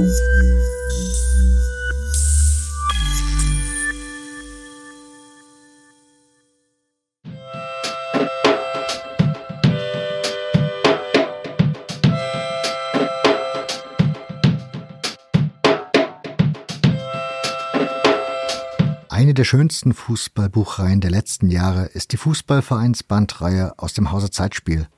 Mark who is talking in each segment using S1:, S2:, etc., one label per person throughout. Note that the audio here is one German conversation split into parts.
S1: Eine der schönsten Fußballbuchreihen der letzten Jahre ist die Fußballvereinsbandreihe aus dem Hause Zeitspiel.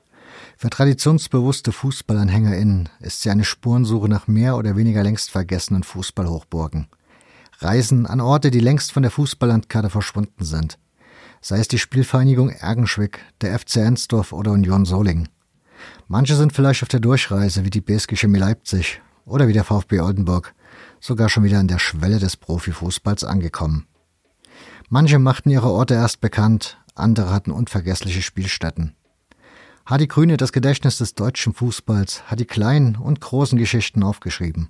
S1: Für traditionsbewusste FußballanhängerInnen ist sie eine Spurensuche nach mehr oder weniger längst vergessenen Fußballhochburgen. Reisen an Orte, die längst von der Fußballlandkarte verschwunden sind. Sei es die Spielvereinigung Ergenschwick, der FC Ensdorf oder Union Solingen. Manche sind vielleicht auf der Durchreise wie die BSG Chemie Leipzig oder wie der VfB Oldenburg, sogar schon wieder an der Schwelle des Profifußballs angekommen. Manche machten ihre Orte erst bekannt, andere hatten unvergessliche Spielstätten. Hat die Grüne das Gedächtnis des deutschen Fußballs, hat die kleinen und großen Geschichten aufgeschrieben.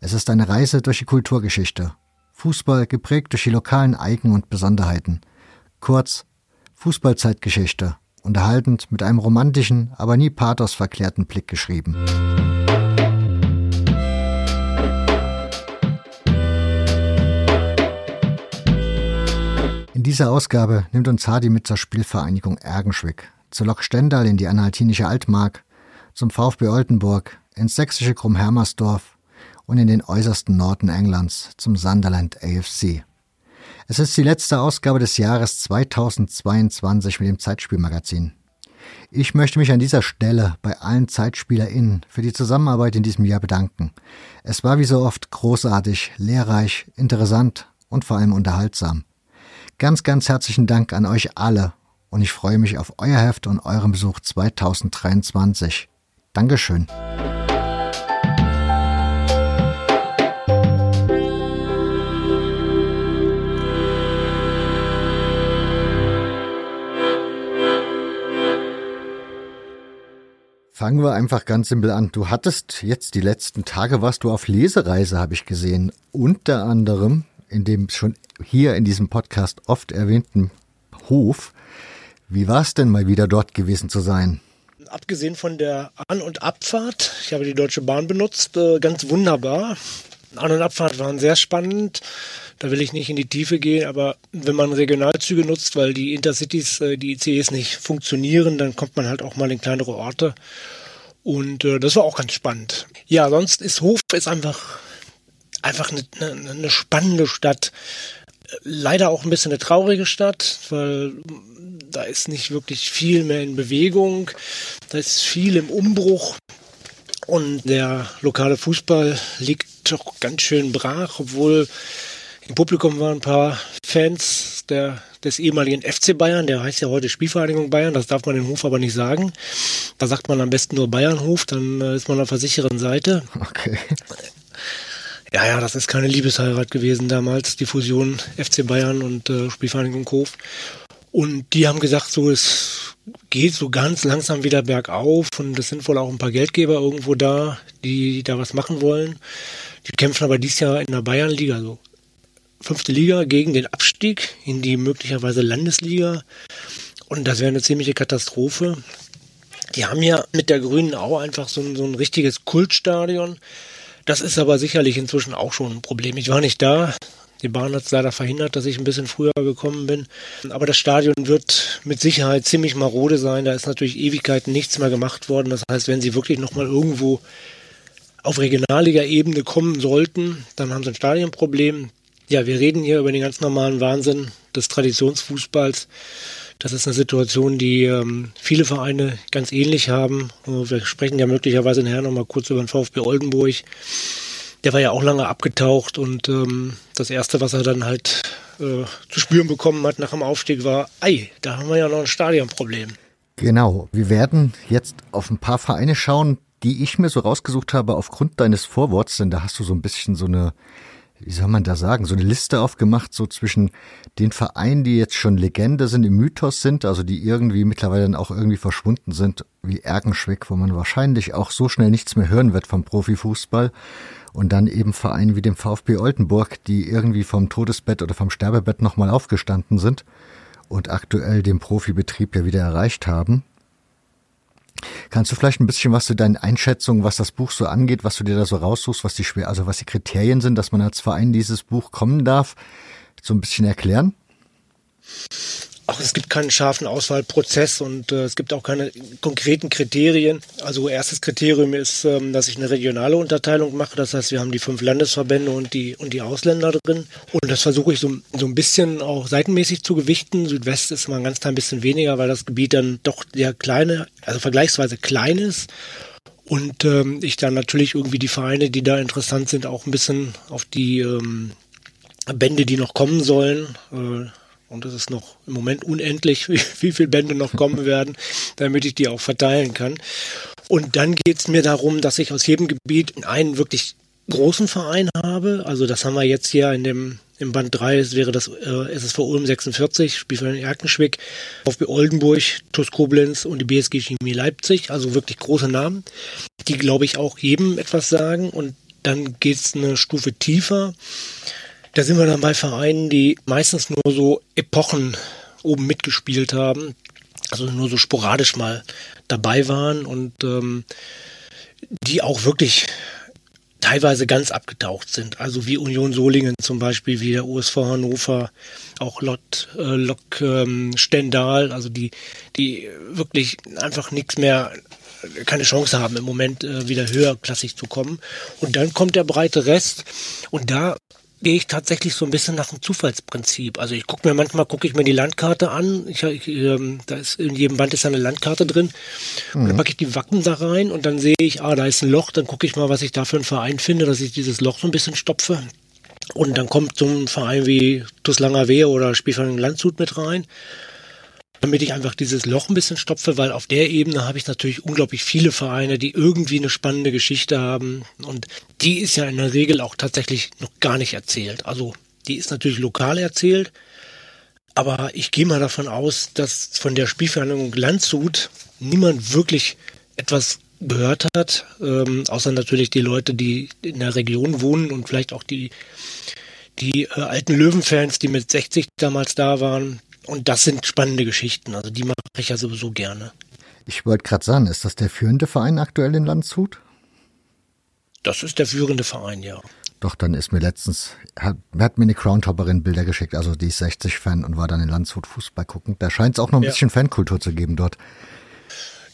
S1: Es ist eine Reise durch die Kulturgeschichte. Fußball geprägt durch die lokalen Eigen und Besonderheiten. Kurz, Fußballzeitgeschichte, unterhaltend mit einem romantischen, aber nie pathos verklärten Blick geschrieben. dieser Ausgabe nimmt uns Hardy mit zur Spielvereinigung Ergenschwick, zur Lok Stendal in die anhaltinische Altmark, zum VfB Oldenburg, ins sächsische Krummhermersdorf und in den äußersten Norden Englands zum Sunderland AFC. Es ist die letzte Ausgabe des Jahres 2022 mit dem Zeitspielmagazin. Ich möchte mich an dieser Stelle bei allen ZeitspielerInnen für die Zusammenarbeit in diesem Jahr bedanken. Es war wie so oft großartig, lehrreich, interessant und vor allem unterhaltsam. Ganz, ganz herzlichen Dank an euch alle und ich freue mich auf euer Heft und euren Besuch 2023. Dankeschön. Fangen wir einfach ganz simpel an. Du hattest jetzt die letzten Tage, warst du auf Lesereise, habe ich gesehen. Unter anderem in dem schon hier in diesem Podcast oft erwähnten Hof. Wie war es denn mal wieder dort gewesen zu sein?
S2: Abgesehen von der An- und Abfahrt, ich habe die Deutsche Bahn benutzt, äh, ganz wunderbar. An- und Abfahrt waren sehr spannend. Da will ich nicht in die Tiefe gehen, aber wenn man Regionalzüge nutzt, weil die Intercities, äh, die ICEs nicht funktionieren, dann kommt man halt auch mal in kleinere Orte. Und äh, das war auch ganz spannend. Ja, sonst ist Hof ist einfach einfach eine, eine, eine spannende Stadt. Leider auch ein bisschen eine traurige Stadt, weil da ist nicht wirklich viel mehr in Bewegung. Da ist viel im Umbruch. Und der lokale Fußball liegt doch ganz schön brach, obwohl im Publikum waren ein paar Fans der, des ehemaligen FC Bayern, der heißt ja heute Spielvereinigung Bayern, das darf man im Hof aber nicht sagen. Da sagt man am besten nur Bayernhof, dann äh, ist man auf der sicheren Seite. Okay. Ja, ja, das ist keine Liebesheirat gewesen damals, die Fusion FC Bayern und äh, Spielvereinigung Hof. Und die haben gesagt, so es geht so ganz langsam wieder bergauf und es sind wohl auch ein paar Geldgeber irgendwo da, die da was machen wollen. Die kämpfen aber dieses Jahr in der Bayernliga, so fünfte Liga gegen den Abstieg in die möglicherweise Landesliga. Und das wäre eine ziemliche Katastrophe. Die haben ja mit der Grünen Au einfach so ein, so ein richtiges Kultstadion. Das ist aber sicherlich inzwischen auch schon ein Problem. Ich war nicht da. Die Bahn hat es leider verhindert, dass ich ein bisschen früher gekommen bin. Aber das Stadion wird mit Sicherheit ziemlich marode sein. Da ist natürlich Ewigkeiten nichts mehr gemacht worden. Das heißt, wenn sie wirklich nochmal irgendwo auf Regionalliga-Ebene kommen sollten, dann haben sie ein Stadionproblem. Ja, wir reden hier über den ganz normalen Wahnsinn des Traditionsfußballs. Das ist eine Situation, die ähm, viele Vereine ganz ähnlich haben. Wir sprechen ja möglicherweise nachher nochmal kurz über den VfB Oldenburg. Der war ja auch lange abgetaucht und ähm, das Erste, was er dann halt äh, zu spüren bekommen hat nach dem Aufstieg, war, ei, da haben wir ja noch ein Stadionproblem.
S1: Genau, wir werden jetzt auf ein paar Vereine schauen, die ich mir so rausgesucht habe aufgrund deines Vorworts, denn da hast du so ein bisschen so eine wie soll man da sagen, so eine Liste aufgemacht, so zwischen den Vereinen, die jetzt schon Legende sind, im Mythos sind, also die irgendwie mittlerweile dann auch irgendwie verschwunden sind, wie Ergenschwick, wo man wahrscheinlich auch so schnell nichts mehr hören wird vom Profifußball. Und dann eben Vereine wie dem VfB Oldenburg, die irgendwie vom Todesbett oder vom Sterbebett nochmal aufgestanden sind und aktuell den Profibetrieb ja wieder erreicht haben. Kannst du vielleicht ein bisschen was zu deinen Einschätzungen, was das Buch so angeht, was du dir da so raussuchst, was die schwer, also was die Kriterien sind, dass man als Verein dieses Buch kommen darf, so ein bisschen erklären?
S2: Ach, es gibt keinen scharfen Auswahlprozess und äh, es gibt auch keine konkreten Kriterien. Also erstes Kriterium ist, ähm, dass ich eine regionale Unterteilung mache. Das heißt, wir haben die fünf Landesverbände und die und die Ausländer drin. Und das versuche ich so, so ein bisschen auch seitenmäßig zu gewichten. Südwest ist mal ein ganz klein bisschen weniger, weil das Gebiet dann doch sehr kleine, also vergleichsweise klein ist. Und ähm, ich dann natürlich irgendwie die Vereine, die da interessant sind, auch ein bisschen auf die ähm, Bände, die noch kommen sollen. Äh, und es ist noch im Moment unendlich, wie, wie viele Bände noch kommen werden, damit ich die auch verteilen kann. Und dann geht es mir darum, dass ich aus jedem Gebiet einen wirklich großen Verein habe. Also das haben wir jetzt hier in dem im Band 3 es wäre das äh, SSV Ulm 46, Spielverein Erkenschwick, VfB Oldenburg, TuS Koblenz und die BSG Chemie Leipzig, also wirklich große Namen, die glaube ich auch jedem etwas sagen und dann geht es eine Stufe tiefer. Da sind wir dann bei Vereinen, die meistens nur so Epochen oben mitgespielt haben, also nur so sporadisch mal dabei waren und ähm, die auch wirklich teilweise ganz abgetaucht sind. Also wie Union Solingen zum Beispiel, wie der USV Hannover, auch Lok, äh, Lok ähm, Stendal, also die, die wirklich einfach nichts mehr keine Chance haben, im Moment äh, wieder höherklassig zu kommen. Und dann kommt der breite Rest. Und da gehe ich tatsächlich so ein bisschen nach dem Zufallsprinzip. Also ich gucke mir manchmal gucke ich mir die Landkarte an. Ich, ich, ähm, da ist in jedem Band ist eine Landkarte drin. Mhm. Und dann mhm. packe ich die Wacken da rein und dann sehe ich, ah, da ist ein Loch. Dann gucke ich mal, was ich da für einen Verein finde, dass ich dieses Loch so ein bisschen stopfe. Und dann kommt so ein Verein wie TuS Wehe oder Spielverein Landshut mit rein damit ich einfach dieses Loch ein bisschen stopfe, weil auf der Ebene habe ich natürlich unglaublich viele Vereine, die irgendwie eine spannende Geschichte haben. Und die ist ja in der Regel auch tatsächlich noch gar nicht erzählt. Also die ist natürlich lokal erzählt, aber ich gehe mal davon aus, dass von der Spielvereinigung Landshut niemand wirklich etwas gehört hat, ähm, außer natürlich die Leute, die in der Region wohnen und vielleicht auch die die äh, alten Löwenfans, die mit 60 damals da waren, und das sind spannende Geschichten. Also die mache ich ja sowieso gerne.
S1: Ich wollte gerade sagen, ist das der führende Verein aktuell in Landshut?
S2: Das ist der führende Verein, ja.
S1: Doch, dann ist mir letztens, hat, hat mir eine Crowntopperin Bilder geschickt, also die ist 60 Fan und war dann in Landshut Fußball gucken. Da scheint es auch noch ein ja. bisschen Fankultur zu geben dort.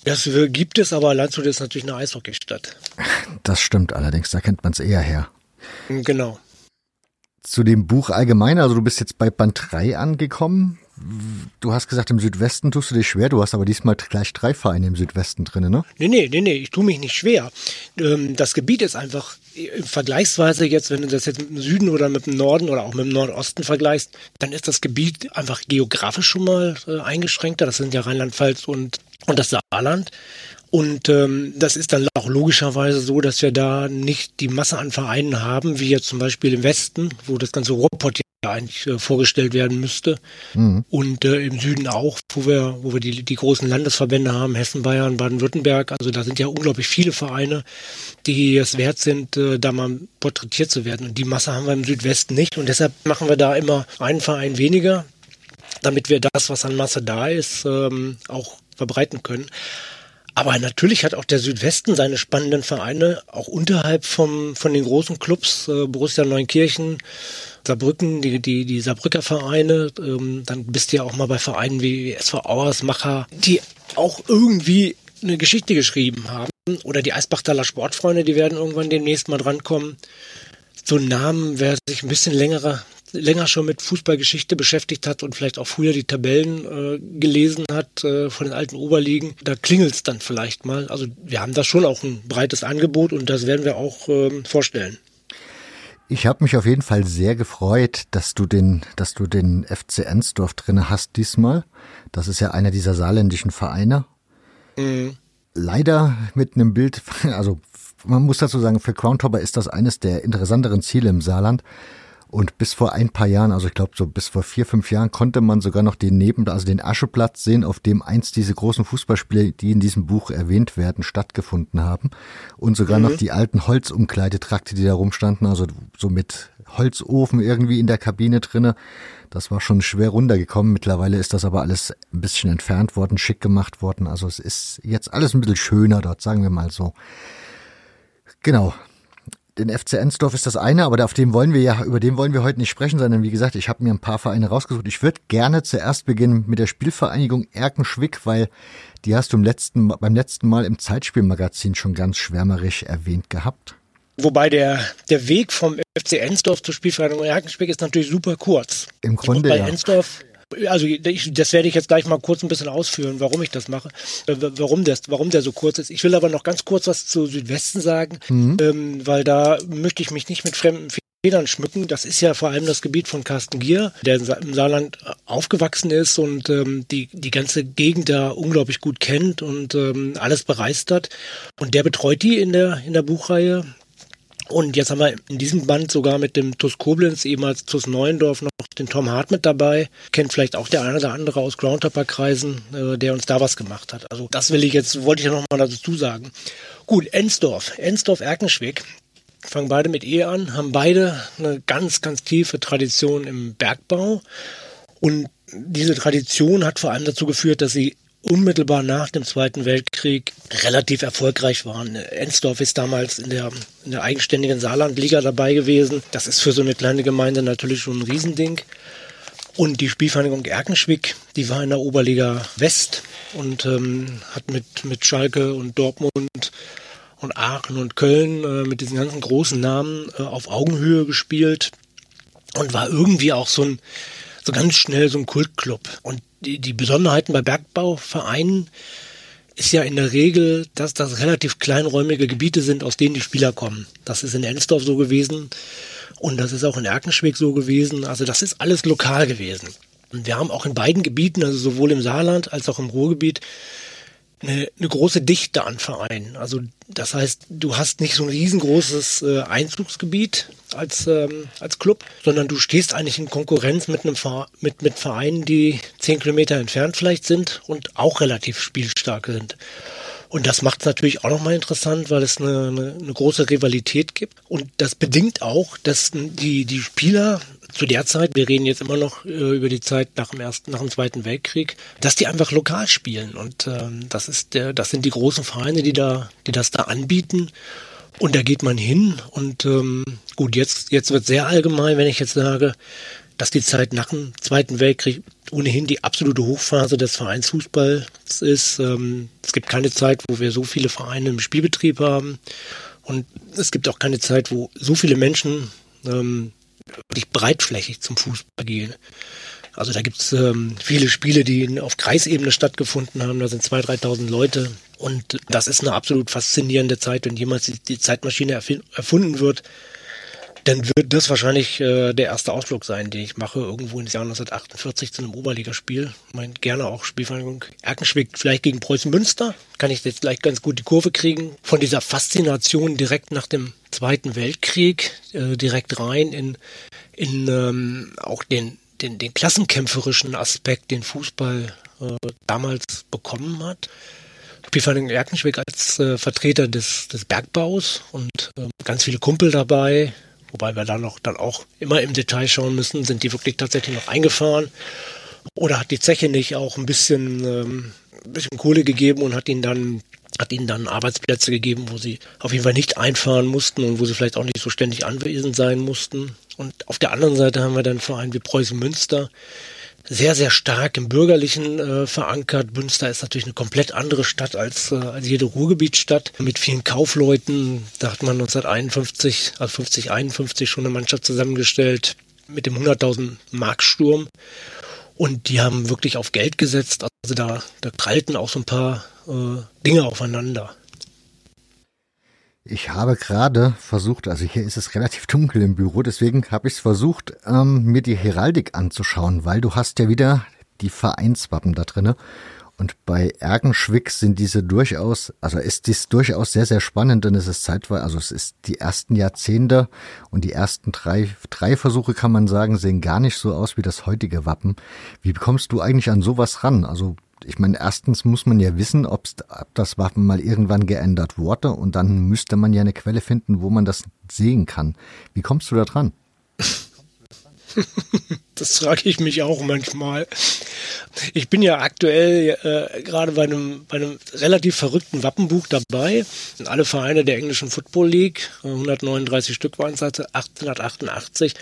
S2: Das gibt es, aber Landshut ist natürlich eine Eishockeystadt.
S1: Das stimmt allerdings, da kennt man es eher her.
S2: Genau.
S1: Zu dem Buch allgemein, also du bist jetzt bei Band 3 angekommen. Du hast gesagt, im Südwesten tust du dich schwer, du hast aber diesmal gleich drei Vereine im Südwesten drin, ne?
S2: Nee, nee, nee, nee, ich tue mich nicht schwer. Ähm, das Gebiet ist einfach äh, vergleichsweise jetzt, wenn du das jetzt mit dem Süden oder mit dem Norden oder auch mit dem Nordosten vergleichst, dann ist das Gebiet einfach geografisch schon mal äh, eingeschränkter. Das sind ja Rheinland-Pfalz und, und das Saarland. Und ähm, das ist dann auch logischerweise so, dass wir da nicht die Masse an Vereinen haben, wie jetzt zum Beispiel im Westen, wo das ganze Ruhrpott eigentlich äh, vorgestellt werden müsste. Mhm. Und äh, im Süden auch, wo wir, wo wir die, die großen Landesverbände haben, Hessen, Bayern, Baden-Württemberg. Also da sind ja unglaublich viele Vereine, die es wert sind, äh, da mal porträtiert zu werden. Und die Masse haben wir im Südwesten nicht. Und deshalb machen wir da immer einen Verein weniger, damit wir das, was an Masse da ist, ähm, auch verbreiten können. Aber natürlich hat auch der Südwesten seine spannenden Vereine, auch unterhalb vom, von den großen Clubs, äh, Borussia Neunkirchen, Saarbrücken, die, die, die Saarbrücker Vereine. Ähm, dann bist du ja auch mal bei Vereinen wie SV Auersmacher, die auch irgendwie eine Geschichte geschrieben haben. Oder die Eisbachtaler Sportfreunde, die werden irgendwann demnächst mal drankommen. So Namen, wer sich ein bisschen längere länger schon mit Fußballgeschichte beschäftigt hat und vielleicht auch früher die Tabellen äh, gelesen hat äh, von den alten Oberligen, da klingelt es dann vielleicht mal. Also wir haben da schon auch ein breites Angebot und das werden wir auch ähm, vorstellen.
S1: Ich habe mich auf jeden Fall sehr gefreut, dass du den, dass du den FC Ensdorf drinne hast diesmal. Das ist ja einer dieser saarländischen Vereine. Mhm. Leider mit einem Bild, also man muss dazu sagen, für Groundhopper ist das eines der interessanteren Ziele im Saarland, und bis vor ein paar Jahren, also ich glaube so bis vor vier, fünf Jahren, konnte man sogar noch den Neben, also den Ascheplatz sehen, auf dem einst diese großen Fußballspiele, die in diesem Buch erwähnt werden, stattgefunden haben. Und sogar mhm. noch die alten Holzumkleidetrakte, die da rumstanden, also so mit Holzofen irgendwie in der Kabine drinne. Das war schon schwer runtergekommen. Mittlerweile ist das aber alles ein bisschen entfernt worden, schick gemacht worden. Also es ist jetzt alles ein bisschen schöner dort, sagen wir mal so. Genau. Den FC Ensdorf ist das eine, aber auf dem wollen wir ja, über den wollen wir heute nicht sprechen, sondern wie gesagt, ich habe mir ein paar Vereine rausgesucht. Ich würde gerne zuerst beginnen mit der Spielvereinigung Erkenschwick, weil die hast du im letzten, beim letzten Mal im Zeitspielmagazin schon ganz schwärmerisch erwähnt gehabt.
S2: Wobei der, der Weg vom FC Ensdorf zur Spielvereinigung Erkenschwick ist natürlich super kurz.
S1: Im Grunde,
S2: bei
S1: ja.
S2: Ensdorf also ich, das werde ich jetzt gleich mal kurz ein bisschen ausführen, warum ich das mache, äh, warum, das, warum der so kurz ist. Ich will aber noch ganz kurz was zu Südwesten sagen, mhm. ähm, weil da möchte ich mich nicht mit fremden Federn schmücken. Das ist ja vor allem das Gebiet von Carsten Gier, der im Saarland aufgewachsen ist und ähm, die, die ganze Gegend da unglaublich gut kennt und ähm, alles bereist hat. Und der betreut die in der, in der Buchreihe. Und jetzt haben wir in diesem Band sogar mit dem TUS Koblenz, ehemals TUS Neuendorf, noch den Tom Hart mit dabei. Kennt vielleicht auch der eine oder andere aus Groundhopper-Kreisen, äh, der uns da was gemacht hat. Also das will ich jetzt, wollte ich ja nochmal dazu sagen. Gut, Ensdorf, Ensdorf-Erkenschwick. Fangen beide mit E an, haben beide eine ganz, ganz tiefe Tradition im Bergbau. Und diese Tradition hat vor allem dazu geführt, dass sie unmittelbar nach dem Zweiten Weltkrieg relativ erfolgreich waren. Ensdorf ist damals in der, in der eigenständigen Saarlandliga dabei gewesen. Das ist für so eine kleine Gemeinde natürlich schon ein Riesending. Und die Spielvereinigung Erkenschwick, die war in der Oberliga West und ähm, hat mit, mit Schalke und Dortmund und Aachen und Köln äh, mit diesen ganzen großen Namen äh, auf Augenhöhe gespielt und war irgendwie auch so ein so ganz schnell so ein Kultclub. Und die, die Besonderheiten bei Bergbauvereinen ist ja in der Regel, dass das relativ kleinräumige Gebiete sind, aus denen die Spieler kommen. Das ist in Ensdorf so gewesen und das ist auch in Erkenschwick so gewesen. Also das ist alles lokal gewesen. Und wir haben auch in beiden Gebieten, also sowohl im Saarland als auch im Ruhrgebiet, eine, eine große Dichte an Vereinen. Also das heißt, du hast nicht so ein riesengroßes äh, Einzugsgebiet als, ähm, als Club, sondern du stehst eigentlich in Konkurrenz mit einem mit, mit Vereinen, die zehn Kilometer entfernt vielleicht sind und auch relativ spielstark sind. Und das macht es natürlich auch nochmal interessant, weil es eine, eine, eine große Rivalität gibt. Und das bedingt auch, dass die, die Spieler zu der Zeit, wir reden jetzt immer noch äh, über die Zeit nach dem ersten, nach dem Zweiten Weltkrieg, dass die einfach lokal spielen. Und ähm, das ist der, das sind die großen Vereine, die da, die das da anbieten. Und da geht man hin. Und ähm, gut, jetzt, jetzt wird sehr allgemein, wenn ich jetzt sage, dass die Zeit nach dem Zweiten Weltkrieg ohnehin die absolute Hochphase des Vereinsfußballs ist. Ähm, es gibt keine Zeit, wo wir so viele Vereine im Spielbetrieb haben. Und es gibt auch keine Zeit, wo so viele Menschen ähm, wirklich breitflächig zum Fußball gehen. Also da gibt es ähm, viele Spiele, die auf Kreisebene stattgefunden haben. Da sind 2.000, 3.000 Leute. Und das ist eine absolut faszinierende Zeit, wenn jemals die, die Zeitmaschine erfunden wird dann wird das wahrscheinlich äh, der erste Ausflug sein, den ich mache, irgendwo ins Jahr 1948 zu einem Oberligaspiel. Ich meine, gerne auch Spielvereinigung Erkenschwick, vielleicht gegen Preußen Münster. Kann ich jetzt gleich ganz gut die Kurve kriegen. Von dieser Faszination direkt nach dem Zweiten Weltkrieg, äh, direkt rein in, in ähm, auch den, den, den klassenkämpferischen Aspekt, den Fußball äh, damals bekommen hat. Spielvereinigung Erkenschwick als äh, Vertreter des, des Bergbaus und äh, ganz viele Kumpel dabei, Wobei wir da noch dann auch immer im Detail schauen müssen, sind die wirklich tatsächlich noch eingefahren? Oder hat die Zeche nicht auch ein bisschen, ähm, ein bisschen Kohle gegeben und hat ihnen dann hat ihnen dann Arbeitsplätze gegeben, wo sie auf jeden Fall nicht einfahren mussten und wo sie vielleicht auch nicht so ständig anwesend sein mussten. Und auf der anderen Seite haben wir dann Verein wie Preußen Münster, sehr, sehr stark im Bürgerlichen äh, verankert. Münster ist natürlich eine komplett andere Stadt als, äh, als jede Ruhrgebietsstadt mit vielen Kaufleuten. Da hat man 1951, also 50, 51 schon eine Mannschaft zusammengestellt mit dem 100.000 Mark Sturm. Und die haben wirklich auf Geld gesetzt. Also da, da prallten auch so ein paar äh, Dinge aufeinander.
S1: Ich habe gerade versucht, also hier ist es relativ dunkel im Büro, deswegen habe ich es versucht, ähm, mir die Heraldik anzuschauen, weil du hast ja wieder die Vereinswappen da drinne. Und bei Ergenschwick sind diese durchaus, also ist dies durchaus sehr, sehr spannend, denn es ist zeitweise, also es ist die ersten Jahrzehnte und die ersten drei, drei Versuche kann man sagen, sehen gar nicht so aus wie das heutige Wappen. Wie bekommst du eigentlich an sowas ran? Also ich meine, erstens muss man ja wissen, ob das Wappen mal irgendwann geändert wurde und dann müsste man ja eine Quelle finden, wo man das sehen kann. Wie kommst du da dran?
S2: das frage ich mich auch manchmal. Ich bin ja aktuell äh, gerade bei einem, bei einem relativ verrückten Wappenbuch dabei. Alle Vereine der englischen Football League, 139 Stück waren es 1888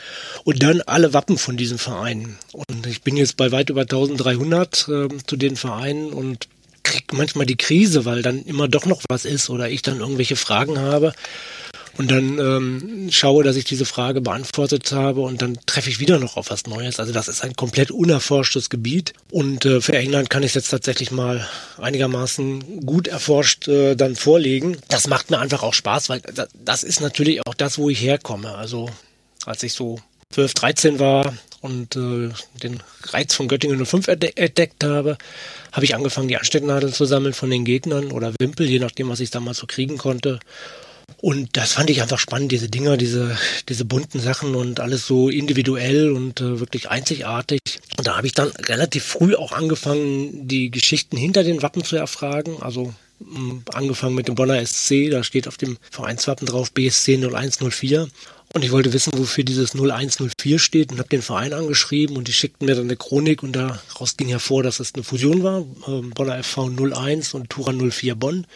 S2: und dann alle Wappen von diesen Vereinen. Und ich bin jetzt bei weit über 1300 äh, zu den Vereinen und kriege manchmal die Krise, weil dann immer doch noch was ist oder ich dann irgendwelche Fragen habe und dann ähm, schaue, dass ich diese Frage beantwortet habe und dann treffe ich wieder noch auf was Neues. Also das ist ein komplett unerforschtes Gebiet und äh, für England kann ich es jetzt tatsächlich mal einigermaßen gut erforscht äh, dann vorlegen. Das macht mir einfach auch Spaß, weil das ist natürlich auch das, wo ich herkomme. Also als ich so 12, 13 war und äh, den Reiz von Göttingen 05 entdeckt habe, habe ich angefangen, die Anstecknadeln zu sammeln von den Gegnern oder Wimpel, je nachdem, was ich damals so kriegen konnte. Und das fand ich einfach spannend, diese Dinger, diese, diese bunten Sachen und alles so individuell und äh, wirklich einzigartig. Und da habe ich dann relativ früh auch angefangen, die Geschichten hinter den Wappen zu erfragen. Also mh, hm, angefangen mit dem Bonner SC, da steht auf dem Vereinswappen drauf BSC 0104. Und ich wollte wissen, wofür dieses 0104 steht und habe den Verein angeschrieben und die schickten mir dann eine Chronik und daraus ging hervor, dass es eine Fusion war, äh, Bonner FV 01 und Tura 04 Bonn.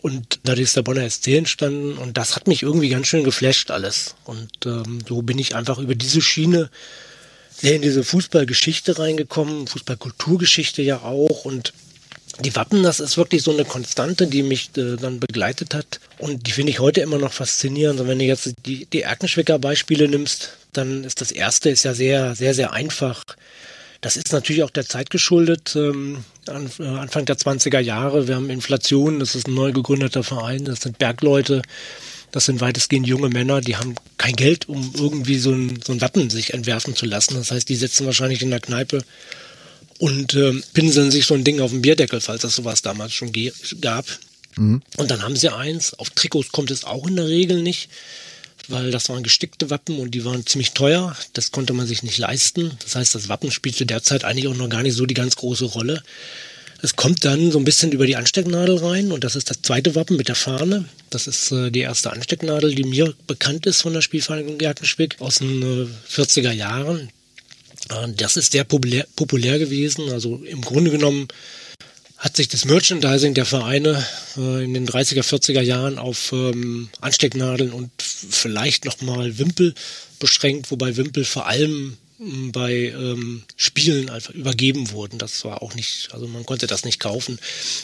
S2: Und dadurch ist der Bonner SC entstanden und das hat mich irgendwie ganz schön geflasht alles. Und ähm, so bin ich einfach über diese Schiene sehr in diese Fußballgeschichte reingekommen, Fußballkulturgeschichte ja auch und die Wappen, das ist wirklich so eine Konstante, die mich äh, dann begleitet hat. Und die finde ich heute immer noch faszinierend. Und wenn du jetzt die, die Erkenschwicker Beispiele nimmst, dann ist das erste ist ja sehr, sehr, sehr einfach. Das ist natürlich auch der Zeit geschuldet. Ähm, äh, Anfang der 20er Jahre, wir haben Inflation, das ist ein neu gegründeter Verein, das sind Bergleute, das sind weitestgehend junge Männer, die haben kein Geld, um irgendwie so ein, so ein Wappen sich entwerfen zu lassen. Das heißt, die sitzen wahrscheinlich in der Kneipe und äh, pinseln sich so ein Ding auf den Bierdeckel, falls das sowas damals schon gab. Mhm. Und dann haben sie eins. Auf Trikots kommt es auch in der Regel nicht weil das waren gestickte Wappen und die waren ziemlich teuer. Das konnte man sich nicht leisten. Das heißt, das Wappen spielte derzeit eigentlich auch noch gar nicht so die ganz große Rolle. Es kommt dann so ein bisschen über die Anstecknadel rein und das ist das zweite Wappen mit der Fahne. Das ist äh, die erste Anstecknadel, die mir bekannt ist von der Spielvereinigung Jackenschwick aus den äh, 40er Jahren. Äh, das ist sehr populär, populär gewesen. Also im Grunde genommen hat sich das Merchandising der Vereine äh, in den 30er, 40er Jahren auf ähm, Anstecknadeln und vielleicht nochmal Wimpel beschränkt, wobei Wimpel vor allem ähm, bei ähm, Spielen einfach übergeben wurden. Das war auch nicht, also man konnte das nicht kaufen.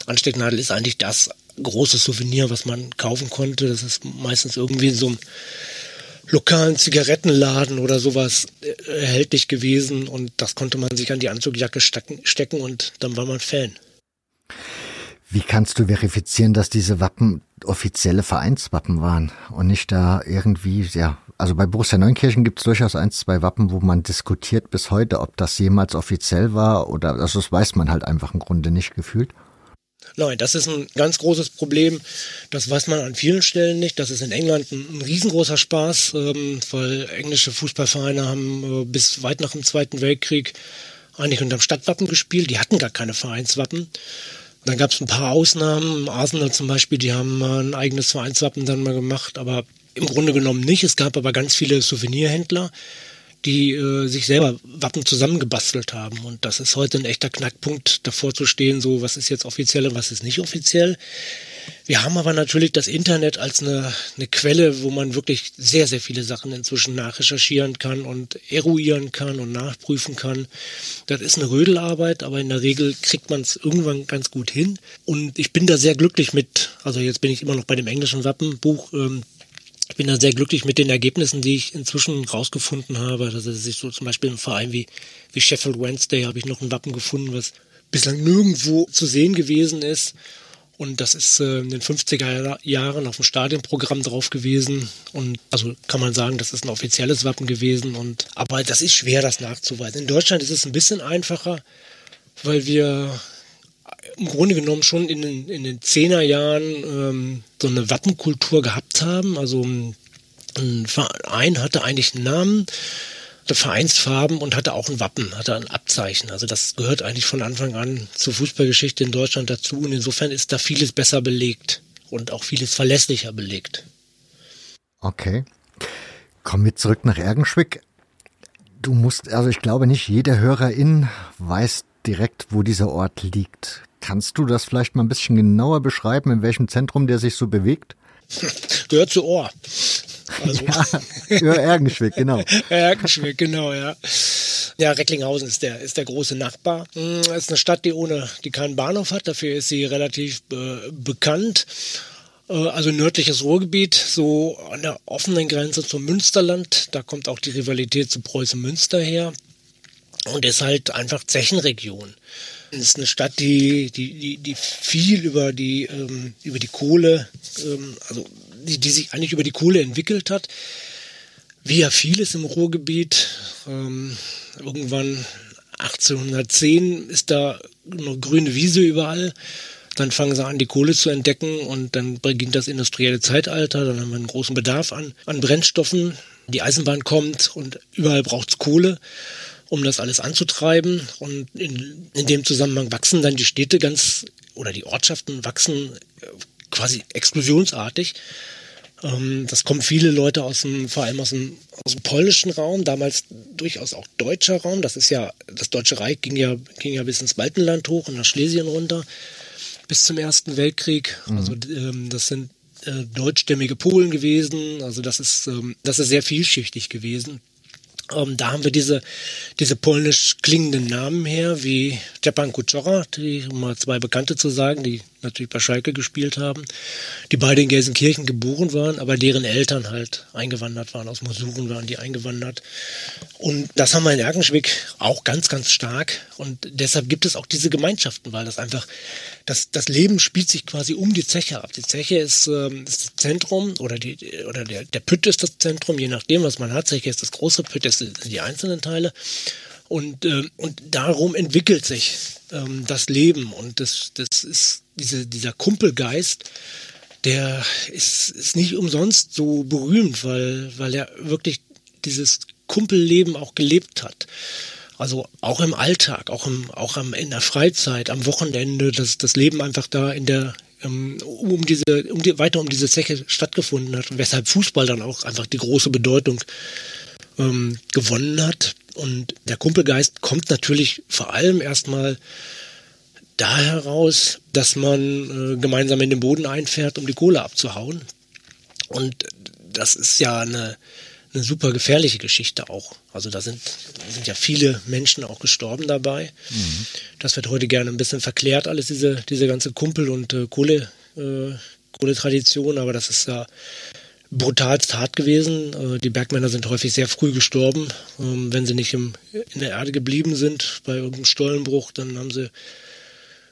S2: Anstecknadel ist eigentlich das große Souvenir, was man kaufen konnte. Das ist meistens irgendwie in so einem lokalen Zigarettenladen oder sowas äh, erhältlich gewesen und das konnte man sich an die Anzugjacke stecken und dann war man Fan.
S1: Wie kannst du verifizieren, dass diese Wappen offizielle Vereinswappen waren und nicht da irgendwie, ja, also bei Borussia Neunkirchen gibt es durchaus ein, zwei Wappen, wo man diskutiert bis heute, ob das jemals offiziell war oder, also das weiß man halt einfach im Grunde nicht gefühlt.
S2: Nein, das ist ein ganz großes Problem. Das weiß man an vielen Stellen nicht. Das ist in England ein, ein riesengroßer Spaß, ähm, weil englische Fußballvereine haben äh, bis weit nach dem Zweiten Weltkrieg eigentlich unterm Stadtwappen gespielt. Die hatten gar keine Vereinswappen. Dann gab es ein paar Ausnahmen. Arsenal zum Beispiel, die haben ein eigenes Vereinswappen dann mal gemacht, aber im Grunde genommen nicht. Es gab aber ganz viele Souvenirhändler, die äh, sich selber Wappen zusammengebastelt haben. Und das ist heute ein echter Knackpunkt, davor zu stehen, so was ist jetzt offiziell und was ist nicht offiziell. Wir haben aber natürlich das Internet als eine, eine Quelle, wo man wirklich sehr, sehr viele Sachen inzwischen nachrecherchieren kann und eruieren kann und nachprüfen kann. Das ist eine Rödelarbeit, aber in der Regel kriegt man es irgendwann ganz gut hin. Und ich bin da sehr glücklich mit, also jetzt bin ich immer noch bei dem englischen Wappenbuch, ähm, ich bin da sehr glücklich mit den Ergebnissen, die ich inzwischen rausgefunden habe. Also sich so zum Beispiel im Verein wie, wie Sheffield Wednesday habe ich noch ein Wappen gefunden, was bislang nirgendwo zu sehen gewesen ist. Und das ist äh, in den 50er Jahren auf dem Stadionprogramm drauf gewesen. Und also kann man sagen, das ist ein offizielles Wappen gewesen. Und aber das ist schwer, das nachzuweisen. In Deutschland ist es ein bisschen einfacher, weil wir im Grunde genommen schon in den, in den 10er Jahren ähm, so eine Wappenkultur gehabt haben. Also ein Verein hatte eigentlich einen Namen Vereinsfarben und hatte auch ein Wappen, hatte ein Abzeichen. Also das gehört eigentlich von Anfang an zur Fußballgeschichte in Deutschland dazu und insofern ist da vieles besser belegt und auch vieles verlässlicher belegt.
S1: Okay. Kommen wir zurück nach Ergenschwick. Du musst, also ich glaube nicht jeder Hörerin weiß direkt, wo dieser Ort liegt. Kannst du das vielleicht mal ein bisschen genauer beschreiben, in welchem Zentrum der sich so bewegt?
S2: Gehört zu Ohr.
S1: Also. Ja, Ergenschwick, genau.
S2: Ergenschwick, genau, ja. Ja, Recklinghausen ist der, ist der große Nachbar. Es hm, ist eine Stadt, die ohne, die keinen Bahnhof hat. Dafür ist sie relativ äh, bekannt. Äh, also nördliches Ruhrgebiet, so an der offenen Grenze zum Münsterland. Da kommt auch die Rivalität zu Preußen-Münster her. Und ist halt einfach Zechenregion. Es ist eine Stadt, die, die, die, die viel über die, ähm, über die Kohle, ähm, also die, die sich eigentlich über die Kohle entwickelt hat. Wie ja vieles im Ruhrgebiet. Ähm, irgendwann 1810 ist da noch grüne Wiese überall. Dann fangen sie an, die Kohle zu entdecken und dann beginnt das industrielle Zeitalter. Dann haben wir einen großen Bedarf an, an Brennstoffen. Die Eisenbahn kommt und überall braucht es Kohle, um das alles anzutreiben. Und in, in dem Zusammenhang wachsen dann die Städte ganz oder die Ortschaften wachsen äh, quasi explosionsartig. Ähm, das kommen viele Leute aus dem, vor allem aus dem, aus dem polnischen Raum, damals durchaus auch deutscher Raum. Das ist ja, das Deutsche Reich ging ja, ging ja bis ins Baltenland hoch und nach Schlesien runter bis zum Ersten Weltkrieg. Mhm. Also ähm, das sind äh, deutschstämmige Polen gewesen. Also das ist, ähm, das ist sehr vielschichtig gewesen. Ähm, da haben wir diese, diese polnisch klingenden Namen her, wie Stepan Kuczora, die, um mal zwei Bekannte zu sagen, die natürlich bei Schalke gespielt haben, die beide in Gelsenkirchen geboren waren, aber deren Eltern halt eingewandert waren, aus Mosuren waren die eingewandert. Und das haben wir in Erkenschwick auch ganz, ganz stark. Und deshalb gibt es auch diese Gemeinschaften, weil das einfach, das, das Leben spielt sich quasi um die Zeche ab. Die Zeche ist, ähm, ist das Zentrum oder, die, oder der, der Pütt ist das Zentrum, je nachdem, was man hat. Zeche ist das große, Pütt ist die einzelnen Teile. Und, äh, und darum entwickelt sich ähm, das Leben. Und das, das ist diese, dieser Kumpelgeist, der ist, ist nicht umsonst so berühmt, weil, weil er wirklich dieses Kumpelleben auch gelebt hat. Also auch im Alltag, auch, im, auch am, in der Freizeit, am Wochenende, dass das Leben einfach da in der, ähm, um diese, um die, weiter um diese Zeche stattgefunden hat weshalb Fußball dann auch einfach die große Bedeutung ähm, gewonnen hat. Und der Kumpelgeist kommt natürlich vor allem erstmal da heraus, dass man äh, gemeinsam in den Boden einfährt, um die Kohle abzuhauen. Und das ist ja eine, eine super gefährliche Geschichte auch. Also da sind, sind ja viele Menschen auch gestorben dabei. Mhm. Das wird heute gerne ein bisschen verklärt, alles diese, diese ganze Kumpel- und äh, Kohle, äh, Kohletradition, aber das ist ja brutal hart gewesen. Äh, die Bergmänner sind häufig sehr früh gestorben. Ähm, wenn sie nicht im, in der Erde geblieben sind bei irgendeinem Stollenbruch, dann haben sie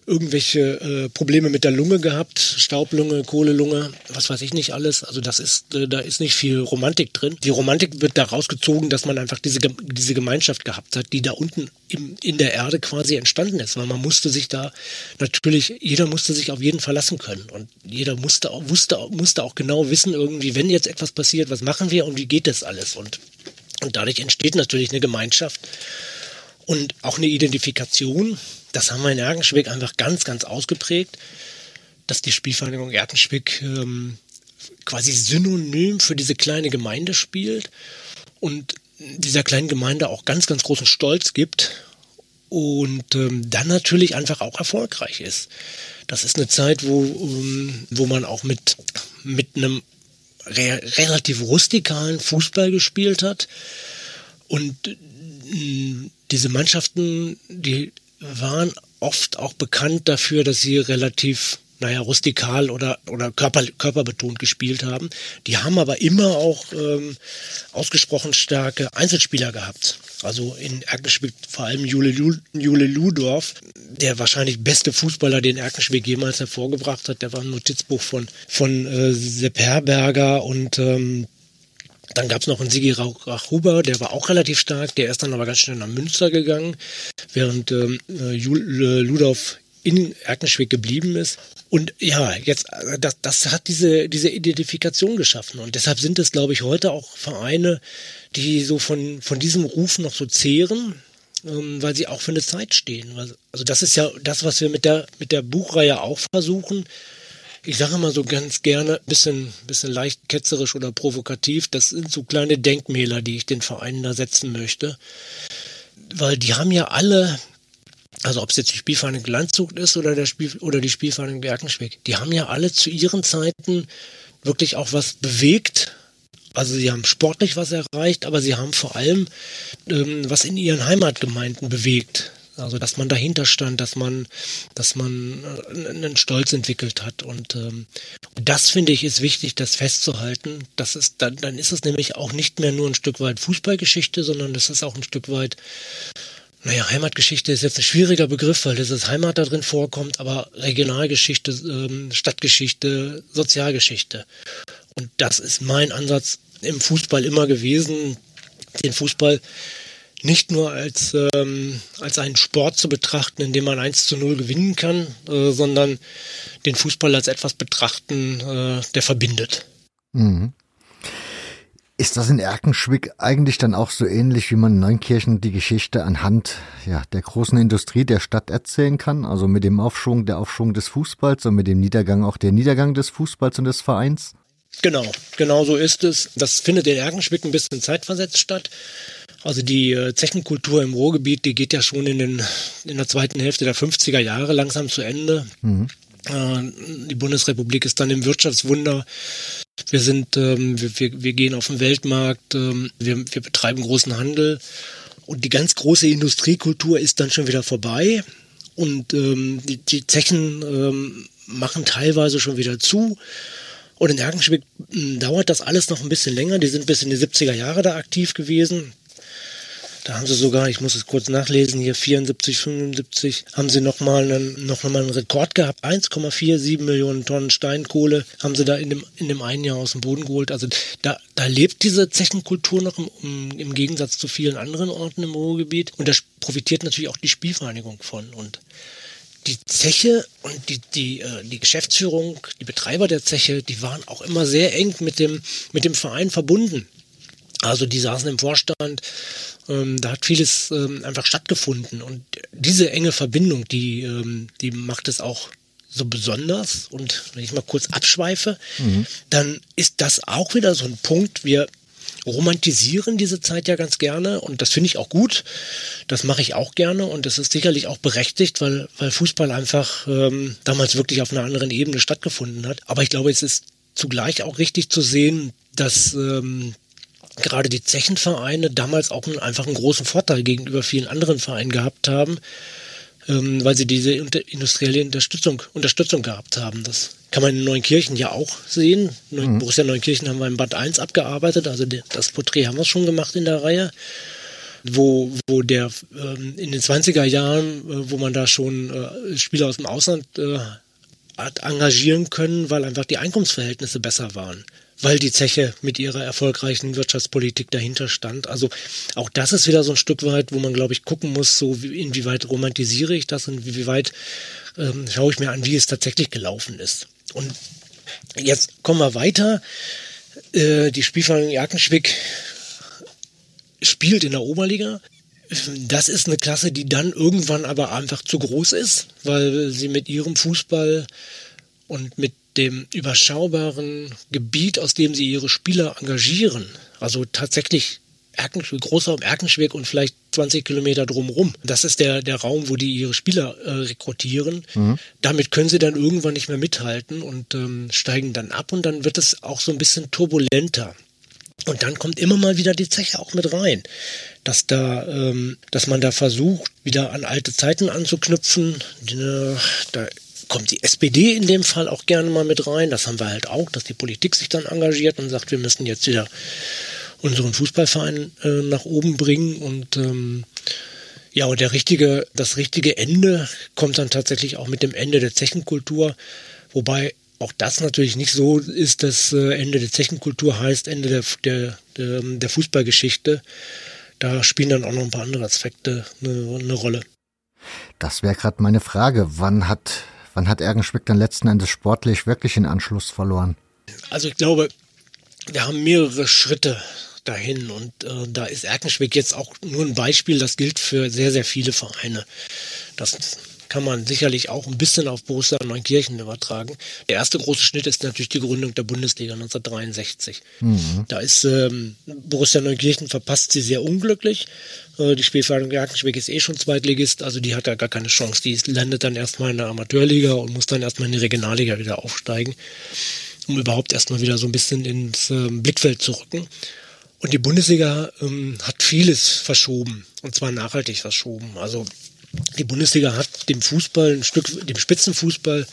S2: irgendwelche äh, Probleme mit der Lunge gehabt, Staublunge, Kohlelunge, was weiß ich nicht alles. Also das ist, äh, da ist nicht viel Romantik drin. Die Romantik wird daraus gezogen, dass man einfach diese, diese Gemeinschaft gehabt hat, die da unten im, in der Erde quasi entstanden ist. Weil man musste sich da natürlich, jeder musste sich auf jeden verlassen können. Und jeder musste auch, wusste, musste auch genau wissen, irgendwie, wenn jetzt etwas passiert, was machen wir und wie geht das alles? Und, und dadurch entsteht natürlich eine Gemeinschaft und auch eine Identifikation das haben wir in Erkenschwick einfach ganz, ganz ausgeprägt, dass die Spielvereinigung Erkenschwick ähm, quasi synonym für diese kleine Gemeinde spielt und dieser kleinen Gemeinde auch ganz, ganz großen Stolz gibt und ähm, dann natürlich einfach auch erfolgreich ist. Das ist eine Zeit, wo, ähm, wo man auch mit, mit einem re relativ rustikalen Fußball gespielt hat und äh, diese Mannschaften, die waren oft auch bekannt dafür, dass sie relativ naja, rustikal oder, oder körper, körperbetont gespielt haben. Die haben aber immer auch ähm, ausgesprochen starke Einzelspieler gehabt. Also in Erkenschwick vor allem Jule, Jule Ludorf, der wahrscheinlich beste Fußballer, den Erkenschwick jemals hervorgebracht hat. Der war ein Notizbuch von, von äh, Sepp Herberger und ähm, dann gab es noch einen Sigi Rachhuber, der war auch relativ stark, der ist dann aber ganz schnell nach Münster gegangen, während ähm, äh, Ludolf in Erkenschwick geblieben ist. Und ja, jetzt, äh, das, das hat diese, diese Identifikation geschaffen. Und deshalb sind es, glaube ich, heute auch Vereine, die so von, von diesem Ruf noch so zehren, ähm, weil sie auch für eine Zeit stehen. Also das ist ja das, was wir mit der, mit der Buchreihe auch versuchen, ich sage immer so ganz gerne, bisschen, bisschen leicht ketzerisch oder provokativ, das sind so kleine Denkmäler, die ich den Vereinen da setzen möchte. Weil die haben ja alle, also ob es jetzt die Spielvereinigung Landshut ist oder, der Spiel, oder die Spielvereinigung Berkenschwick, die haben ja alle zu ihren Zeiten wirklich auch was bewegt. Also sie haben sportlich was erreicht, aber sie haben vor allem ähm, was in ihren Heimatgemeinden bewegt. Also dass man dahinter stand, dass man, dass man äh, einen Stolz entwickelt hat. Und ähm, das finde ich ist wichtig, das festzuhalten. Das ist, dann, dann ist es nämlich auch nicht mehr nur ein Stück weit Fußballgeschichte, sondern das ist auch ein Stück weit naja, Heimatgeschichte ist jetzt ein schwieriger Begriff, weil das Heimat da drin vorkommt, aber Regionalgeschichte, ähm, Stadtgeschichte, Sozialgeschichte. Und das ist mein Ansatz im Fußball immer gewesen, den Fußball nicht nur als, ähm, als einen Sport zu betrachten, in dem man 1 zu 0 gewinnen kann, äh, sondern den Fußball als etwas betrachten, äh, der verbindet. Mhm.
S1: Ist das in Erkenschwick eigentlich dann auch so ähnlich, wie man in Neunkirchen die Geschichte anhand ja, der großen Industrie der Stadt erzählen kann? Also mit dem Aufschwung, der Aufschwung des Fußballs und mit dem Niedergang auch der Niedergang des Fußballs und des Vereins?
S2: Genau, genau so ist es. Das findet in Erkenschwick ein bisschen zeitversetzt statt. Also die äh, Zechenkultur im Ruhrgebiet, die geht ja schon in, den, in der zweiten Hälfte der 50er Jahre langsam zu Ende. Mhm. Äh, die Bundesrepublik ist dann im Wirtschaftswunder. Wir sind, ähm, wir, wir gehen auf den Weltmarkt, ähm, wir, wir betreiben großen Handel und die ganz große Industriekultur ist dann schon wieder vorbei und ähm, die, die Zechen ähm, machen teilweise schon wieder zu. Und in Erkenschwick hm, dauert das alles noch ein bisschen länger. Die sind bis in die 70er Jahre da aktiv gewesen. Da haben sie sogar, ich muss es kurz nachlesen, hier 74, 75, haben sie nochmal einen, noch einen Rekord gehabt. 1,47 Millionen Tonnen Steinkohle haben sie da in dem, in dem einen Jahr aus dem Boden geholt. Also da, da lebt diese Zechenkultur noch im, im Gegensatz zu vielen anderen Orten im Ruhrgebiet. Und da profitiert natürlich auch die Spielvereinigung von. Und die Zeche und die, die, äh, die Geschäftsführung, die Betreiber der Zeche, die waren auch immer sehr eng mit dem, mit dem Verein verbunden. Also die saßen im Vorstand, ähm, da hat vieles ähm, einfach stattgefunden. Und diese enge Verbindung, die, ähm, die macht es auch so besonders. Und wenn ich mal kurz abschweife, mhm. dann ist das auch wieder so ein Punkt. Wir romantisieren diese Zeit ja ganz gerne und das finde ich auch gut. Das mache ich auch gerne und das ist sicherlich auch berechtigt, weil, weil Fußball einfach ähm, damals wirklich auf einer anderen Ebene stattgefunden hat. Aber ich glaube, es ist zugleich auch richtig zu sehen, dass ähm, gerade die Zechenvereine damals auch einen, einfach einen großen Vorteil gegenüber vielen anderen Vereinen gehabt haben, ähm, weil sie diese industrielle Unterstützung, Unterstützung gehabt haben. Das kann man in Neunkirchen ja auch sehen. Mhm. Borussia Neunkirchen haben wir im Band 1 abgearbeitet, also das Porträt haben wir schon gemacht in der Reihe wo, wo der ähm, in den 20er Jahren, äh, wo man da schon äh, Spieler aus dem Ausland äh, hat engagieren können, weil einfach die Einkommensverhältnisse besser waren weil die Zeche mit ihrer erfolgreichen Wirtschaftspolitik dahinter stand. Also auch das ist wieder so ein Stück weit, wo man, glaube ich, gucken muss, so inwieweit romantisiere ich das und wie weit ähm, schaue ich mir an, wie es tatsächlich gelaufen ist. Und jetzt kommen wir weiter. Äh, die Spielvereinigung Jackenschwick spielt in der Oberliga. Das ist eine Klasse, die dann irgendwann aber einfach zu groß ist, weil sie mit ihrem Fußball und mit dem überschaubaren Gebiet, aus dem sie ihre Spieler engagieren, also tatsächlich Erkenschwick, Großraum Erkenschwick und vielleicht 20 Kilometer drumherum. Das ist der, der Raum, wo die ihre Spieler äh, rekrutieren. Mhm. Damit können sie dann irgendwann nicht mehr mithalten und ähm, steigen dann ab und dann wird es auch so ein bisschen turbulenter. Und dann kommt immer mal wieder die Zeche auch mit rein, dass da, ähm, dass man da versucht, wieder an alte Zeiten anzuknüpfen. Da kommt die SPD in dem Fall auch gerne mal mit rein. Das haben wir halt auch, dass die Politik sich dann engagiert und sagt, wir müssen jetzt wieder unseren Fußballverein äh, nach oben bringen und ähm, ja, und der richtige, das richtige Ende kommt dann tatsächlich auch mit dem Ende der Zechenkultur, wobei auch das natürlich nicht so ist, dass äh, Ende der Zechenkultur heißt Ende der, der, der, der Fußballgeschichte. Da spielen dann auch noch ein paar andere Aspekte eine, eine Rolle.
S1: Das wäre gerade meine Frage. Wann hat Wann hat Ergenschwick dann letzten Endes sportlich wirklich den Anschluss verloren?
S2: Also ich glaube, wir haben mehrere Schritte dahin und äh, da ist Erkenschwick jetzt auch nur ein Beispiel, das gilt für sehr, sehr viele Vereine. Das kann man sicherlich auch ein bisschen auf Borussia Neunkirchen übertragen. Der erste große Schnitt ist natürlich die Gründung der Bundesliga 1963. Mhm. Da ist ähm, Borussia Neunkirchen verpasst sie sehr unglücklich. Äh, die Spielvereinigung Jagdenschweck ist eh schon Zweitligist, also die hat ja gar keine Chance. Die landet dann erstmal in der Amateurliga und muss dann erstmal in die Regionalliga wieder aufsteigen, um überhaupt erstmal wieder so ein bisschen ins äh, Blickfeld zu rücken. Und die Bundesliga ähm, hat vieles verschoben und zwar nachhaltig verschoben. Also die Bundesliga hat dem Fußball ein Stück, dem Spitzenfußball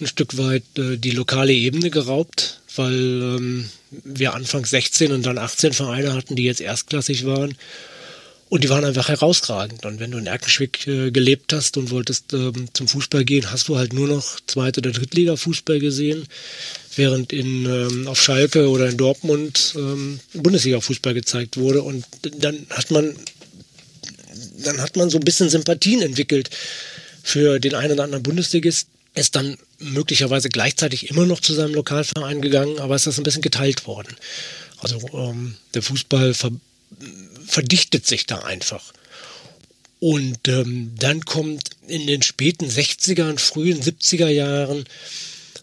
S2: ein Stück weit äh, die lokale Ebene geraubt, weil ähm, wir Anfang 16 und dann 18 Vereine hatten, die jetzt erstklassig waren. Und die waren einfach herausragend. Und wenn du in Erkenschwick äh, gelebt hast und wolltest ähm, zum Fußball gehen, hast du halt nur noch Zweite- oder Drittliga-Fußball gesehen, während in, ähm, auf Schalke oder in Dortmund ähm, Bundesliga-Fußball gezeigt wurde. Und dann hat man dann hat man so ein bisschen Sympathien entwickelt für den einen oder anderen Bundesligist, ist dann möglicherweise gleichzeitig immer noch zu seinem Lokalverein gegangen, aber es ist ein bisschen geteilt worden. Also ähm, der Fußball ver verdichtet sich da einfach. Und ähm, dann kommt in den späten 60er frühen 70er Jahren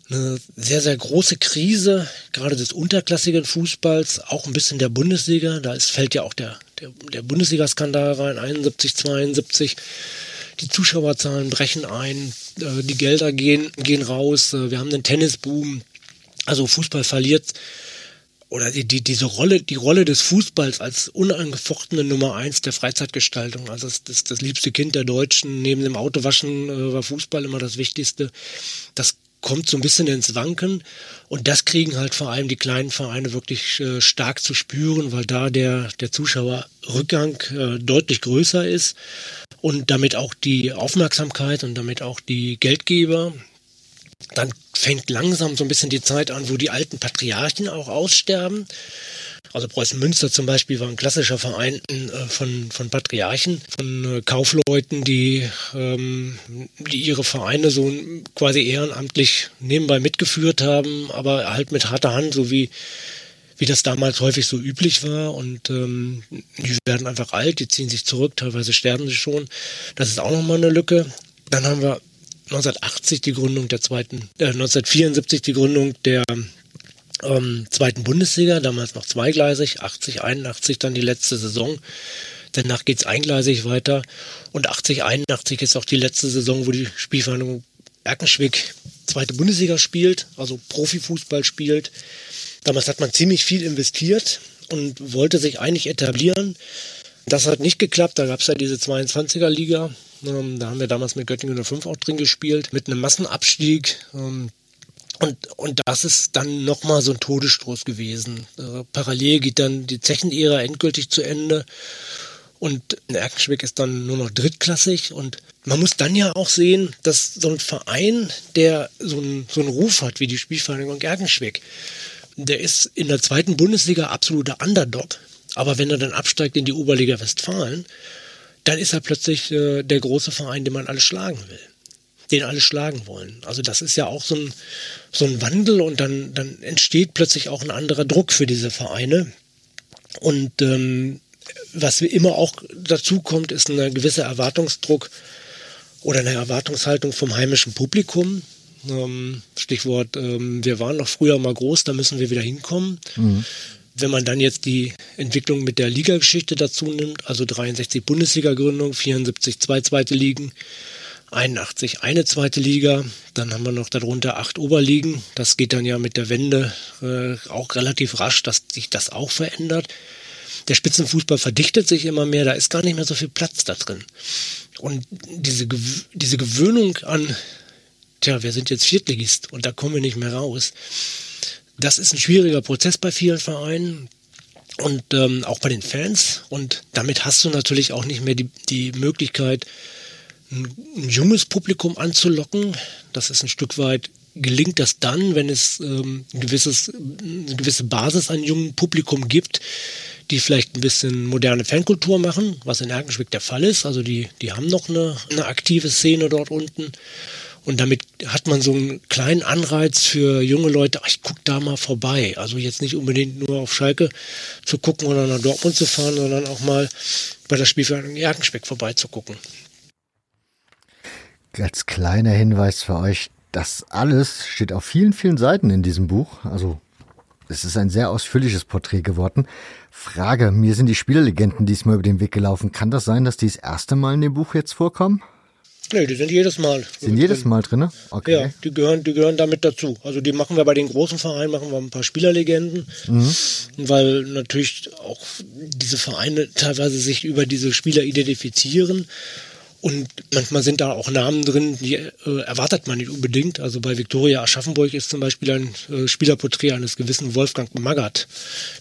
S2: eine sehr, sehr große Krise, gerade des unterklassigen Fußballs, auch ein bisschen der Bundesliga. Da ist, fällt ja auch der, der, der Bundesliga-Skandal rein, 71, 72. Die Zuschauerzahlen brechen ein, äh, die Gelder gehen, gehen raus, äh, wir haben einen Tennisboom. Also Fußball verliert oder die, die, diese Rolle, die Rolle des Fußballs als unangefochtene Nummer eins der Freizeitgestaltung, also das, das, das liebste Kind der Deutschen, neben dem Autowaschen äh, war Fußball immer das Wichtigste. Das kommt so ein bisschen ins Wanken und das kriegen halt vor allem die kleinen Vereine wirklich äh, stark zu spüren, weil da der, der Zuschauerrückgang äh, deutlich größer ist und damit auch die Aufmerksamkeit und damit auch die Geldgeber. Dann fängt langsam so ein bisschen die Zeit an, wo die alten Patriarchen auch aussterben. Also Preußen Münster zum Beispiel war ein klassischer Verein äh, von, von Patriarchen, von äh, Kaufleuten, die, ähm, die ihre Vereine so quasi ehrenamtlich nebenbei mitgeführt haben, aber halt mit harter Hand, so wie, wie das damals häufig so üblich war. Und ähm, die werden einfach alt, die ziehen sich zurück, teilweise sterben sie schon. Das ist auch nochmal eine Lücke. Dann haben wir 1980 die Gründung der zweiten, äh, 1974 die Gründung der ähm, zweiten Bundesliga, damals noch zweigleisig, 80, 81 dann die letzte Saison. Danach geht's eingleisig weiter und 80, 81 ist auch die letzte Saison, wo die Spielvereinigung Erkenschwick zweite Bundesliga spielt, also Profifußball spielt. Damals hat man ziemlich viel investiert und wollte sich eigentlich etablieren. Das hat nicht geklappt, da gab es ja diese 22er Liga. Ähm, da haben wir damals mit Göttingen 05 auch drin gespielt, mit einem Massenabstieg. Ähm, und, und das ist dann nochmal so ein Todesstoß gewesen. Äh, parallel geht dann die Zechenära endgültig zu Ende. Und Erkenschwick ist dann nur noch drittklassig. Und man muss dann ja auch sehen, dass so ein Verein, der so einen, so einen Ruf hat wie die Spielvereinigung Erkenschwick, der ist in der zweiten Bundesliga absoluter Underdog. Aber wenn er dann absteigt in die Oberliga Westfalen, dann ist er plötzlich äh, der große Verein, den man alles schlagen will den alle schlagen wollen. Also das ist ja auch so ein, so ein Wandel und dann, dann entsteht plötzlich auch ein anderer Druck für diese Vereine. Und ähm, was immer auch dazu kommt, ist ein gewisser Erwartungsdruck oder eine Erwartungshaltung vom heimischen Publikum. Ähm, Stichwort, ähm, wir waren noch früher mal groß, da müssen wir wieder hinkommen. Mhm. Wenn man dann jetzt die Entwicklung mit der Ligageschichte dazu nimmt, also 63 Bundesliga-Gründung, 74 zwei zweite Ligen, 81 eine zweite Liga, dann haben wir noch darunter acht Oberligen. Das geht dann ja mit der Wende äh, auch relativ rasch, dass sich das auch verändert. Der Spitzenfußball verdichtet sich immer mehr, da ist gar nicht mehr so viel Platz da drin. Und diese, diese Gewöhnung an, tja, wir sind jetzt Viertligist und da kommen wir nicht mehr raus, das ist ein schwieriger Prozess bei vielen Vereinen und ähm, auch bei den Fans. Und damit hast du natürlich auch nicht mehr die, die Möglichkeit, ein, ein junges Publikum anzulocken. Das ist ein Stück weit gelingt das dann, wenn es ähm, ein gewisses, eine gewisse Basis an jungem Publikum gibt, die vielleicht ein bisschen moderne Fankultur machen, was in Erkenschwick der Fall ist. Also die, die haben noch eine, eine aktive Szene dort unten. Und damit hat man so einen kleinen Anreiz für junge Leute, ach, ich guck da mal vorbei. Also jetzt nicht unbedingt nur auf Schalke zu gucken oder nach Dortmund zu fahren, sondern auch mal bei der Spielvereinigung Erkenschwick vorbeizugucken.
S1: Als kleiner Hinweis für euch, das alles steht auf vielen, vielen Seiten in diesem Buch. Also es ist ein sehr ausführliches Porträt geworden. Frage, mir sind die Spielerlegenden diesmal über den Weg gelaufen. Kann das sein, dass die das erste Mal in dem Buch jetzt vorkommen?
S2: Nee, die sind jedes Mal.
S1: Sind jedes Mal drin?
S2: Okay. Ja, die gehören, die gehören damit dazu. Also die machen wir bei den großen Vereinen, machen wir ein paar Spielerlegenden, mhm. weil natürlich auch diese Vereine teilweise sich über diese Spieler identifizieren. Und manchmal sind da auch Namen drin, die äh, erwartet man nicht unbedingt. Also bei Viktoria Aschaffenburg ist zum Beispiel ein äh, Spielerporträt eines gewissen Wolfgang Magath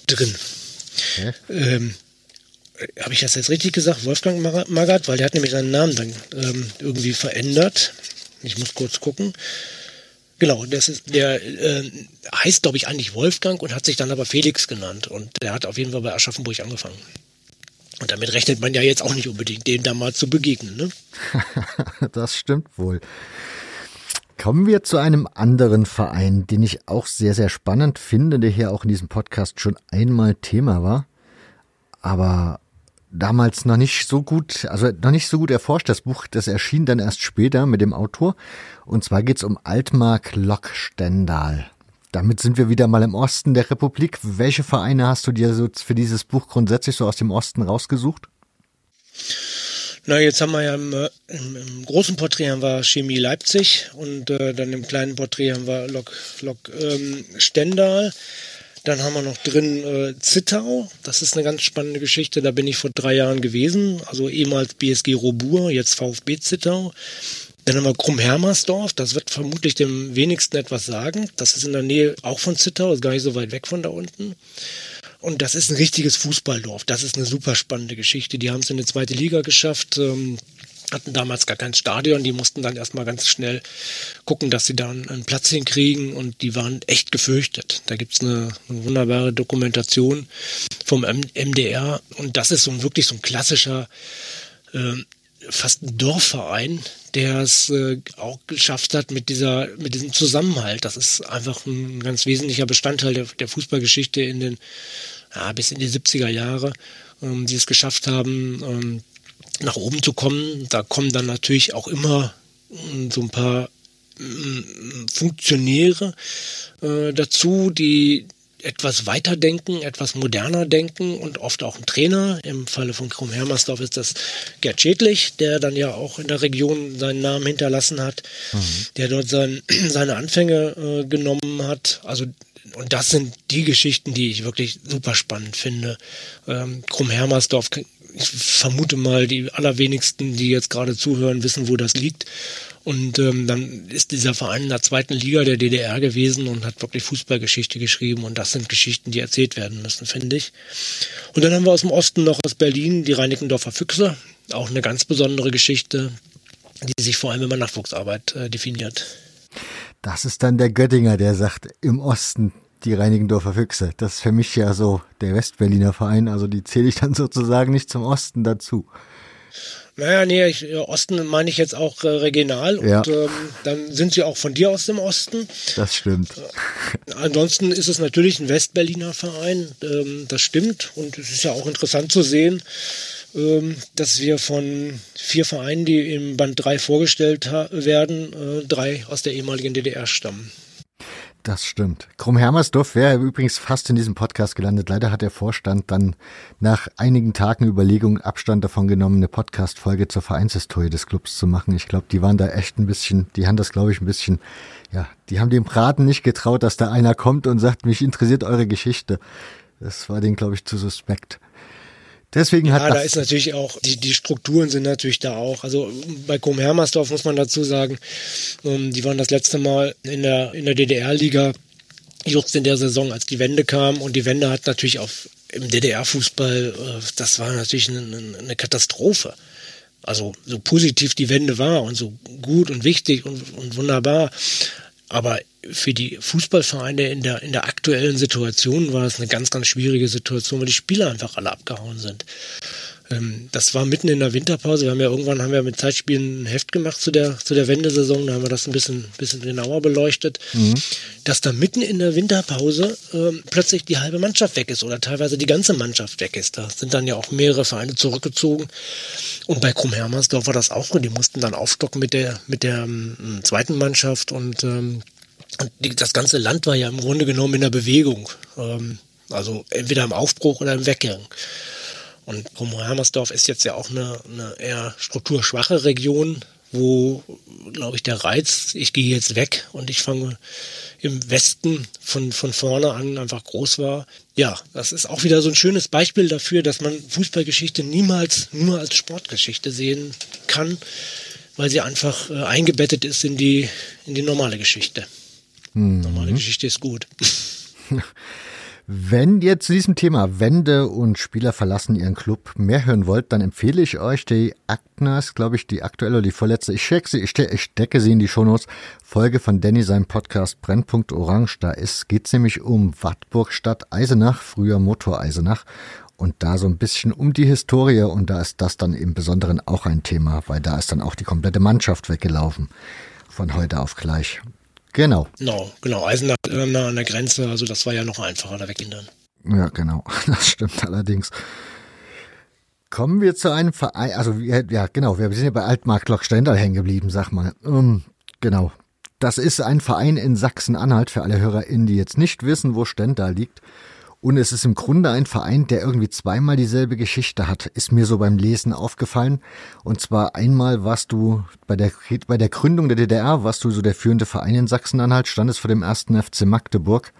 S2: drin. Okay. Ähm, habe ich das jetzt richtig gesagt, Wolfgang Magath, weil der hat nämlich seinen Namen dann ähm, irgendwie verändert. Ich muss kurz gucken. Genau, das ist, der äh, heißt, glaube ich, eigentlich Wolfgang und hat sich dann aber Felix genannt. Und der hat auf jeden Fall bei Aschaffenburg angefangen. Und damit rechnet man ja jetzt auch nicht unbedingt, dem da mal zu begegnen. Ne?
S1: das stimmt wohl. Kommen wir zu einem anderen Verein, den ich auch sehr, sehr spannend finde, der hier auch in diesem Podcast schon einmal Thema war. Aber damals noch nicht so gut, also noch nicht so gut erforscht. Das Buch, das erschien dann erst später mit dem Autor. Und zwar geht's um Altmark Lok Stendal. Damit sind wir wieder mal im Osten der Republik. Welche Vereine hast du dir so für dieses Buch grundsätzlich so aus dem Osten rausgesucht?
S2: Na, jetzt haben wir ja im, äh, im, im großen Porträt haben wir Chemie Leipzig und äh, dann im kleinen Porträt haben wir Lok, Lok ähm, Stendal. Dann haben wir noch drin äh, Zittau. Das ist eine ganz spannende Geschichte. Da bin ich vor drei Jahren gewesen. Also ehemals BSG Robur, jetzt VfB Zittau. Dann haben wir Krumm-Hermersdorf. Das wird vermutlich dem wenigsten etwas sagen. Das ist in der Nähe auch von Zittau, ist gar nicht so weit weg von da unten. Und das ist ein richtiges Fußballdorf. Das ist eine super spannende Geschichte. Die haben es in die zweite Liga geschafft. Hatten damals gar kein Stadion, die mussten dann erstmal ganz schnell gucken, dass sie da einen, Platz hinkriegen und die waren echt gefürchtet. Da gibt's eine, eine wunderbare Dokumentation vom MDR und das ist so wirklich so ein klassischer, äh, fast ein Dorfverein, der es äh, auch geschafft hat mit dieser, mit diesem Zusammenhalt. Das ist einfach ein ganz wesentlicher Bestandteil der, der Fußballgeschichte in den, ja, bis in die 70er Jahre, ähm, die es geschafft haben, ähm, nach oben zu kommen. Da kommen dann natürlich auch immer mm, so ein paar mm, Funktionäre äh, dazu, die etwas weiter denken, etwas moderner denken und oft auch ein Trainer. Im Falle von Krumm Hermersdorf ist das Gerd Schädlich, der dann ja auch in der Region seinen Namen hinterlassen hat, mhm. der dort sein, seine Anfänge äh, genommen hat. Also und das sind die Geschichten, die ich wirklich super spannend finde. Ähm, Krumm Hermersdorf ich vermute mal, die allerwenigsten, die jetzt gerade zuhören, wissen, wo das liegt. Und ähm, dann ist dieser Verein in der zweiten Liga der DDR gewesen und hat wirklich Fußballgeschichte geschrieben. Und das sind Geschichten, die erzählt werden müssen, finde ich. Und dann haben wir aus dem Osten noch aus Berlin die Reinickendorfer Füchse. Auch eine ganz besondere Geschichte, die sich vor allem über Nachwuchsarbeit äh, definiert.
S1: Das ist dann der Göttinger, der sagt, im Osten die Reinigendorfer Füchse. Das ist für mich ja so der Westberliner Verein, also die zähle ich dann sozusagen nicht zum Osten dazu.
S2: Naja, nee, ich, Osten meine ich jetzt auch äh, regional ja. und ähm, dann sind sie auch von dir aus dem Osten.
S1: Das stimmt.
S2: Äh, ansonsten ist es natürlich ein Westberliner Verein, ähm, das stimmt und es ist ja auch interessant zu sehen, ähm, dass wir von vier Vereinen, die im Band 3 vorgestellt werden, äh, drei aus der ehemaligen DDR stammen.
S1: Das stimmt. Krumm-Hermersdorf wäre übrigens fast in diesem Podcast gelandet. Leider hat der Vorstand dann nach einigen Tagen Überlegungen Abstand davon genommen, eine Podcast-Folge zur Vereinshistorie des Clubs zu machen. Ich glaube, die waren da echt ein bisschen, die haben das, glaube ich, ein bisschen, ja, die haben dem Braten nicht getraut, dass da einer kommt und sagt, mich interessiert eure Geschichte. Das war denen, glaube ich, zu suspekt. Deswegen hat
S2: ja, da ist natürlich auch, die, die Strukturen sind natürlich da auch. Also bei Com Hermersdorf muss man dazu sagen, ähm, die waren das letzte Mal in der, in der DDR-Liga just in der Saison, als die Wende kam. Und die Wende hat natürlich auf, im DDR-Fußball, äh, das war natürlich eine, eine Katastrophe. Also so positiv die Wende war und so gut und wichtig und, und wunderbar. Aber für die Fußballvereine in der, in der aktuellen Situation war es eine ganz, ganz schwierige Situation, weil die Spieler einfach alle abgehauen sind. Ähm, das war mitten in der Winterpause. Wir haben ja irgendwann haben wir mit Zeitspielen ein Heft gemacht zu der, zu der Wendesaison. Da haben wir das ein bisschen, bisschen genauer beleuchtet. Mhm. Dass da mitten in der Winterpause ähm, plötzlich die halbe Mannschaft weg ist oder teilweise die ganze Mannschaft weg ist. Da sind dann ja auch mehrere Vereine zurückgezogen. Und bei Krumm-Hermersdorf war das auch. Und die mussten dann aufstocken mit der, mit der ähm, zweiten Mannschaft und ähm, und das ganze Land war ja im Grunde genommen in der Bewegung. Ähm, also entweder im Aufbruch oder im Weggang. Und Hermersdorf ist jetzt ja auch eine, eine eher strukturschwache Region, wo, glaube ich, der Reiz, ich gehe jetzt weg und ich fange im Westen von, von vorne an einfach groß war. Ja, das ist auch wieder so ein schönes Beispiel dafür, dass man Fußballgeschichte niemals nur als Sportgeschichte sehen kann, weil sie einfach äh, eingebettet ist in die, in die normale Geschichte. Mhm. Normale Geschichte ist gut.
S1: Wenn ihr zu diesem Thema Wende und Spieler verlassen ihren Club mehr hören wollt, dann empfehle ich euch die Aknas, glaube ich, die aktuelle oder die vorletzte. Ich, check sie, ich, ste ich stecke sie in die Shownotes. Folge von Danny seinem Podcast Brennpunkt Orange. Da ist, geht's nämlich um Wartburg Stadt Eisenach, früher Motor Eisenach. Und da so ein bisschen um die Historie und da ist das dann im Besonderen auch ein Thema, weil da ist dann auch die komplette Mannschaft weggelaufen. Von heute auf gleich. Genau.
S2: Genau, genau. Eisenach nah an der Grenze, also das war ja noch einfacher, da weggehen dann.
S1: Ja, genau. Das stimmt allerdings. Kommen wir zu einem Verein, also ja, genau, wir sind ja bei Altmark Stendal hängen geblieben, sag mal. Um, ähm, genau. Das ist ein Verein in Sachsen-Anhalt für alle HörerInnen, die jetzt nicht wissen, wo Stendal liegt. Und es ist im Grunde ein Verein, der irgendwie zweimal dieselbe Geschichte hat, ist mir so beim Lesen aufgefallen. Und zwar einmal warst du bei der, bei der Gründung der DDR, warst du so der führende Verein in Sachsen-Anhalt, standest vor dem ersten FC Magdeburg.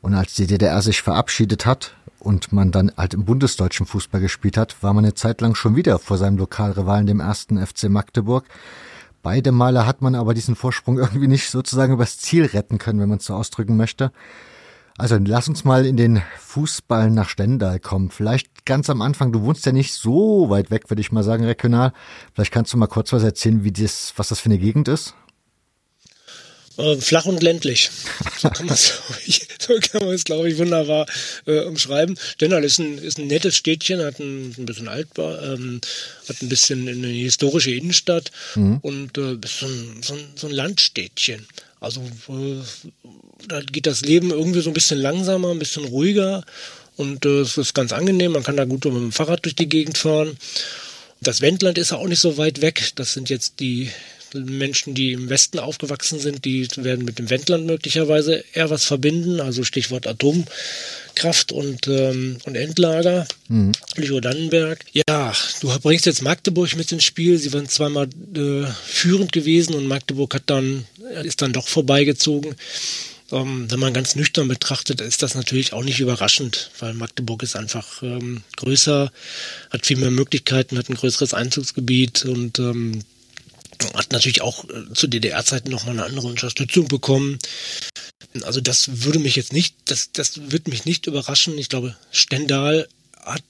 S1: Und als die DDR sich verabschiedet hat und man dann halt im bundesdeutschen Fußball gespielt hat, war man eine Zeit lang schon wieder vor seinem Lokalrivalen, dem ersten FC Magdeburg. Beide Male hat man aber diesen Vorsprung irgendwie nicht sozusagen übers Ziel retten können, wenn man es so ausdrücken möchte. Also lass uns mal in den Fußball nach Stendal kommen. Vielleicht ganz am Anfang, du wohnst ja nicht so weit weg, würde ich mal sagen, regional. Vielleicht kannst du mal kurz was erzählen, wie das, was das für eine Gegend ist?
S2: Äh, flach und ländlich. So kann man es, so glaube ich, wunderbar äh, umschreiben. Stendal ist ein, ist ein nettes Städtchen, hat ein, ein bisschen altbar, ähm, hat ein bisschen eine historische Innenstadt mhm. und äh, ist so ein, so, ein, so ein Landstädtchen. Also äh, da geht das Leben irgendwie so ein bisschen langsamer, ein bisschen ruhiger und äh, es ist ganz angenehm. Man kann da gut mit dem Fahrrad durch die Gegend fahren. Das Wendland ist ja auch nicht so weit weg. Das sind jetzt die Menschen, die im Westen aufgewachsen sind, die werden mit dem Wendland möglicherweise eher was verbinden. Also Stichwort Atom. Kraft und, ähm, und Endlager. Mhm. Leo Dannenberg. Ja, du bringst jetzt Magdeburg mit ins Spiel. Sie waren zweimal äh, führend gewesen und Magdeburg hat dann, ist dann doch vorbeigezogen. Ähm, wenn man ganz nüchtern betrachtet, ist das natürlich auch nicht überraschend, weil Magdeburg ist einfach ähm, größer, hat viel mehr Möglichkeiten, hat ein größeres Einzugsgebiet und ähm, hat natürlich auch äh, zu DDR-Zeiten nochmal eine andere Unterstützung bekommen. Also das würde mich jetzt nicht, das, das wird mich nicht überraschen. Ich glaube, Stendal hat,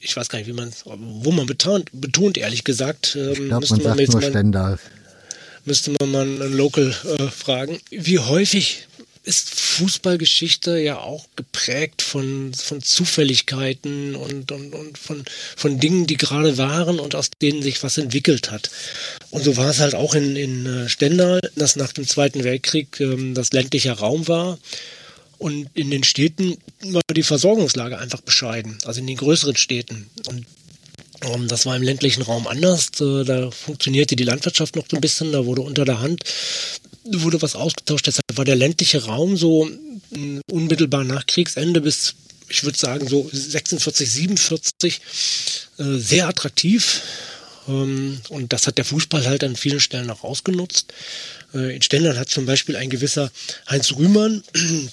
S2: ich weiß gar nicht, wie man wo man betont, betont ehrlich gesagt.
S1: Ähm, ich glaub, man sagt nur Stendal.
S2: Müsste man mal einen Local äh, fragen. Wie häufig ist Fußballgeschichte ja auch geprägt von, von Zufälligkeiten und, und, und von, von Dingen, die gerade waren und aus denen sich was entwickelt hat. Und so war es halt auch in, in äh, Stendal, dass nach dem Zweiten Weltkrieg ähm, das ländlicher Raum war. Und in den Städten war die Versorgungslage einfach bescheiden, also in den größeren Städten. Und ähm, das war im ländlichen Raum anders. Äh, da funktionierte die Landwirtschaft noch so ein bisschen. Da wurde unter der Hand wurde was ausgetauscht. Deshalb war der ländliche Raum so unmittelbar nach Kriegsende bis, ich würde sagen, so 46, 47 äh, sehr attraktiv. Ähm, und das hat der Fußball halt an vielen Stellen auch ausgenutzt. Äh, in Stendern hat zum Beispiel ein gewisser Heinz Rühmann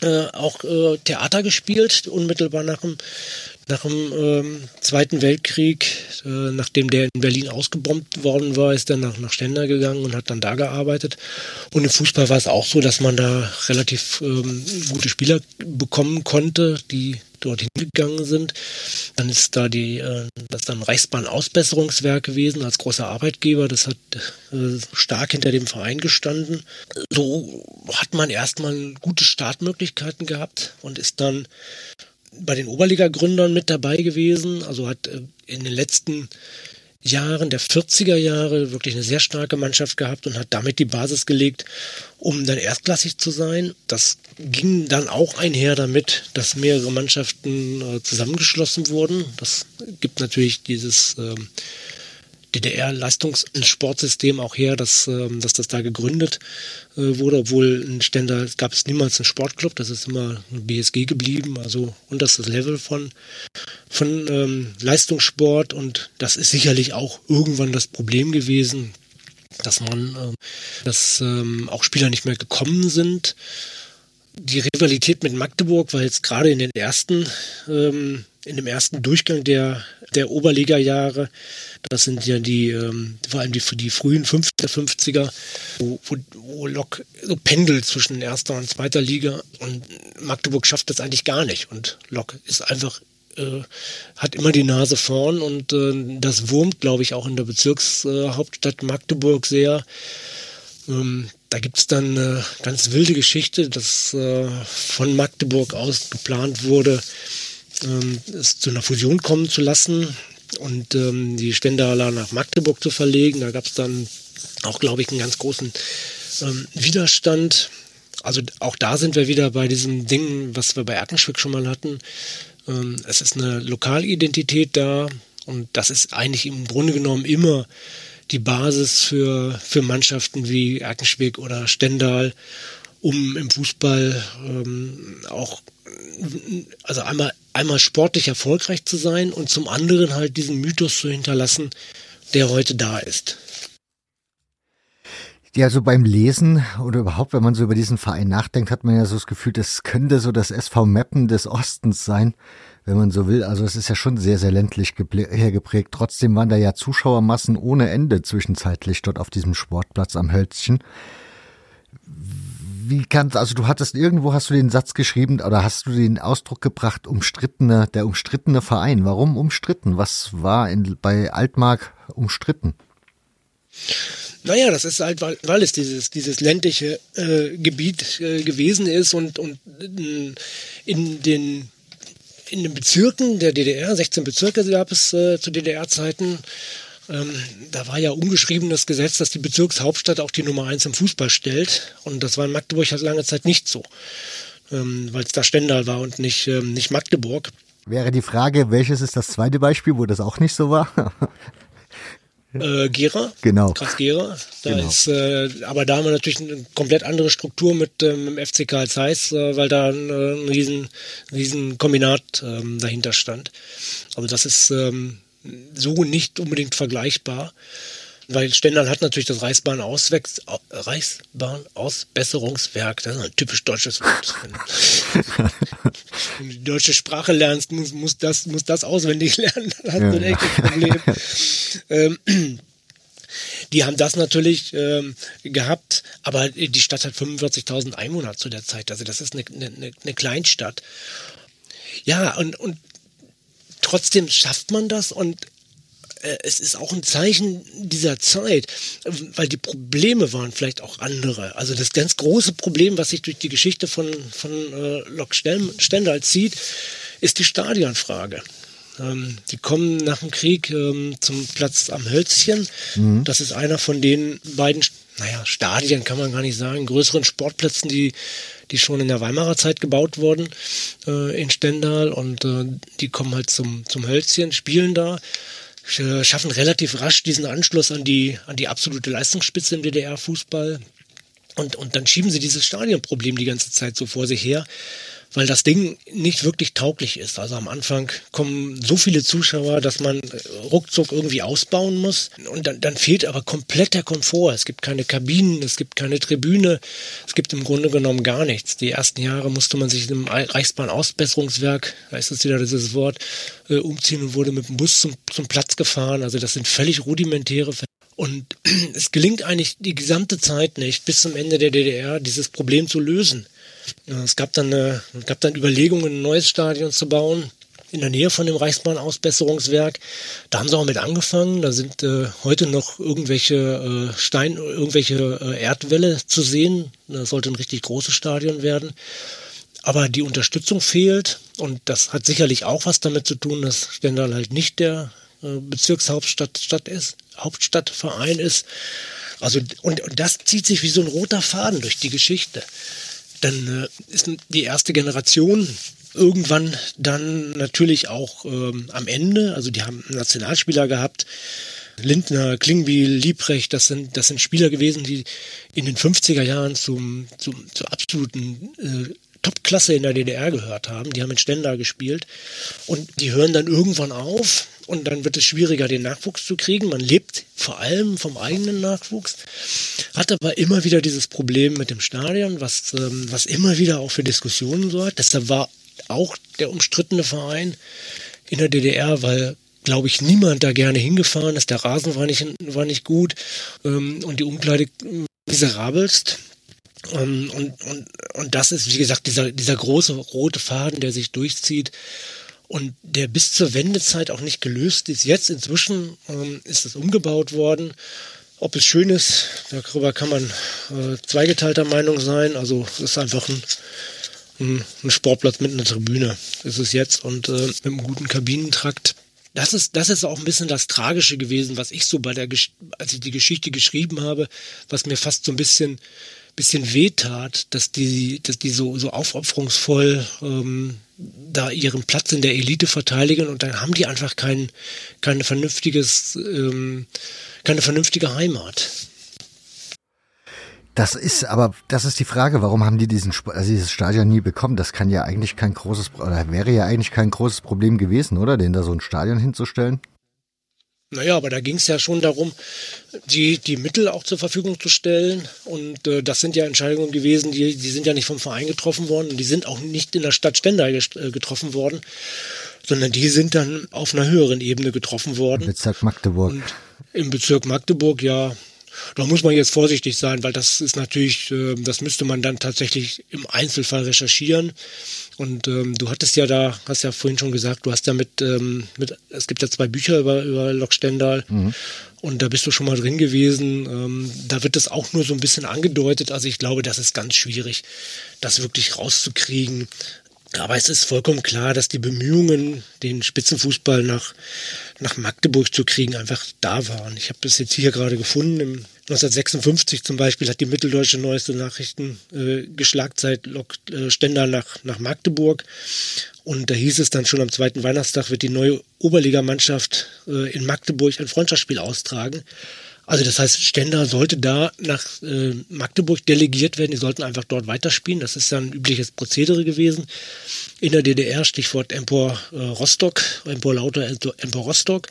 S2: äh, auch äh, Theater gespielt, unmittelbar nach dem, nach dem ähm, Zweiten Weltkrieg, nachdem der in Berlin ausgebombt worden war, ist er nach, nach Stender gegangen und hat dann da gearbeitet. Und im Fußball war es auch so, dass man da relativ ähm, gute Spieler bekommen konnte, die dorthin gegangen sind. Dann ist da die, äh, das dann Reichsbahn-Ausbesserungswerk gewesen als großer Arbeitgeber. Das hat äh, stark hinter dem Verein gestanden. So hat man erstmal gute Startmöglichkeiten gehabt und ist dann bei den Oberliga-Gründern mit dabei gewesen, also hat äh, in den letzten Jahren der 40er Jahre wirklich eine sehr starke Mannschaft gehabt und hat damit die Basis gelegt, um dann erstklassig zu sein. Das ging dann auch einher damit, dass mehrere Mannschaften äh, zusammengeschlossen wurden. Das gibt natürlich dieses ähm, DDR-Leistungssportsystem auch her, dass, ähm, dass das da gegründet äh, wurde, obwohl in Stendal gab es niemals einen Sportclub, das ist immer ein BSG geblieben, also unterstes Level von, von ähm, Leistungssport. Und das ist sicherlich auch irgendwann das Problem gewesen, dass man, ähm, dass ähm, auch Spieler nicht mehr gekommen sind. Die Rivalität mit Magdeburg war jetzt gerade in den ersten ähm, in dem ersten Durchgang der, der Oberliga-Jahre. Das sind ja die, ähm, vor allem die, die frühen 50er, wo, wo, wo Lok so pendelt zwischen erster und zweiter Liga. Und Magdeburg schafft das eigentlich gar nicht. Und Lok ist einfach äh, hat immer die Nase vorn und äh, das wurmt, glaube ich, auch in der Bezirkshauptstadt Magdeburg sehr. Ähm, da gibt es dann eine ganz wilde Geschichte, dass äh, von Magdeburg aus geplant wurde, ähm, es zu einer Fusion kommen zu lassen und ähm, die Stendaler nach Magdeburg zu verlegen. Da gab es dann auch, glaube ich, einen ganz großen ähm, Widerstand. Also auch da sind wir wieder bei diesem Ding, was wir bei Erkenschwick schon mal hatten. Ähm, es ist eine Lokalidentität da und das ist eigentlich im Grunde genommen immer die Basis für, für Mannschaften wie Erkenschwick oder Stendal, um im Fußball ähm, auch also einmal, einmal sportlich erfolgreich zu sein und zum anderen halt diesen Mythos zu hinterlassen, der heute da ist.
S1: Ja, so beim Lesen oder überhaupt, wenn man so über diesen Verein nachdenkt, hat man ja so das Gefühl, das könnte so das SV Meppen des Ostens sein, wenn man so will. Also es ist ja schon sehr, sehr ländlich hergeprägt. Trotzdem waren da ja Zuschauermassen ohne Ende zwischenzeitlich dort auf diesem Sportplatz am Hölzchen wie kann, also du hattest irgendwo hast du den Satz geschrieben oder hast du den Ausdruck gebracht, umstrittene, der umstrittene Verein. Warum umstritten? Was war in, bei Altmark umstritten?
S2: Naja, das ist halt, weil, weil es dieses, dieses ländliche äh, Gebiet äh, gewesen ist und, und in, in den in den Bezirken der DDR, 16 Bezirke gab es äh, zu DDR-Zeiten, ähm, da war ja ungeschriebenes Gesetz, dass die Bezirkshauptstadt auch die Nummer eins im Fußball stellt. Und das war in Magdeburg halt lange Zeit nicht so, ähm, weil es da Stendal war und nicht, ähm, nicht Magdeburg.
S1: Wäre die Frage, welches ist das zweite Beispiel, wo das auch nicht so war?
S2: äh, Gera.
S1: Genau.
S2: Krass Gera. Da genau. ist, äh, aber da haben wir natürlich eine komplett andere Struktur mit ähm, dem FC Karl Zeiss, äh, weil da ein, äh, ein riesen, riesen Kombinat ähm, dahinter stand. Also das ist ähm, so nicht unbedingt vergleichbar. Weil Stendal hat natürlich das Reichsbahn-Ausbesserungswerk. Das ist ein typisch deutsches Wort. Wenn du die deutsche Sprache lernst, muss, muss, das, muss das auswendig lernen. Dann hast du ein echtes Problem. Ähm, die haben das natürlich ähm, gehabt, aber die Stadt hat 45.000 Einwohner zu der Zeit. Also das ist eine, eine, eine Kleinstadt. Ja, und, und trotzdem schafft man das und äh, es ist auch ein Zeichen dieser Zeit, weil die Probleme waren vielleicht auch andere. Also das ganz große Problem, was sich durch die Geschichte von, von äh, Lok Stendal zieht, ist die Stadionfrage. Ähm, die kommen nach dem Krieg ähm, zum Platz am Hölzchen. Mhm. Das ist einer von den beiden, naja, Stadien kann man gar nicht sagen, größeren Sportplätzen, die die schon in der Weimarer Zeit gebaut wurden äh, in Stendal und äh, die kommen halt zum, zum Hölzchen, spielen da, schaffen relativ rasch diesen Anschluss an die, an die absolute Leistungsspitze im DDR-Fußball. Und, und dann schieben sie dieses Stadionproblem die ganze Zeit so vor sich her weil das Ding nicht wirklich tauglich ist. Also am Anfang kommen so viele Zuschauer, dass man äh, ruckzuck irgendwie ausbauen muss. Und dann, dann fehlt aber komplett der Komfort. Es gibt keine Kabinen, es gibt keine Tribüne, es gibt im Grunde genommen gar nichts. Die ersten Jahre musste man sich im Reichsbahn-Ausbesserungswerk, da ist es wieder dieses Wort, äh, umziehen und wurde mit dem Bus zum, zum Platz gefahren. Also das sind völlig rudimentäre und es gelingt eigentlich die gesamte Zeit nicht, bis zum Ende der DDR dieses Problem zu lösen. Es gab dann, eine, gab dann Überlegungen, ein neues Stadion zu bauen in der Nähe von dem Reichsbahnausbesserungswerk. Da haben sie auch mit angefangen. Da sind äh, heute noch irgendwelche äh, Stein, irgendwelche äh, Erdwälle zu sehen. Das sollte ein richtig großes Stadion werden. aber die Unterstützung fehlt und das hat sicherlich auch was damit zu tun, dass Stendal halt nicht der äh, Bezirkshauptstadt Stadt ist, Hauptstadtverein ist. Also und, und das zieht sich wie so ein roter Faden durch die Geschichte. Dann äh, ist die erste Generation irgendwann dann natürlich auch ähm, am Ende, also die haben Nationalspieler gehabt, Lindner, Klingbiel, Liebrecht, das sind, das sind Spieler gewesen, die in den 50er Jahren zum, zum, zur absoluten äh, Top-Klasse in der DDR gehört haben. Die haben in Stendal gespielt. Und die hören dann irgendwann auf und dann wird es schwieriger, den Nachwuchs zu kriegen. Man lebt vor allem vom eigenen Nachwuchs, hat aber immer wieder dieses Problem mit dem Stadion, was, ähm, was immer wieder auch für Diskussionen sorgt. Deshalb war auch der umstrittene Verein in der DDR, weil glaube ich, niemand da gerne hingefahren ist. Der Rasen war nicht, war nicht gut ähm, und die Umkleide miserabelst. Ähm, und, und, und das ist, wie gesagt, dieser, dieser große rote Faden, der sich durchzieht und der bis zur Wendezeit auch nicht gelöst ist. Jetzt inzwischen ähm, ist es umgebaut worden. Ob es schön ist, darüber kann man äh, zweigeteilter Meinung sein. Also es ist einfach ein, ein, ein Sportplatz mit einer Tribüne. Ist jetzt und äh, mit einem guten Kabinentrakt. Das ist, das ist auch ein bisschen das Tragische gewesen, was ich so bei der, als ich die Geschichte geschrieben habe, was mir fast so ein bisschen bisschen wehtat, dass die, dass die so, so aufopferungsvoll ähm, da ihren Platz in der Elite verteidigen und dann haben die einfach kein, kein vernünftiges, ähm, keine vernünftige Heimat.
S1: Das ist aber, das ist die Frage, warum haben die diesen, also dieses Stadion nie bekommen? Das kann ja eigentlich kein großes, oder wäre ja eigentlich kein großes Problem gewesen, oder? Den da so ein Stadion hinzustellen?
S2: Naja, aber da ging es ja schon darum, die, die Mittel auch zur Verfügung zu stellen. Und äh, das sind ja Entscheidungen gewesen, die, die sind ja nicht vom Verein getroffen worden und die sind auch nicht in der Stadt Stendal äh, getroffen worden, sondern die sind dann auf einer höheren Ebene getroffen worden.
S1: Im Bezirk Magdeburg. Und
S2: Im Bezirk Magdeburg, ja. Da muss man jetzt vorsichtig sein, weil das ist natürlich, äh, das müsste man dann tatsächlich im Einzelfall recherchieren. Und ähm, du hattest ja da, hast ja vorhin schon gesagt, du hast ja mit, ähm, mit es gibt ja zwei Bücher über, über Lok Stendal mhm. und da bist du schon mal drin gewesen. Ähm, da wird das auch nur so ein bisschen angedeutet. Also ich glaube, das ist ganz schwierig, das wirklich rauszukriegen. Aber es ist vollkommen klar, dass die Bemühungen, den Spitzenfußball nach, nach Magdeburg zu kriegen, einfach da waren. Ich habe das jetzt hier gerade gefunden. Im 1956 zum Beispiel hat die Mitteldeutsche Neueste Nachrichten äh, Geschlagzeit Lok äh, Stendal nach, nach Magdeburg. Und da hieß es dann schon am zweiten Weihnachtstag wird die neue Oberligamannschaft äh, in Magdeburg ein Freundschaftsspiel austragen. Also das heißt, Stender sollte da nach äh, Magdeburg delegiert werden. Die sollten einfach dort weiterspielen. Das ist ja ein übliches Prozedere gewesen. In der DDR, Stichwort Empor äh, Rostock, Empor Lauter, Empor Rostock.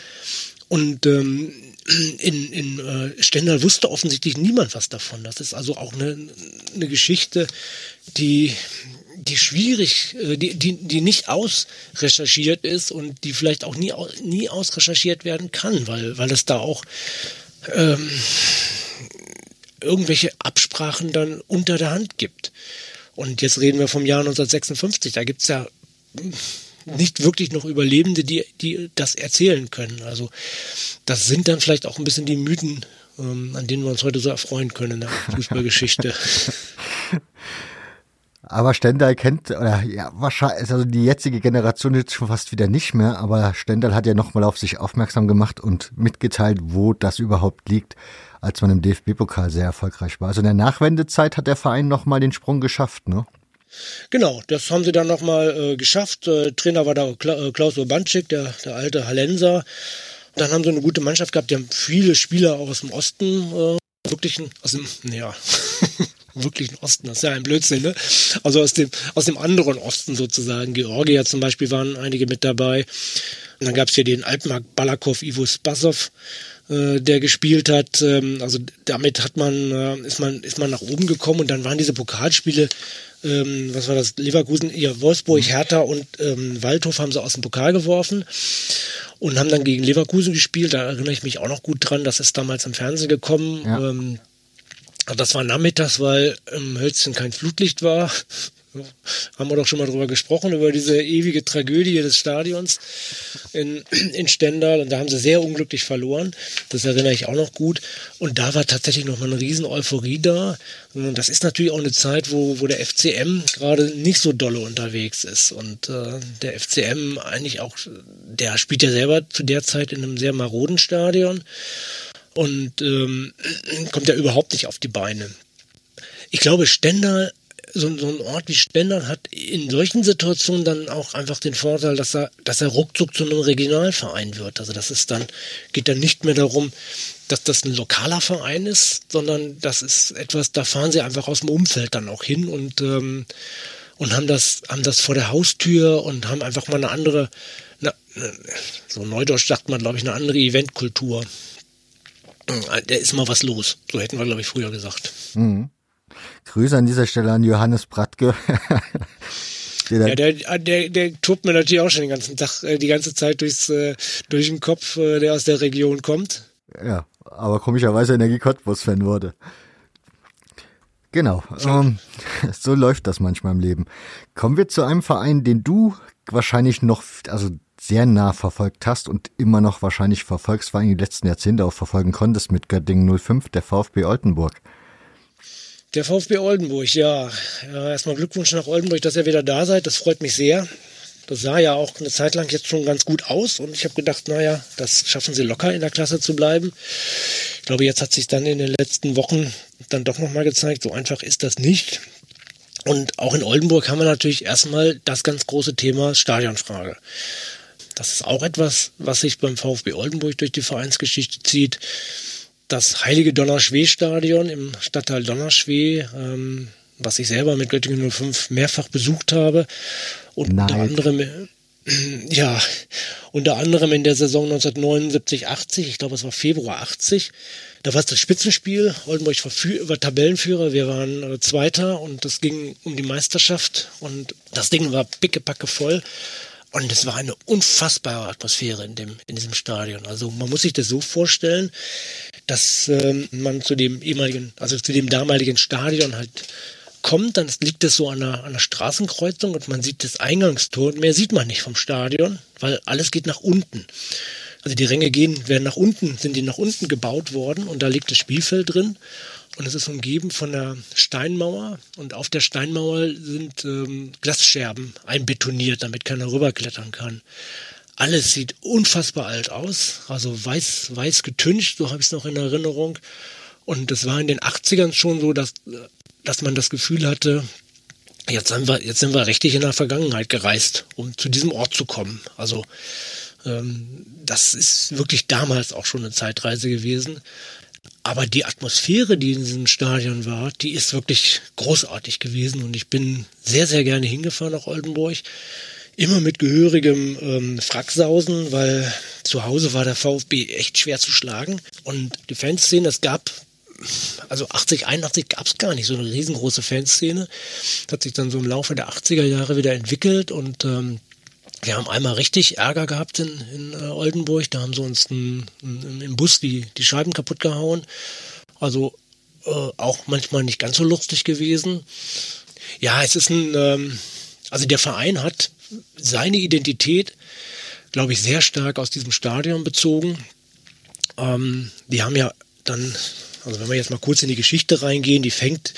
S2: Und ähm, in, in äh, Stendal wusste offensichtlich niemand was davon. Das ist also auch eine, eine Geschichte, die die schwierig, äh, die, die, die nicht ausrecherchiert ist und die vielleicht auch nie, nie ausrecherchiert werden kann, weil, weil es da auch ähm, irgendwelche Absprachen dann unter der Hand gibt. Und jetzt reden wir vom Jahr 1956. Da gibt es ja nicht wirklich noch Überlebende, die, die das erzählen können. Also das sind dann vielleicht auch ein bisschen die Mythen, ähm, an denen wir uns heute so erfreuen können in der Fußballgeschichte.
S1: Aber Stendal kennt, oder ja, wahrscheinlich, also die jetzige Generation jetzt schon fast wieder nicht mehr, aber Stendal hat ja nochmal auf sich aufmerksam gemacht und mitgeteilt, wo das überhaupt liegt, als man im DFB-Pokal sehr erfolgreich war. Also in der Nachwendezeit hat der Verein nochmal den Sprung geschafft, ne?
S2: Genau, das haben sie dann nochmal äh, geschafft. Äh, Trainer war da Kla äh, Klaus Urbanczyk, der, der alte Hallenser. Dann haben sie eine gute Mannschaft gehabt. Die haben viele Spieler auch aus dem Osten, äh, wirklich aus dem, ja, wirklichen Osten, das ist ja ein Blödsinn, ne? Also aus dem, aus dem anderen Osten sozusagen. Georgier zum Beispiel waren einige mit dabei. Und dann gab es hier den Altmark Balakov, Ivo Spasov, äh, der gespielt hat. Ähm, also damit hat man, äh, ist man, ist man nach oben gekommen und dann waren diese Pokalspiele, ähm, was war das? Leverkusen, ja, Wolfsburg, mhm. Hertha und ähm, Waldhof haben sie aus dem Pokal geworfen und haben dann gegen Leverkusen gespielt. Da erinnere ich mich auch noch gut dran. Das ist damals im Fernsehen gekommen. Ja. Ähm, das war nachmittags, weil im Hölzchen kein Flutlicht war. Haben wir doch schon mal drüber gesprochen, über diese ewige Tragödie des Stadions in, in Stendal. Und da haben sie sehr unglücklich verloren. Das erinnere ich auch noch gut. Und da war tatsächlich noch mal eine riesen Euphorie da. Und das ist natürlich auch eine Zeit, wo, wo der FCM gerade nicht so dolle unterwegs ist. Und äh, der FCM eigentlich auch, der spielt ja selber zu der Zeit in einem sehr maroden Stadion und ähm, kommt ja überhaupt nicht auf die Beine. Ich glaube, Stendal so, so ein Ort wie Stendal hat in solchen Situationen dann auch einfach den Vorteil, dass er, dass er ruckzuck zu einem Regionalverein wird. Also das ist dann, geht dann nicht mehr darum, dass das ein lokaler Verein ist, sondern das ist etwas, da fahren sie einfach aus dem Umfeld dann auch hin und, ähm, und haben das, haben das vor der Haustür und haben einfach mal eine andere, eine, so neudeutsch sagt man, glaube ich, eine andere Eventkultur. Da ist mal was los. So hätten wir, glaube ich, früher gesagt. Mhm.
S1: Grüße an dieser Stelle an Johannes Bratke.
S2: ja, der, der, der tobt mir natürlich auch schon den ganzen Tag, äh, die ganze Zeit durchs, äh, durch den Kopf, äh, der aus der Region kommt.
S1: Ja, aber komischerweise Energie Cottbus-Fan wurde. Genau, ähm, so läuft das manchmal im Leben. Kommen wir zu einem Verein, den du wahrscheinlich noch, also sehr nah verfolgt hast und immer noch wahrscheinlich verfolgst, vor allem die letzten Jahrzehnte auch verfolgen konntest mit Göttingen 05, der VfB Oldenburg.
S2: Der VfB Oldenburg, ja. Erstmal Glückwunsch nach Oldenburg, dass ihr wieder da seid. Das freut mich sehr. Das sah ja auch eine Zeit lang jetzt schon ganz gut aus und ich habe gedacht, naja, das schaffen sie locker in der Klasse zu bleiben. Ich glaube, jetzt hat sich dann in den letzten Wochen dann doch nochmal gezeigt, so einfach ist das nicht. Und auch in Oldenburg haben wir natürlich erstmal das ganz große Thema Stadionfrage. Das ist auch etwas, was sich beim VfB Oldenburg durch die Vereinsgeschichte zieht das Heilige Donnerschwee-Stadion im Stadtteil Donnerschwee, ähm, was ich selber mit Göttingen 05 mehrfach besucht habe. Und Nein. unter anderem, äh, ja, unter anderem in der Saison 1979, 80, ich glaube es war Februar 80, da war es das Spitzenspiel. Oldenburg war, war Tabellenführer, wir waren äh, Zweiter und das ging um die Meisterschaft und das Ding war pickepacke voll. Und es war eine unfassbare Atmosphäre in, dem, in diesem Stadion. Also man muss sich das so vorstellen, dass ähm, man zu dem ehemaligen, also zu dem damaligen Stadion halt kommt, dann liegt es so an einer, an einer Straßenkreuzung und man sieht das Eingangstor und mehr sieht man nicht vom Stadion, weil alles geht nach unten. Also die Ränge gehen, werden nach unten, sind die nach unten gebaut worden und da liegt das Spielfeld drin und es ist umgeben von einer Steinmauer und auf der Steinmauer sind ähm, Glasscherben einbetoniert, damit keiner rüberklettern kann. Alles sieht unfassbar alt aus, also weiß, weiß getüncht, so habe ich es noch in Erinnerung. Und es war in den 80ern schon so, dass, dass man das Gefühl hatte, jetzt sind wir, jetzt sind wir richtig in der Vergangenheit gereist, um zu diesem Ort zu kommen. Also ähm, das ist wirklich damals auch schon eine Zeitreise gewesen. Aber die Atmosphäre, die in diesem Stadion war, die ist wirklich großartig gewesen und ich bin sehr, sehr gerne hingefahren nach Oldenburg. Immer mit gehörigem ähm, Fracksausen, weil zu Hause war der VfB echt schwer zu schlagen. Und die Fanszene, es gab, also 80, 81 gab es gar nicht so eine riesengroße Fanszene. Hat sich dann so im Laufe der 80er Jahre wieder entwickelt und ähm, wir haben einmal richtig Ärger gehabt in, in äh, Oldenburg. Da haben sie uns ein, ein, im Bus die, die Scheiben kaputt gehauen. Also äh, auch manchmal nicht ganz so lustig gewesen. Ja, es ist ein, ähm, also der Verein hat seine Identität, glaube ich, sehr stark aus diesem Stadion bezogen. Ähm, die haben ja dann, also wenn wir jetzt mal kurz in die Geschichte reingehen, die fängt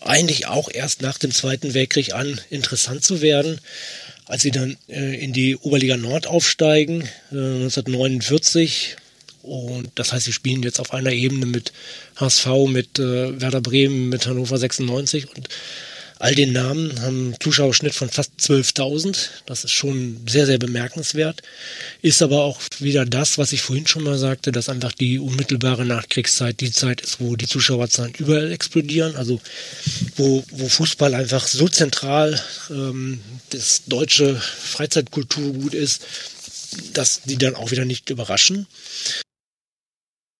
S2: eigentlich auch erst nach dem Zweiten Weltkrieg an, interessant zu werden als sie dann äh, in die Oberliga Nord aufsteigen, äh, 1949. Und das heißt, sie spielen jetzt auf einer Ebene mit HSV, mit äh, Werder Bremen, mit Hannover 96 und all den Namen haben einen Zuschauerschnitt von fast 12.000. Das ist schon sehr, sehr bemerkenswert. Ist aber auch wieder das, was ich vorhin schon mal sagte, dass einfach die unmittelbare Nachkriegszeit die Zeit ist, wo die Zuschauerzahlen überall explodieren. Also wo, wo Fußball einfach so zentral ähm, das deutsche Freizeitkulturgut ist, dass die dann auch wieder nicht überraschen.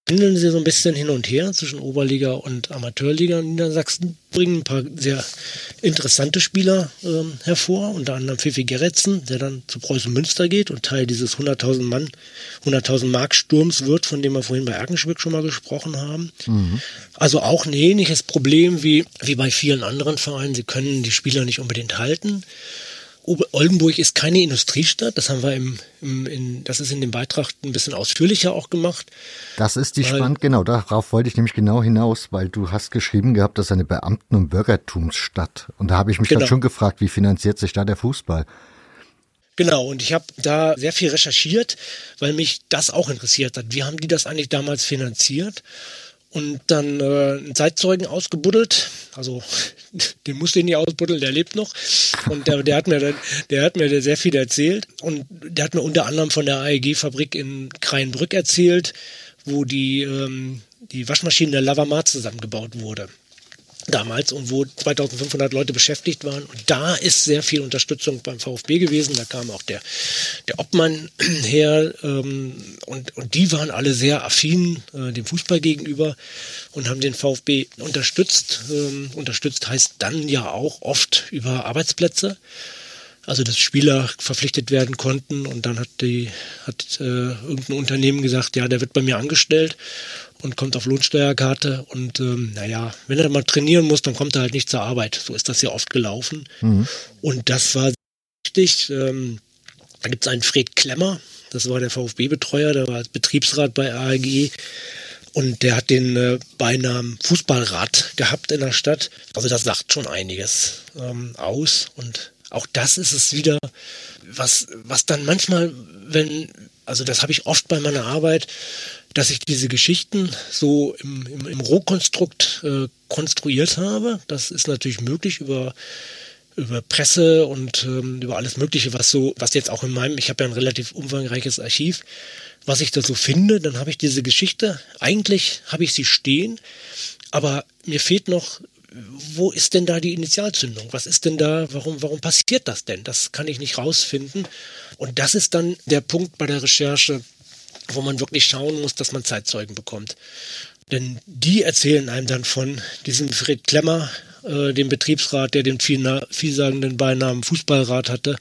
S2: Pendeln sie so ein bisschen hin und her zwischen Oberliga und Amateurliga in Niedersachsen, bringen ein paar sehr interessante Spieler ähm, hervor, unter anderem Fifi Gerritsen, der dann zu Preußen Münster geht und Teil dieses 100.000 Mann, 100.000 Mark Sturms wird, von dem wir vorhin bei Erkenschwick schon mal gesprochen haben. Mhm. Also auch ein ähnliches Problem wie, wie bei vielen anderen Vereinen. Sie können die Spieler nicht unbedingt halten. Oldenburg ist keine Industriestadt. Das haben wir im, im in, das ist in dem Beitrag ein bisschen ausführlicher auch gemacht.
S1: Das ist die weil, spannend, genau. Darauf wollte ich nämlich genau hinaus, weil du hast geschrieben gehabt, das ist eine Beamten- und Bürgertumsstadt. Und da habe ich mich genau. dann schon gefragt, wie finanziert sich da der Fußball?
S2: Genau, und ich habe da sehr viel recherchiert, weil mich das auch interessiert hat. Wie haben die das eigentlich damals finanziert? Und dann äh, einen Zeitzeugen ausgebuddelt. Also den musste ich nicht ausbuddeln, der lebt noch. Und der, der hat mir dann, der hat mir sehr viel erzählt. Und der hat mir unter anderem von der AEG-Fabrik in Kreinbrück erzählt, wo die, ähm, die Waschmaschine der Lavamat zusammengebaut wurde damals und wo 2500 Leute beschäftigt waren. Und da ist sehr viel Unterstützung beim VfB gewesen. Da kam auch der, der Obmann her ähm, und, und die waren alle sehr affin äh, dem Fußball gegenüber und haben den VfB unterstützt. Ähm, unterstützt heißt dann ja auch oft über Arbeitsplätze. Also dass Spieler verpflichtet werden konnten und dann hat die hat äh, irgendein Unternehmen gesagt, ja, der wird bei mir angestellt und kommt auf Lohnsteuerkarte und ähm, naja, wenn er mal trainieren muss, dann kommt er halt nicht zur Arbeit. So ist das ja oft gelaufen. Mhm. Und das war wichtig. Ähm, da gibt es einen Fred Klemmer, das war der VfB-Betreuer, der war Betriebsrat bei AEG. Und der hat den äh, Beinamen Fußballrad gehabt in der Stadt. Also das sagt schon einiges ähm, aus. Und auch das ist es wieder, was, was dann manchmal, wenn, also das habe ich oft bei meiner Arbeit, dass ich diese Geschichten so im, im, im Rohkonstrukt äh, konstruiert habe. Das ist natürlich möglich über über Presse und ähm, über alles Mögliche, was so, was jetzt auch in meinem, ich habe ja ein relativ umfangreiches Archiv, was ich da so finde, dann habe ich diese Geschichte, eigentlich habe ich sie stehen, aber mir fehlt noch, wo ist denn da die Initialzündung? Was ist denn da, warum, warum passiert das denn? Das kann ich nicht rausfinden. Und das ist dann der Punkt bei der Recherche, wo man wirklich schauen muss, dass man Zeitzeugen bekommt. Denn die erzählen einem dann von diesem Fred Klemmer, äh, dem Betriebsrat, der den vielsagenden Beinamen Fußballrat hatte.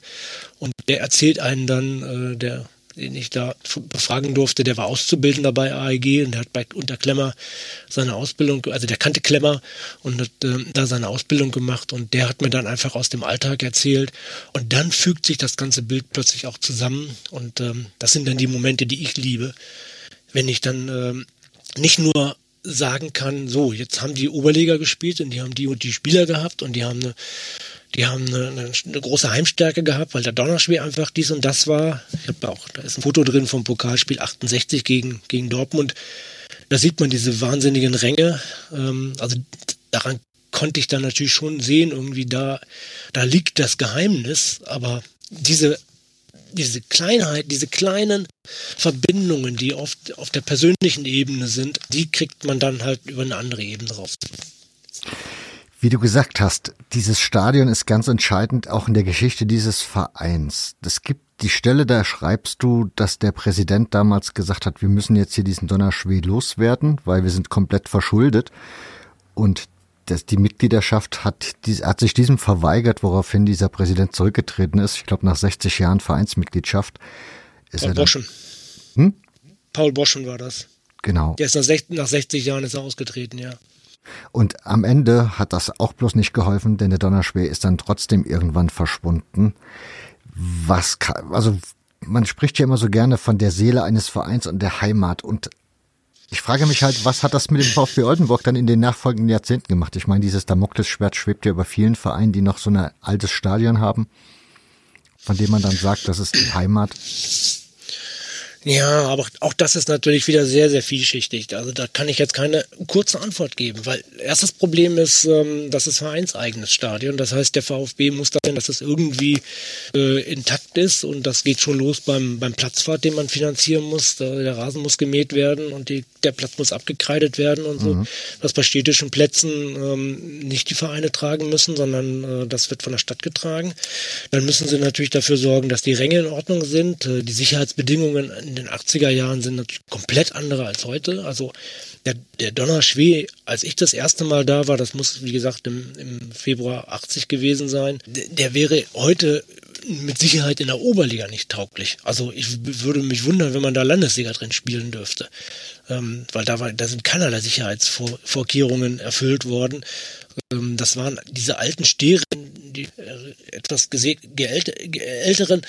S2: Und der erzählt einen dann, äh, der den ich da befragen durfte, der war Auszubildender bei AEG und der hat bei, unter Klemmer seine Ausbildung, also der kannte Klemmer und hat äh, da seine Ausbildung gemacht und der hat mir dann einfach aus dem Alltag erzählt und dann fügt sich das ganze Bild plötzlich auch zusammen und ähm, das sind dann die Momente, die ich liebe, wenn ich dann ähm, nicht nur sagen kann, so, jetzt haben die Oberliga gespielt und die haben die und die Spieler gehabt und die haben eine die haben eine, eine, eine, große Heimstärke gehabt, weil der Donnerspiel einfach dies und das war. Ich habe auch, da ist ein Foto drin vom Pokalspiel 68 gegen, gegen Dortmund. Da sieht man diese wahnsinnigen Ränge. Ähm, also daran konnte ich dann natürlich schon sehen, irgendwie da, da liegt das Geheimnis, aber diese, diese Kleinheit, diese kleinen Verbindungen, die oft auf der persönlichen Ebene sind, die kriegt man dann halt über eine andere Ebene raus.
S1: Wie du gesagt hast, dieses Stadion ist ganz entscheidend auch in der Geschichte dieses Vereins. Es gibt die Stelle, da schreibst du, dass der Präsident damals gesagt hat, wir müssen jetzt hier diesen Donnerschwee loswerden, weil wir sind komplett verschuldet. Und das, die Mitgliedschaft hat, hat sich diesem verweigert, woraufhin dieser Präsident zurückgetreten ist. Ich glaube, nach 60 Jahren Vereinsmitgliedschaft
S2: ist Paul er dann, Boschen. Hm? Paul Boschen war das.
S1: Genau.
S2: Der ist nach 60, nach 60 Jahren ist er ausgetreten, ja.
S1: Und am Ende hat das auch bloß nicht geholfen, denn der Donnerschwer ist dann trotzdem irgendwann verschwunden. Was kann, also man spricht ja immer so gerne von der Seele eines Vereins und der Heimat und ich frage mich halt, was hat das mit dem VfB Oldenburg dann in den nachfolgenden Jahrzehnten gemacht? Ich meine, dieses Damoklesschwert schwebt ja über vielen Vereinen, die noch so ein altes Stadion haben, von dem man dann sagt, das ist die Heimat.
S2: Ja, aber auch das ist natürlich wieder sehr, sehr vielschichtig. Also da kann ich jetzt keine kurze Antwort geben, weil erstes Problem ist, ähm, das ist vereinseigenes Stadion. Das heißt, der VfB muss dahin, dass es irgendwie äh, intakt ist und das geht schon los beim, beim Platzfahrt, den man finanzieren muss. Der, der Rasen muss gemäht werden und die, der Platz muss abgekreidet werden und so. Mhm. Was bei städtischen Plätzen ähm, nicht die Vereine tragen müssen, sondern äh, das wird von der Stadt getragen. Dann müssen sie natürlich dafür sorgen, dass die Ränge in Ordnung sind, äh, die Sicherheitsbedingungen den 80er Jahren sind natürlich komplett andere als heute. Also der, der Donnerschwee, als ich das erste Mal da war, das muss wie gesagt im, im Februar 80 gewesen sein, der, der wäre heute mit Sicherheit in der Oberliga nicht tauglich. Also ich würde mich wundern, wenn man da Landesliga drin spielen dürfte. Ähm, weil da, war, da sind keinerlei Sicherheitsvorkehrungen erfüllt worden. Ähm, das waren diese alten Steren, die äh, etwas älteren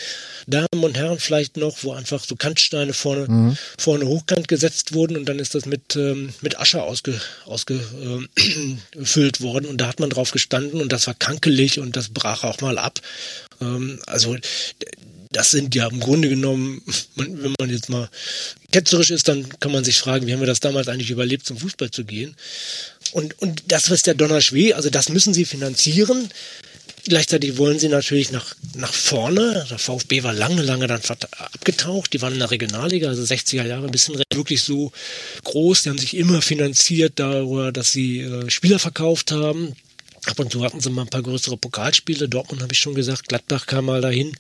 S2: Damen und Herren vielleicht noch, wo einfach so Kantsteine vorne, mhm. vorne hochkant gesetzt wurden und dann ist das mit, ähm, mit Asche ausge, ausgefüllt äh, worden und da hat man drauf gestanden und das war kankelig und das brach auch mal ab. Ähm, also das sind ja im Grunde genommen, wenn man jetzt mal ketzerisch ist, dann kann man sich fragen, wie haben wir das damals eigentlich überlebt, zum Fußball zu gehen. Und, und das ist der Donnerschwee, also das müssen sie finanzieren. Gleichzeitig wollen sie natürlich nach, nach vorne. Der VfB war lange, lange dann abgetaucht. Die waren in der Regionalliga, also 60er Jahre, ein bisschen wirklich so groß. Die haben sich immer finanziert darüber, dass sie äh, Spieler verkauft haben. Ab und zu hatten sie mal ein paar größere Pokalspiele. Dortmund habe ich schon gesagt, Gladbach kam mal dahin.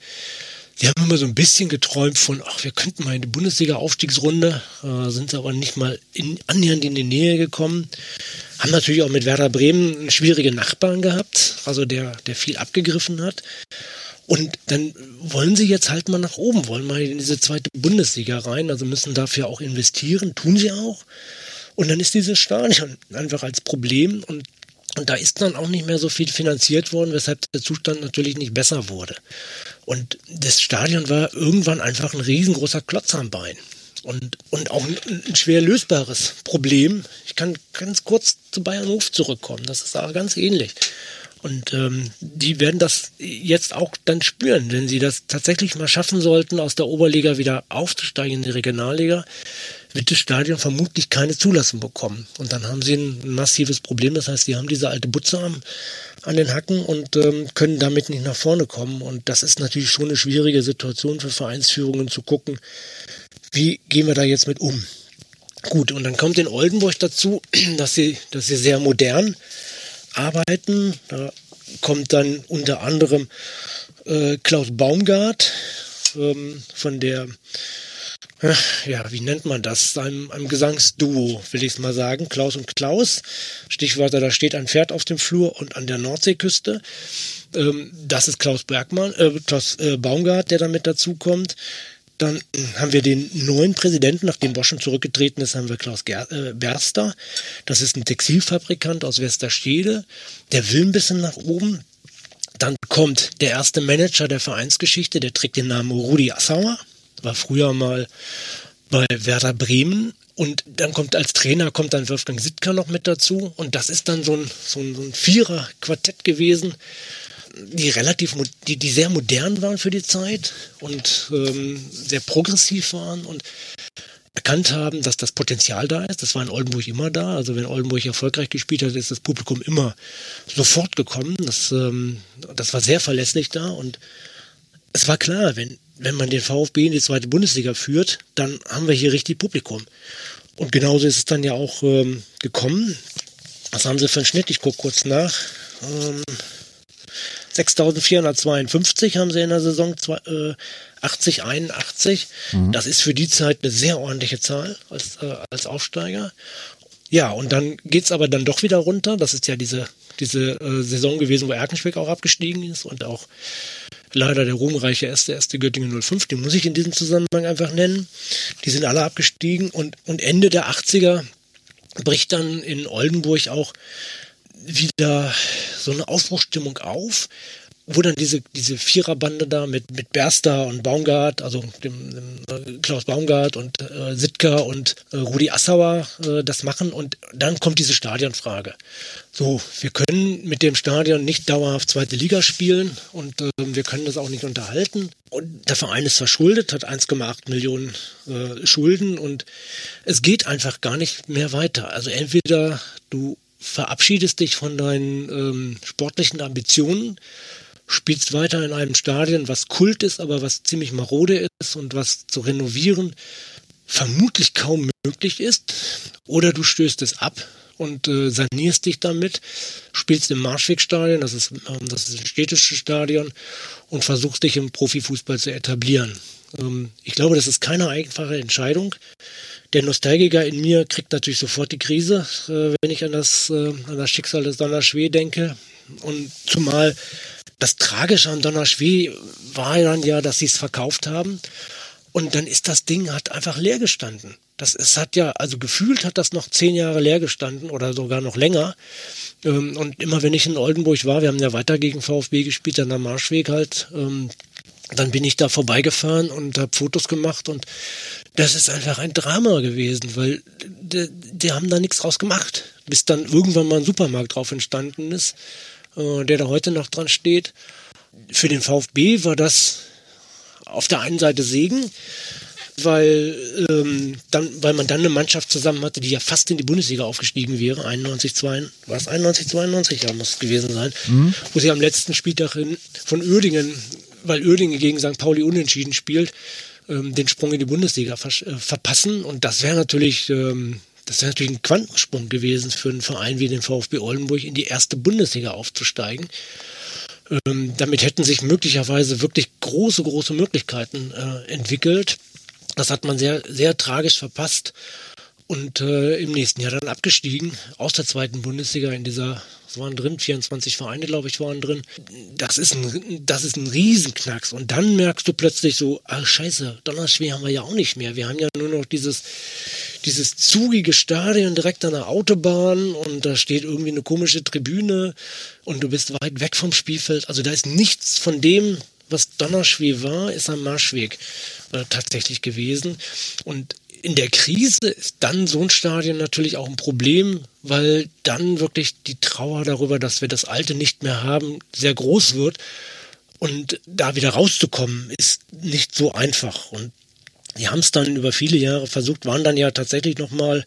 S2: Sie haben immer so ein bisschen geträumt von, ach, wir könnten mal in die Bundesliga-Aufstiegsrunde, äh, sind aber nicht mal in, annähernd in die Nähe gekommen. Haben natürlich auch mit Werder Bremen schwierige Nachbarn gehabt, also der, der viel abgegriffen hat. Und dann wollen sie jetzt halt mal nach oben, wollen mal in diese zweite Bundesliga rein, also müssen dafür auch investieren, tun sie auch. Und dann ist dieses Stadion einfach als Problem und und da ist dann auch nicht mehr so viel finanziert worden, weshalb der Zustand natürlich nicht besser wurde. Und das Stadion war irgendwann einfach ein riesengroßer Klotz am Bein. Und, und auch ein, ein schwer lösbares Problem. Ich kann ganz kurz zu Bayern Hof zurückkommen. Das ist aber ganz ähnlich. Und ähm, die werden das jetzt auch dann spüren, wenn sie das tatsächlich mal schaffen sollten, aus der Oberliga wieder aufzusteigen in die Regionalliga, wird das Stadion vermutlich keine Zulassung bekommen. Und dann haben sie ein, massives Problem. Das heißt, sie haben diese alte Butze am, an den Hacken und ähm, können damit nicht nach vorne kommen. Und das ist natürlich schon eine schwierige Situation für Vereinsführungen zu gucken, wie gehen wir da jetzt mit um. Gut, und dann kommt in Oldenburg dazu, dass sie, dass sie sehr modern arbeiten. Da kommt dann unter anderem äh, Klaus Baumgart ähm, von der, ja, wie nennt man das? Einem, einem Gesangsduo, will ich es mal sagen. Klaus und Klaus. Stichwörter, da steht ein Pferd auf dem Flur und an der Nordseeküste. Ähm, das ist Klaus Bergmann, äh, Klaus äh, Baumgart, der damit dazukommt. Dann haben wir den neuen Präsidenten, nachdem Bosch schon zurückgetreten ist, haben wir Klaus Ger äh, Berster. Das ist ein Textilfabrikant aus Westerstede. Der will ein bisschen nach oben. Dann kommt der erste Manager der Vereinsgeschichte, der trägt den Namen Rudi Assauer. War früher mal bei Werder Bremen. Und dann kommt als Trainer kommt dann Wolfgang Sittker noch mit dazu. Und das ist dann so ein, so ein, so ein Vierer-Quartett gewesen die relativ, die, die sehr modern waren für die Zeit und ähm, sehr progressiv waren und erkannt haben, dass das Potenzial da ist. Das war in Oldenburg immer da. Also wenn Oldenburg erfolgreich gespielt hat, ist das Publikum immer sofort gekommen. Das, ähm, das war sehr verlässlich da und es war klar, wenn, wenn man den VfB in die zweite Bundesliga führt, dann haben wir hier richtig Publikum. Und genauso ist es dann ja auch ähm, gekommen. Was haben sie für einen Schnitt? Ich gucke kurz nach. Ähm, 6452 haben sie in der Saison 80, 81. Mhm. Das ist für die Zeit eine sehr ordentliche Zahl als, äh, als Aufsteiger. Ja, und dann geht's aber dann doch wieder runter. Das ist ja diese, diese äh, Saison gewesen, wo Erkenschwick auch abgestiegen ist und auch leider der ruhmreiche erste, Göttingen 05, den muss ich in diesem Zusammenhang einfach nennen. Die sind alle abgestiegen und, und Ende der 80er bricht dann in Oldenburg auch wieder so eine Aufbruchstimmung auf, wo dann diese, diese Viererbande da mit, mit Berster und Baumgart, also dem, dem äh, Klaus Baumgart und äh, Sitka und äh, Rudi Assauer äh, das machen und dann kommt diese Stadionfrage. So, wir können mit dem Stadion nicht dauerhaft zweite Liga spielen und äh, wir können das auch nicht unterhalten. Und der Verein ist verschuldet, hat 1,8 Millionen äh, Schulden und es geht einfach gar nicht mehr weiter. Also entweder du verabschiedest dich von deinen ähm, sportlichen Ambitionen, spielst weiter in einem Stadion, was Kult ist, aber was ziemlich marode ist und was zu renovieren vermutlich kaum möglich ist, oder du stößt es ab und äh, sanierst dich damit, spielst im Marschwegstadion, das ist, ähm, das ist ein städtisches Stadion, und versuchst dich im Profifußball zu etablieren. Ähm, ich glaube, das ist keine einfache Entscheidung. Der Nostalgiker in mir kriegt natürlich sofort die Krise, äh, wenn ich an das, äh, an das Schicksal des Donnerschwee denke. Und zumal das Tragische an Donnerschwee war dann ja, dass sie es verkauft haben. Und dann ist das Ding hat einfach leer gestanden. Das, es hat ja, also gefühlt hat das noch zehn Jahre leer gestanden oder sogar noch länger. Ähm, und immer wenn ich in Oldenburg war, wir haben ja weiter gegen VfB gespielt, dann am Marschweg halt, ähm, dann bin ich da vorbeigefahren und habe Fotos gemacht und das ist einfach ein Drama gewesen, weil die, die haben da nichts draus gemacht, bis dann irgendwann mal ein Supermarkt drauf entstanden ist, äh, der da heute noch dran steht. Für den VfB war das auf der einen Seite Segen, weil, ähm, dann, weil man dann eine Mannschaft zusammen hatte, die ja fast in die Bundesliga aufgestiegen wäre, 91, 92, war es 91, 92, ja, muss es gewesen sein, mhm. wo sie am letzten Spieltag in, von Uerdingen, weil Uerdingen gegen St. Pauli unentschieden spielt, ähm, den Sprung in die Bundesliga ver äh, verpassen und das wäre natürlich, ähm, das wäre natürlich ein Quantensprung gewesen für einen Verein wie den VfB Oldenburg in die erste Bundesliga aufzusteigen. Ähm, damit hätten sich möglicherweise wirklich große, große Möglichkeiten äh, entwickelt. Das hat man sehr, sehr tragisch verpasst und äh, im nächsten Jahr dann abgestiegen aus der zweiten Bundesliga in dieser, es waren drin, 24 Vereine, glaube ich, waren drin. Das ist ein, das ist ein Riesenknacks. Und dann merkst du plötzlich so, ach scheiße, Donnerschwee haben wir ja auch nicht mehr. Wir haben ja nur noch dieses, dieses zugige Stadion direkt an der Autobahn und da steht irgendwie eine komische Tribüne und du bist weit weg vom Spielfeld. Also da ist nichts von dem, was Donnerschwee war, ist am Marschweg äh, tatsächlich gewesen. Und in der Krise ist dann so ein Stadion natürlich auch ein Problem, weil dann wirklich die Trauer darüber, dass wir das Alte nicht mehr haben, sehr groß wird. Und da wieder rauszukommen, ist nicht so einfach. Und die haben es dann über viele Jahre versucht, waren dann ja tatsächlich nochmal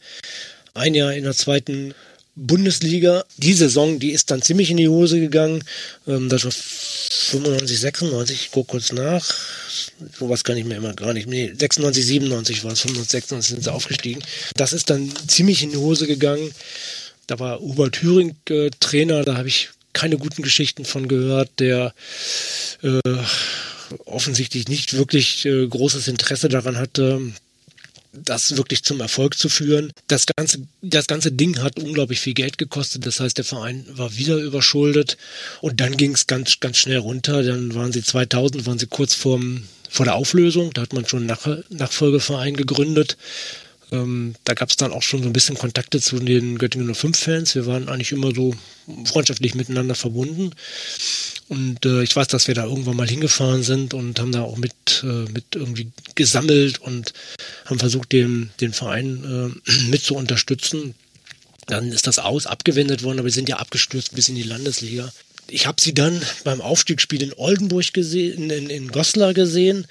S2: ein Jahr in der zweiten Bundesliga. Die Saison, die ist dann ziemlich in die Hose gegangen. Ähm, 95, 96, ich gucke kurz nach. Sowas kann ich mir immer gar nicht. Nee, 96, 97 war es, 95, 96 sind sie aufgestiegen. Das ist dann ziemlich in die Hose gegangen. Da war Hubert Thüring äh, Trainer, da habe ich keine guten Geschichten von gehört. Der äh, offensichtlich nicht wirklich äh, großes Interesse daran hatte, das wirklich zum Erfolg zu führen. Das ganze, das ganze Ding hat unglaublich viel Geld gekostet. Das heißt, der Verein war wieder überschuldet und dann ging es ganz, ganz schnell runter. Dann waren sie 2000, waren sie kurz vorm, vor der Auflösung. Da hat man schon einen Nach Nachfolgeverein gegründet. Ähm, da gab es dann auch schon so ein bisschen Kontakte zu den Göttingen 05 Fans. Wir waren eigentlich immer so freundschaftlich miteinander verbunden. Und äh, ich weiß, dass wir da irgendwann mal hingefahren sind und haben da auch mit, äh, mit irgendwie gesammelt und haben versucht, den, den Verein äh, mit zu unterstützen. Dann ist das aus abgewendet worden, aber wir sind ja abgestürzt bis in die Landesliga. Ich habe sie dann beim Aufstiegsspiel in Oldenburg gesehen, in, in Goslar gesehen.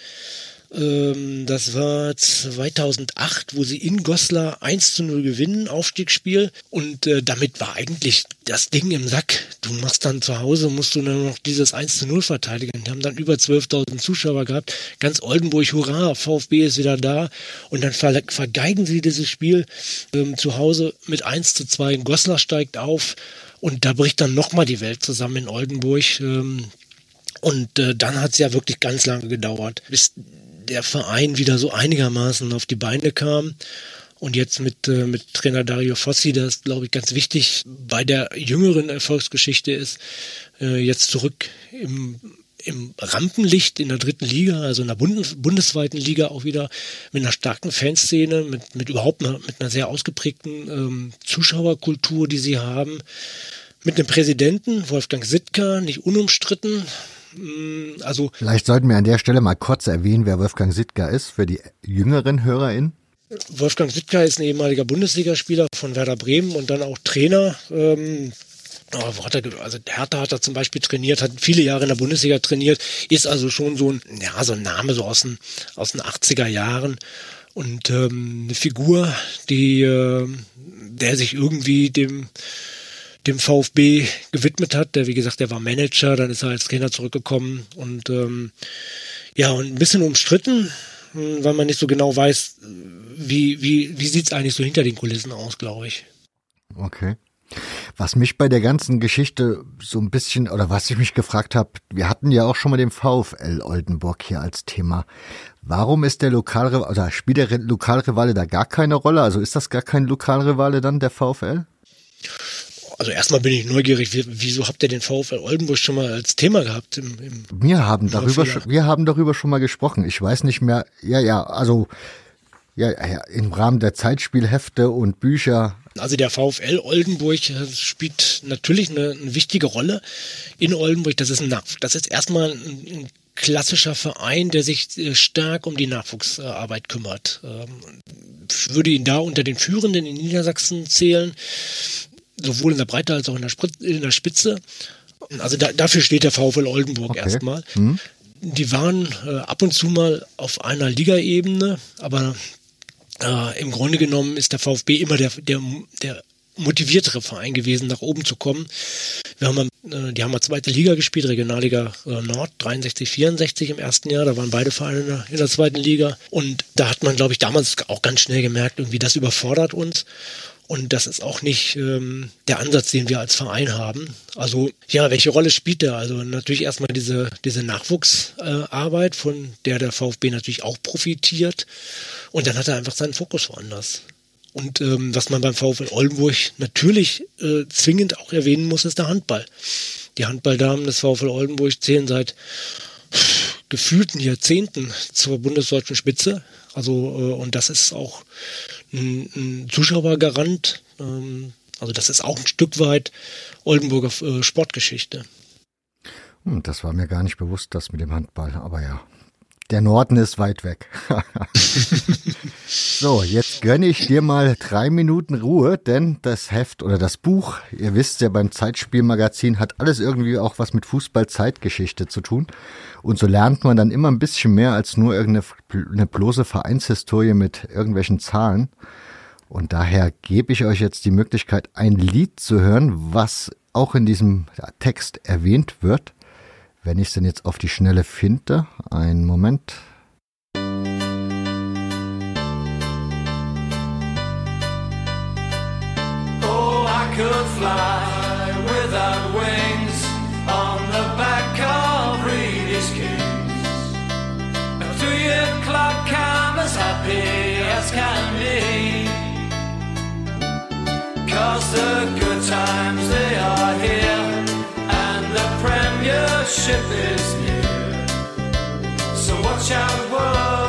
S2: Ähm, das war 2008, wo sie in Goslar 1 zu 0 gewinnen, Aufstiegsspiel. Und äh, damit war eigentlich das Ding im Sack. Du machst dann zu Hause, musst du nur noch dieses 1 zu 0 verteidigen. Die haben dann über 12.000 Zuschauer gehabt. Ganz Oldenburg, hurra, VfB ist wieder da. Und dann ver vergeigen sie dieses Spiel ähm, zu Hause mit 1 zu 2. Goslar steigt auf. Und da bricht dann nochmal die Welt zusammen in Oldenburg. Ähm, und äh, dann hat es ja wirklich ganz lange gedauert, bis der Verein wieder so einigermaßen auf die Beine kam. Und jetzt mit, äh, mit Trainer Dario Fossi, das glaube ich ganz wichtig bei der jüngeren Erfolgsgeschichte ist, äh, jetzt zurück im, im Rampenlicht in der dritten Liga, also in der Bundes bundesweiten Liga auch wieder mit einer starken Fanszene, mit, mit überhaupt einer, mit einer sehr ausgeprägten ähm, Zuschauerkultur, die sie haben, mit einem Präsidenten, Wolfgang Sittker, nicht unumstritten,
S1: also. Vielleicht sollten wir an der Stelle mal kurz erwähnen, wer Wolfgang Sittger ist für die jüngeren HörerInnen.
S2: Wolfgang Sittger ist ein ehemaliger Bundesligaspieler von Werder Bremen und dann auch Trainer. Ähm, hat also Hertha hat er zum Beispiel trainiert, hat viele Jahre in der Bundesliga trainiert, ist also schon so ein, ja, so ein Name so aus den, aus den 80er Jahren und ähm, eine Figur, die, äh, der sich irgendwie dem dem VfB gewidmet hat. Der, wie gesagt, der war Manager, dann ist er als Trainer zurückgekommen und ähm, ja, und ein bisschen umstritten, hm, weil man nicht so genau weiß, wie, wie, wie sieht es eigentlich so hinter den Kulissen aus, glaube ich.
S1: Okay. Was mich bei der ganzen Geschichte so ein bisschen, oder was ich mich gefragt habe, wir hatten ja auch schon mal den VfL Oldenburg hier als Thema. Warum ist der Lokalrivale, oder spielt der Lokalrivale da gar keine Rolle? Also ist das gar kein Lokalrivale dann, der VfL?
S2: Also erstmal bin ich neugierig, wieso habt ihr den VfL Oldenburg schon mal als Thema gehabt? Im,
S1: im wir haben darüber, schon, wir haben darüber schon mal gesprochen. Ich weiß nicht mehr, ja, ja, also ja, ja, im Rahmen der Zeitspielhefte und Bücher.
S2: Also der VfL Oldenburg spielt natürlich eine, eine wichtige Rolle in Oldenburg. Das ist, ein, das ist erstmal ein, ein klassischer Verein, der sich äh, stark um die Nachwuchsarbeit kümmert. Ähm, ich würde ihn da unter den Führenden in Niedersachsen zählen sowohl in der Breite als auch in der, Spritz, in der Spitze. Also da, dafür steht der VfL Oldenburg okay. erstmal. Mhm. Die waren äh, ab und zu mal auf einer Ligaebene, aber äh, im Grunde genommen ist der VfB immer der, der, der motiviertere Verein gewesen, nach oben zu kommen. Wir haben, äh, die haben mal zweite Liga gespielt, Regionalliga äh, Nord, 63, 64 im ersten Jahr. Da waren beide Vereine in der, in der zweiten Liga. Und da hat man, glaube ich, damals auch ganz schnell gemerkt, irgendwie das überfordert uns. Und das ist auch nicht ähm, der Ansatz, den wir als Verein haben. Also ja, welche Rolle spielt der? Also natürlich erstmal diese, diese Nachwuchsarbeit, äh, von der der VfB natürlich auch profitiert. Und dann hat er einfach seinen Fokus woanders. Und ähm, was man beim VfL Oldenburg natürlich äh, zwingend auch erwähnen muss, ist der Handball. Die Handballdamen des VfL Oldenburg zählen seit gefühlten Jahrzehnten zur bundesdeutschen Spitze. Also, äh, und das ist auch ein, Zuschauergarant. Ähm, also das ist auch ein Stück weit Oldenburger äh, Sportgeschichte.
S1: Hm, das war mir gar nicht bewusst, das mit dem Handball, aber ja. Der Norden ist weit weg. so, jetzt gönne ich dir mal drei Minuten Ruhe, denn das Heft oder das Buch, ihr wisst ja, beim Zeitspielmagazin hat alles irgendwie auch was mit Fußball-Zeitgeschichte zu tun. Und so lernt man dann immer ein bisschen mehr als nur irgendeine bloße Vereinshistorie mit irgendwelchen Zahlen. Und daher gebe ich euch jetzt die Möglichkeit, ein Lied zu hören, was auch in diesem Text erwähnt wird. Wenn ich es denn jetzt auf die Schnelle finde, einen Moment. Oh, I could fly without wings on the back of Reedy's Kings. A three o'clock I'm as happy as can be. Cause the good times they are here. Ship is near. So watch out, world,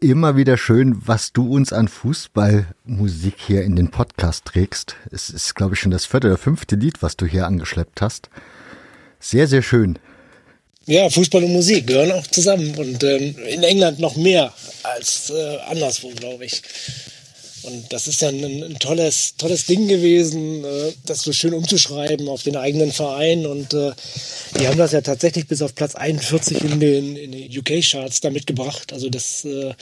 S1: immer wieder schön, was du uns an Fußballmusik hier in den Podcast trägst. Es ist, glaube ich, schon das vierte oder fünfte Lied, was du hier angeschleppt hast. Sehr, sehr schön.
S2: Ja, Fußball und Musik gehören auch zusammen und ähm, in England noch mehr als äh, anderswo, glaube ich. Und das ist ja ein, ein, tolles, tolles Ding gewesen, äh, das so schön umzuschreiben auf den eigenen Verein. Und äh, die haben das ja tatsächlich bis auf Platz 41 in den, in den UK-Charts damit gebracht. Also das äh,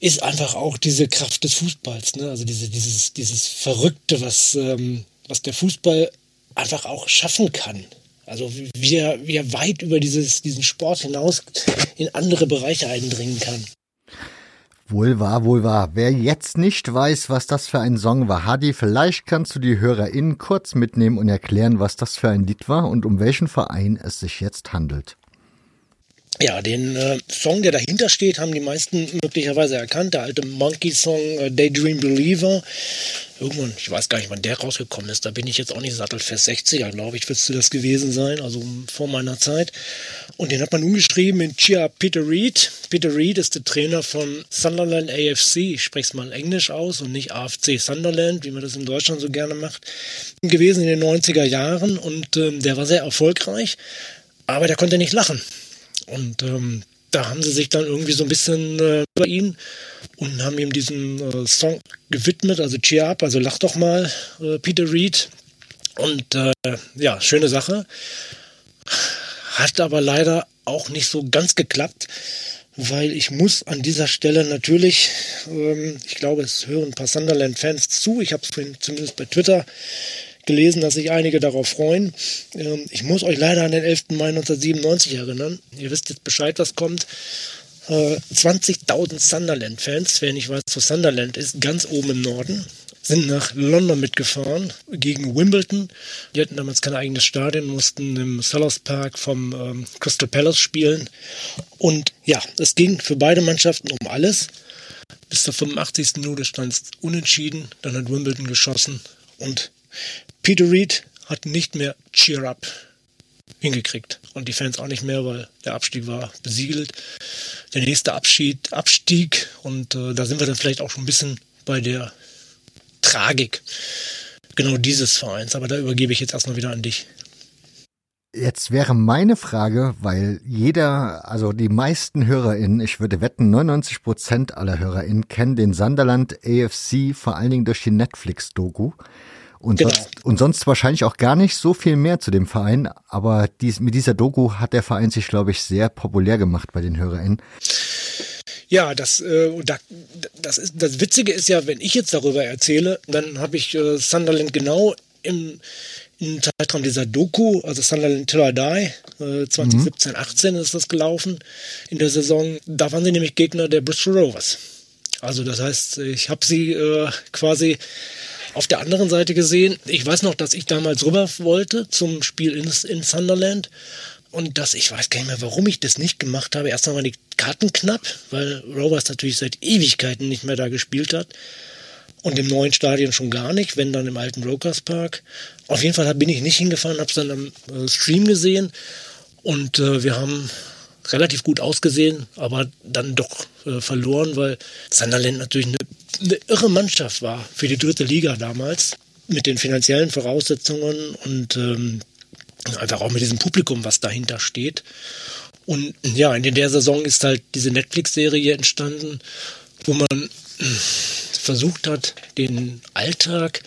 S2: ist einfach auch diese Kraft des Fußballs, ne? Also diese, dieses, dieses Verrückte, was, ähm, was der Fußball einfach auch schaffen kann. Also wie er, wie er weit über dieses, diesen Sport hinaus in andere Bereiche eindringen kann.
S1: Wohl wahr, wohl wahr. Wer jetzt nicht weiß, was das für ein Song war, Hadi, vielleicht kannst du die HörerInnen kurz mitnehmen und erklären, was das für ein Lied war und um welchen Verein es sich jetzt handelt.
S2: Ja, den äh, Song, der dahinter steht, haben die meisten möglicherweise erkannt. Der alte Monkey-Song äh, Daydream Believer. Irgendwann, ich weiß gar nicht, wann der rausgekommen ist. Da bin ich jetzt auch nicht sattelfest. 60er, glaube ich, müsste das gewesen sein, also vor meiner Zeit. Und den hat man umgeschrieben in Chia Peter Reed. Peter Reed ist der Trainer von Sunderland AFC. Ich spreche es mal Englisch aus und nicht AFC Sunderland, wie man das in Deutschland so gerne macht. Gewesen in den 90er Jahren und ähm, der war sehr erfolgreich, aber der konnte nicht lachen. Und ähm, da haben sie sich dann irgendwie so ein bisschen äh, über ihn und haben ihm diesen äh, Song gewidmet, also Cheer Up, also lach doch mal, äh, Peter Reed. Und äh, ja, schöne Sache. Hat aber leider auch nicht so ganz geklappt, weil ich muss an dieser Stelle natürlich, ähm, ich glaube, es hören ein paar Sunderland-Fans zu. Ich habe es zumindest bei Twitter gelesen, dass sich einige darauf freuen. Ähm, ich muss euch leider an den 11. Mai 1997 erinnern. Ihr wisst jetzt Bescheid, was kommt. 20.000 äh, Sunderland-Fans, wer nicht weiß, wo Sunderland ist, ganz oben im Norden, sind nach London mitgefahren gegen Wimbledon. Die hatten damals kein eigenes Stadion, mussten im Sellers Park vom ähm, Crystal Palace spielen. Und ja, es ging für beide Mannschaften um alles. Bis zur 85. Minute stand es unentschieden. Dann hat Wimbledon geschossen und Peter Reed hat nicht mehr Cheer Up hingekriegt. Und die Fans auch nicht mehr, weil der Abstieg war besiegelt. Der nächste Abschied, Abstieg. Und äh, da sind wir dann vielleicht auch schon ein bisschen bei der Tragik genau dieses Vereins. Aber da übergebe ich jetzt erstmal wieder an dich.
S1: Jetzt wäre meine Frage, weil jeder, also die meisten HörerInnen, ich würde wetten, 99 Prozent aller HörerInnen kennen den Sunderland AFC vor allen Dingen durch die Netflix-Doku. Und, genau. sonst, und sonst wahrscheinlich auch gar nicht so viel mehr zu dem Verein. Aber dies, mit dieser Doku hat der Verein sich, glaube ich, sehr populär gemacht bei den HörerInnen.
S2: Ja, das, äh, das, ist, das Witzige ist ja, wenn ich jetzt darüber erzähle, dann habe ich äh, Sunderland genau im, im Zeitraum dieser Doku, also Sunderland Till I Die, äh, 2017, mhm. 18 ist das gelaufen in der Saison. Da waren sie nämlich Gegner der Bristol Rovers. Also das heißt, ich habe sie äh, quasi auf der anderen Seite gesehen, ich weiß noch, dass ich damals rüber wollte zum Spiel in, in Sunderland und dass ich weiß gar nicht mehr, warum ich das nicht gemacht habe. Erstmal waren die Karten knapp, weil Rovers natürlich seit Ewigkeiten nicht mehr da gespielt hat. Und im neuen Stadion schon gar nicht, wenn dann im alten Brokers Park. Auf jeden Fall bin ich nicht hingefahren, habe es dann am äh, Stream gesehen und äh, wir haben relativ gut ausgesehen, aber dann doch äh, verloren, weil Sunderland natürlich eine, eine irre Mannschaft war für die dritte Liga damals mit den finanziellen Voraussetzungen und ähm, einfach auch mit diesem Publikum, was dahinter steht. Und ja, in der Saison ist halt diese Netflix-Serie entstanden, wo man äh, versucht hat, den Alltag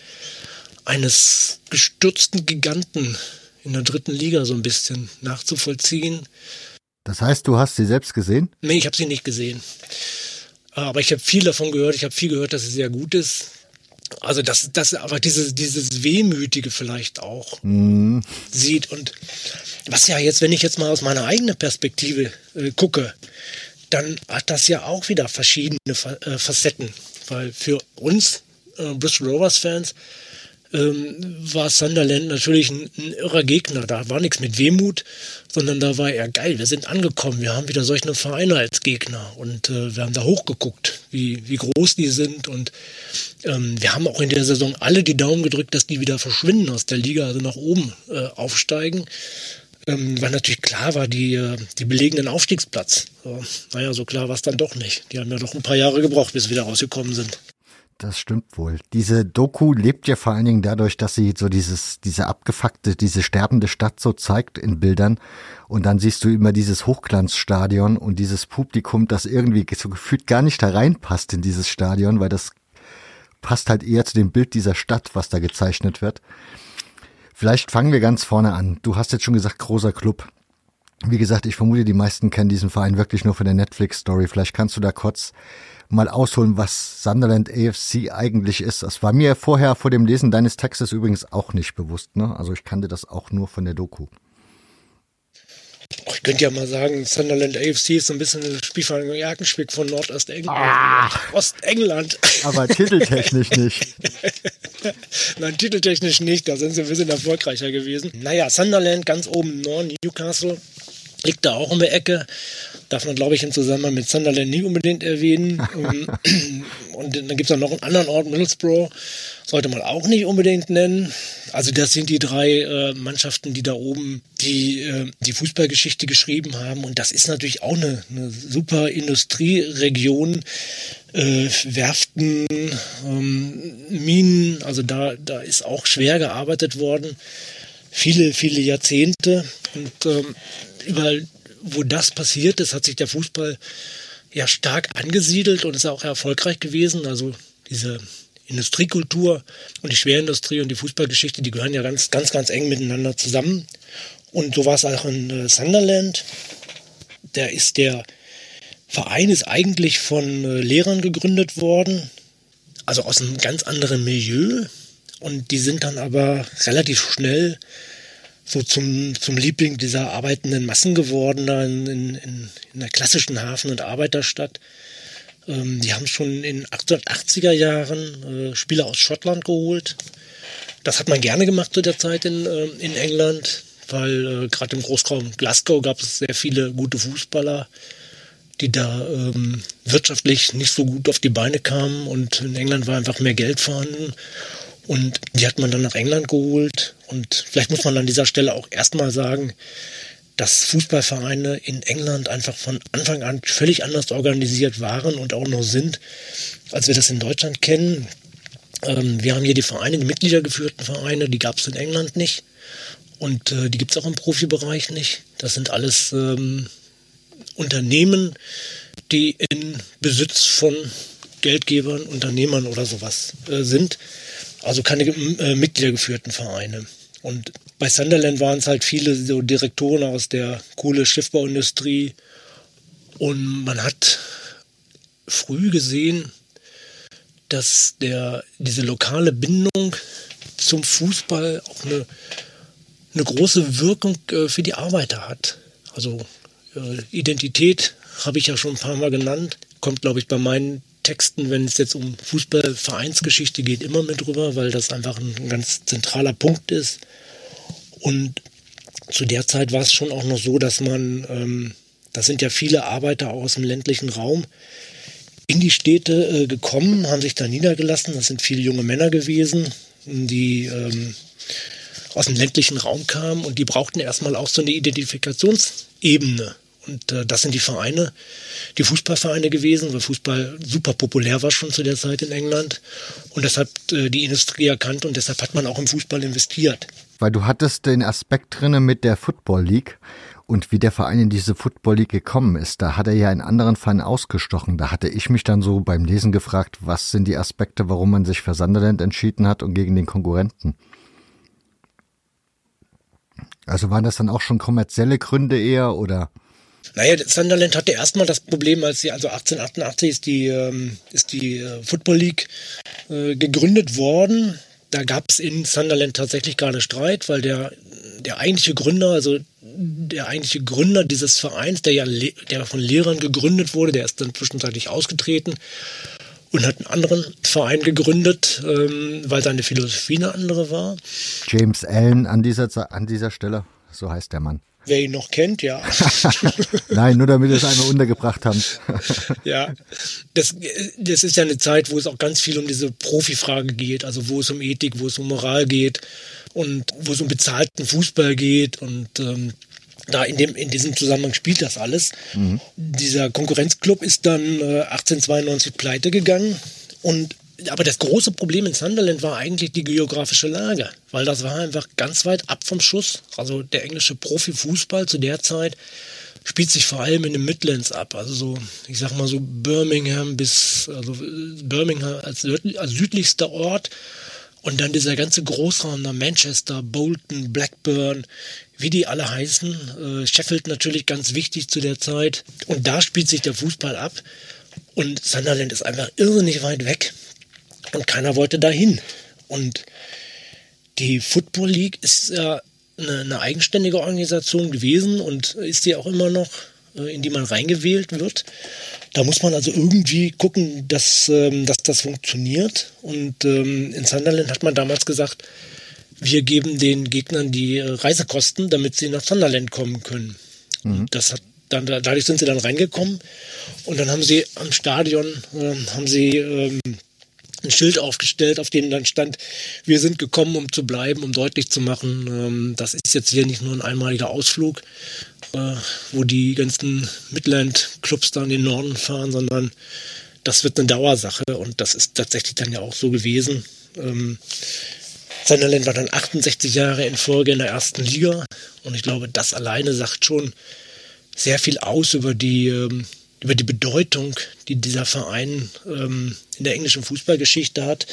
S2: eines gestürzten Giganten in der dritten Liga so ein bisschen nachzuvollziehen.
S1: Das heißt, du hast sie selbst gesehen?
S2: Nee, ich habe sie nicht gesehen. Aber ich habe viel davon gehört. Ich habe viel gehört, dass sie sehr gut ist. Also das, das, aber dieses, dieses Wehmütige vielleicht auch mm. sieht. Und was ja jetzt, wenn ich jetzt mal aus meiner eigenen Perspektive äh, gucke, dann hat das ja auch wieder verschiedene äh, Facetten. Weil für uns äh, Bristol Rovers Fans ähm, war Sunderland natürlich ein, ein, irrer Gegner. Da war nichts mit Wehmut, sondern da war er geil. Wir sind angekommen. Wir haben wieder solche Vereine als Gegner und äh, wir haben da hochgeguckt, wie, wie groß die sind. Und ähm, wir haben auch in der Saison alle die Daumen gedrückt, dass die wieder verschwinden aus der Liga, also nach oben äh, aufsteigen. ähm, weil natürlich klar war, die, äh, die belegen den Aufstiegsplatz. So, naja, so klar war es dann doch nicht. Die haben ja doch ein paar Jahre gebraucht, bis sie wieder rausgekommen sind.
S1: Das stimmt wohl. Diese Doku lebt ja vor allen Dingen dadurch, dass sie so dieses, diese abgefuckte, diese sterbende Stadt so zeigt in Bildern. Und dann siehst du immer dieses Hochglanzstadion und dieses Publikum, das irgendwie so gefühlt gar nicht da reinpasst in dieses Stadion, weil das passt halt eher zu dem Bild dieser Stadt, was da gezeichnet wird. Vielleicht fangen wir ganz vorne an. Du hast jetzt schon gesagt, großer Club. Wie gesagt, ich vermute, die meisten kennen diesen Verein wirklich nur von der Netflix-Story. Vielleicht kannst du da kurz mal ausholen, was Sunderland AFC eigentlich ist. Das war mir vorher vor dem Lesen deines Textes übrigens auch nicht bewusst. Ne? Also ich kannte das auch nur von der Doku.
S2: Ich könnte ja mal sagen, Sunderland AFC ist so ein bisschen eine Spielvereinigung Erkenschwick von Nordostengland. Ah, Ostengland.
S1: Aber titeltechnisch nicht.
S2: Nein, titeltechnisch nicht. Da sind sie ein bisschen erfolgreicher gewesen. Naja, Sunderland ganz oben im Norden, Newcastle, liegt da auch um die Ecke. Darf man, glaube ich, im Zusammenhang mit Sunderland nie unbedingt erwähnen. Und dann gibt es auch noch einen anderen Ort, Middlesbrough, sollte man auch nicht unbedingt nennen. Also das sind die drei äh, Mannschaften, die da oben die, äh, die Fußballgeschichte geschrieben haben. Und das ist natürlich auch eine, eine super Industrieregion. Äh, Werften, ähm, Minen, also da, da ist auch schwer gearbeitet worden. Viele, viele Jahrzehnte. Und ähm, überall, wo das passiert ist, hat sich der Fußball ja stark angesiedelt und ist auch erfolgreich gewesen. Also diese Industriekultur und die Schwerindustrie und die Fußballgeschichte, die gehören ja ganz, ganz, ganz eng miteinander zusammen. Und so war es auch in äh, Sunderland. Der ist der Verein ist eigentlich von äh, Lehrern gegründet worden, also aus einem ganz anderen Milieu. Und die sind dann aber relativ schnell so zum, zum Liebling dieser arbeitenden Massen geworden, da in, in, in der klassischen Hafen- und Arbeiterstadt. Ähm, die haben schon in 1880er Jahren äh, Spieler aus Schottland geholt. Das hat man gerne gemacht zu der Zeit in, äh, in England, weil äh, gerade im Großraum Glasgow gab es sehr viele gute Fußballer, die da ähm, wirtschaftlich nicht so gut auf die Beine kamen und in England war einfach mehr Geld vorhanden. Und die hat man dann nach England geholt. Und vielleicht muss man an dieser Stelle auch erstmal sagen, dass Fußballvereine in England einfach von Anfang an völlig anders organisiert waren und auch noch sind, als wir das in Deutschland kennen. Ähm, wir haben hier die Vereine, die Mitgliedergeführten Vereine, die gab es in England nicht. Und äh, die gibt es auch im Profibereich nicht. Das sind alles ähm, Unternehmen, die in Besitz von Geldgebern, Unternehmern oder sowas äh, sind. Also keine äh, mitgliedergeführten Vereine. Und bei Sunderland waren es halt viele so Direktoren aus der Kohle Schiffbauindustrie. Und man hat früh gesehen, dass der, diese lokale Bindung zum Fußball auch eine, eine große Wirkung äh, für die Arbeiter hat. Also äh, Identität habe ich ja schon ein paar Mal genannt, kommt, glaube ich, bei meinen Texten, wenn es jetzt um Fußballvereinsgeschichte geht, immer mit drüber, weil das einfach ein ganz zentraler Punkt ist. Und zu der Zeit war es schon auch noch so, dass man, ähm, das sind ja viele Arbeiter aus dem ländlichen Raum, in die Städte äh, gekommen, haben sich da niedergelassen. Das sind viele junge Männer gewesen, die ähm, aus dem ländlichen Raum kamen und die brauchten erstmal auch so eine Identifikationsebene. Und äh, das sind die Vereine, die Fußballvereine gewesen, weil Fußball super populär war schon zu der Zeit in England. Und deshalb äh, die Industrie erkannt und deshalb hat man auch im Fußball investiert.
S1: Weil du hattest den Aspekt drinne mit der Football League und wie der Verein in diese Football League gekommen ist. Da hat er ja einen anderen Verein ausgestochen. Da hatte ich mich dann so beim Lesen gefragt, was sind die Aspekte, warum man sich für Sunderland entschieden hat und gegen den Konkurrenten. Also waren das dann auch schon kommerzielle Gründe eher oder?
S2: Naja, Sunderland hatte erstmal das Problem, als sie, also 1888 ist die, ähm, ist die äh, Football League äh, gegründet worden. Da gab es in Sunderland tatsächlich gar einen Streit, weil der, der eigentliche Gründer, also der eigentliche Gründer dieses Vereins, der ja der von Lehrern gegründet wurde, der ist dann zwischenzeitlich ausgetreten und hat einen anderen Verein gegründet, ähm, weil seine Philosophie eine andere war.
S1: James Allen an dieser, an dieser Stelle, so heißt der Mann.
S2: Wer ihn noch kennt, ja.
S1: Nein, nur damit wir es einmal untergebracht haben.
S2: ja, das, das ist ja eine Zeit, wo es auch ganz viel um diese Profifrage geht, also wo es um Ethik, wo es um Moral geht und wo es um bezahlten Fußball geht und ähm, da in, dem, in diesem Zusammenhang spielt das alles. Mhm. Dieser Konkurrenzclub ist dann äh, 1892 pleite gegangen und aber das große Problem in Sunderland war eigentlich die geografische Lage, weil das war einfach ganz weit ab vom Schuss. Also der englische Profifußball zu der Zeit spielt sich vor allem in den Midlands ab. Also so, ich sag mal so Birmingham bis, also Birmingham als, als südlichster Ort und dann dieser ganze Großraum da Manchester, Bolton, Blackburn, wie die alle heißen. Äh, Sheffield natürlich ganz wichtig zu der Zeit. Und da spielt sich der Fußball ab. Und Sunderland ist einfach irrsinnig weit weg. Und keiner wollte dahin. Und die Football League ist ja eine, eine eigenständige Organisation gewesen und ist sie auch immer noch, äh, in die man reingewählt wird. Da muss man also irgendwie gucken, dass, ähm, dass das funktioniert. Und ähm, in Sunderland hat man damals gesagt, wir geben den Gegnern die äh, Reisekosten, damit sie nach Sunderland kommen können. Mhm. Das hat dann, dadurch sind sie dann reingekommen und dann haben sie am Stadion äh, haben sie ähm, ein Schild aufgestellt, auf dem dann stand, wir sind gekommen, um zu bleiben, um deutlich zu machen, ähm, das ist jetzt hier nicht nur ein einmaliger Ausflug, äh, wo die ganzen Midland-Clubs da in den Norden fahren, sondern das wird eine Dauersache und das ist tatsächlich dann ja auch so gewesen. Ähm, Sunderland war dann 68 Jahre in Folge in der ersten Liga und ich glaube, das alleine sagt schon sehr viel aus über die ähm, über die Bedeutung, die dieser Verein ähm, in der englischen Fußballgeschichte hat.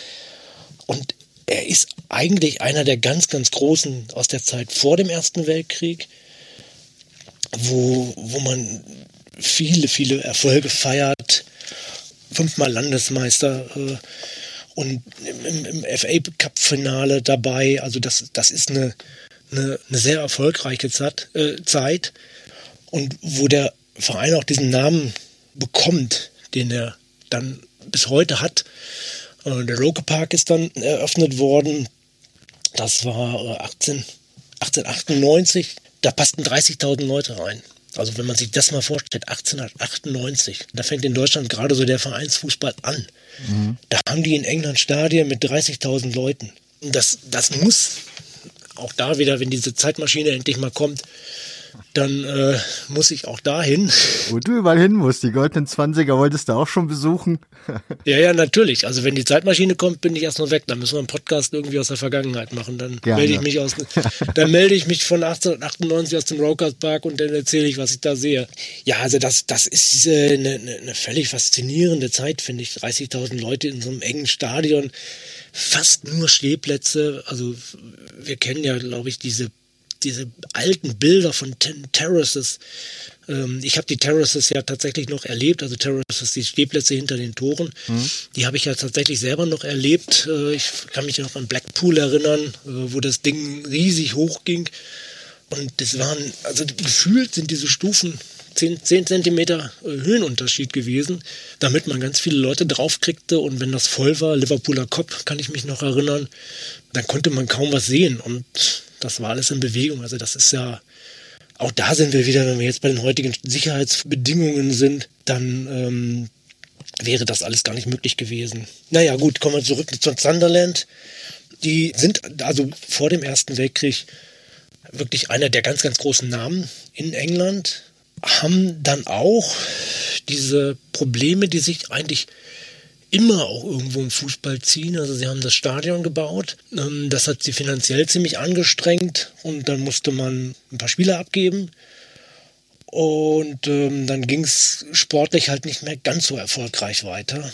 S2: Und er ist eigentlich einer der ganz, ganz großen aus der Zeit vor dem Ersten Weltkrieg, wo, wo man viele, viele Erfolge feiert, fünfmal Landesmeister äh, und im, im FA Cup-Finale dabei. Also das, das ist eine, eine, eine sehr erfolgreiche Zeit, äh, Zeit und wo der Verein auch diesen Namen bekommt, den er dann bis heute hat. Äh, der Roker Park ist dann eröffnet worden. Das war 18, äh, 1898. Da passten 30.000 Leute rein. Also wenn man sich das mal vorstellt, 1898, da fängt in Deutschland gerade so der Vereinsfußball an. Mhm. Da haben die in England Stadien mit 30.000 Leuten. Und das, das muss auch da wieder, wenn diese Zeitmaschine endlich mal kommt, dann äh, muss ich auch dahin.
S1: Wo du überall hin musst, die goldenen Zwanziger wolltest du auch schon besuchen.
S2: ja, ja, natürlich. Also wenn die Zeitmaschine kommt, bin ich erst noch weg. Dann müssen wir einen Podcast irgendwie aus der Vergangenheit machen. Dann Gerne. melde ich mich aus, dann melde ich mich von 1898 aus dem Rokers Park und dann erzähle ich, was ich da sehe. Ja, also das, das ist äh, eine, eine völlig faszinierende Zeit, finde ich. 30.000 Leute in so einem engen Stadion fast nur Stehplätze. Also wir kennen ja, glaube ich, diese diese alten Bilder von Ten Terraces. Ähm, ich habe die Terraces ja tatsächlich noch erlebt, also Terraces, die Stehplätze hinter den Toren. Mhm. Die habe ich ja tatsächlich selber noch erlebt. Äh, ich kann mich noch an Blackpool erinnern, äh, wo das Ding riesig hoch ging. Und das waren, also gefühlt sind diese Stufen 10, 10 Zentimeter äh, Höhenunterschied gewesen, damit man ganz viele Leute draufkriegte. Und wenn das voll war, Liverpooler Kopf, kann ich mich noch erinnern, dann konnte man kaum was sehen. Und das war alles in Bewegung. Also das ist ja, auch da sind wir wieder, wenn wir jetzt bei den heutigen Sicherheitsbedingungen sind, dann ähm, wäre das alles gar nicht möglich gewesen. Naja, gut, kommen wir zurück zu Sunderland. Die sind also vor dem Ersten Weltkrieg wirklich einer der ganz, ganz großen Namen in England, haben dann auch diese Probleme, die sich eigentlich immer auch irgendwo im Fußball ziehen. Also sie haben das Stadion gebaut. Ähm, das hat sie finanziell ziemlich angestrengt und dann musste man ein paar Spieler abgeben. Und ähm, dann ging es sportlich halt nicht mehr ganz so erfolgreich weiter.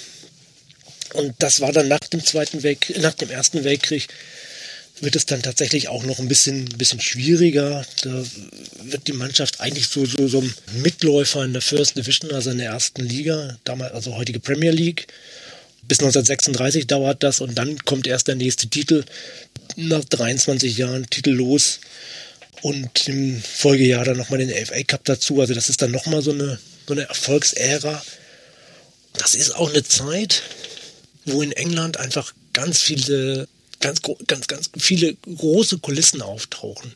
S2: Und das war dann nach dem Zweiten Weltkrieg, nach dem Ersten Weltkrieg wird es dann tatsächlich auch noch ein bisschen, bisschen schwieriger. Da wird die Mannschaft eigentlich so, so, so ein Mitläufer in der First Division, also in der ersten Liga, damals, also heutige Premier League. Bis 1936 dauert das und dann kommt erst der nächste Titel. Nach 23 Jahren titellos und im Folgejahr dann nochmal den FA Cup dazu. Also das ist dann nochmal so eine, so eine Erfolgsära. Das ist auch eine Zeit, wo in England einfach ganz viele, ganz, ganz, ganz viele große Kulissen auftauchen.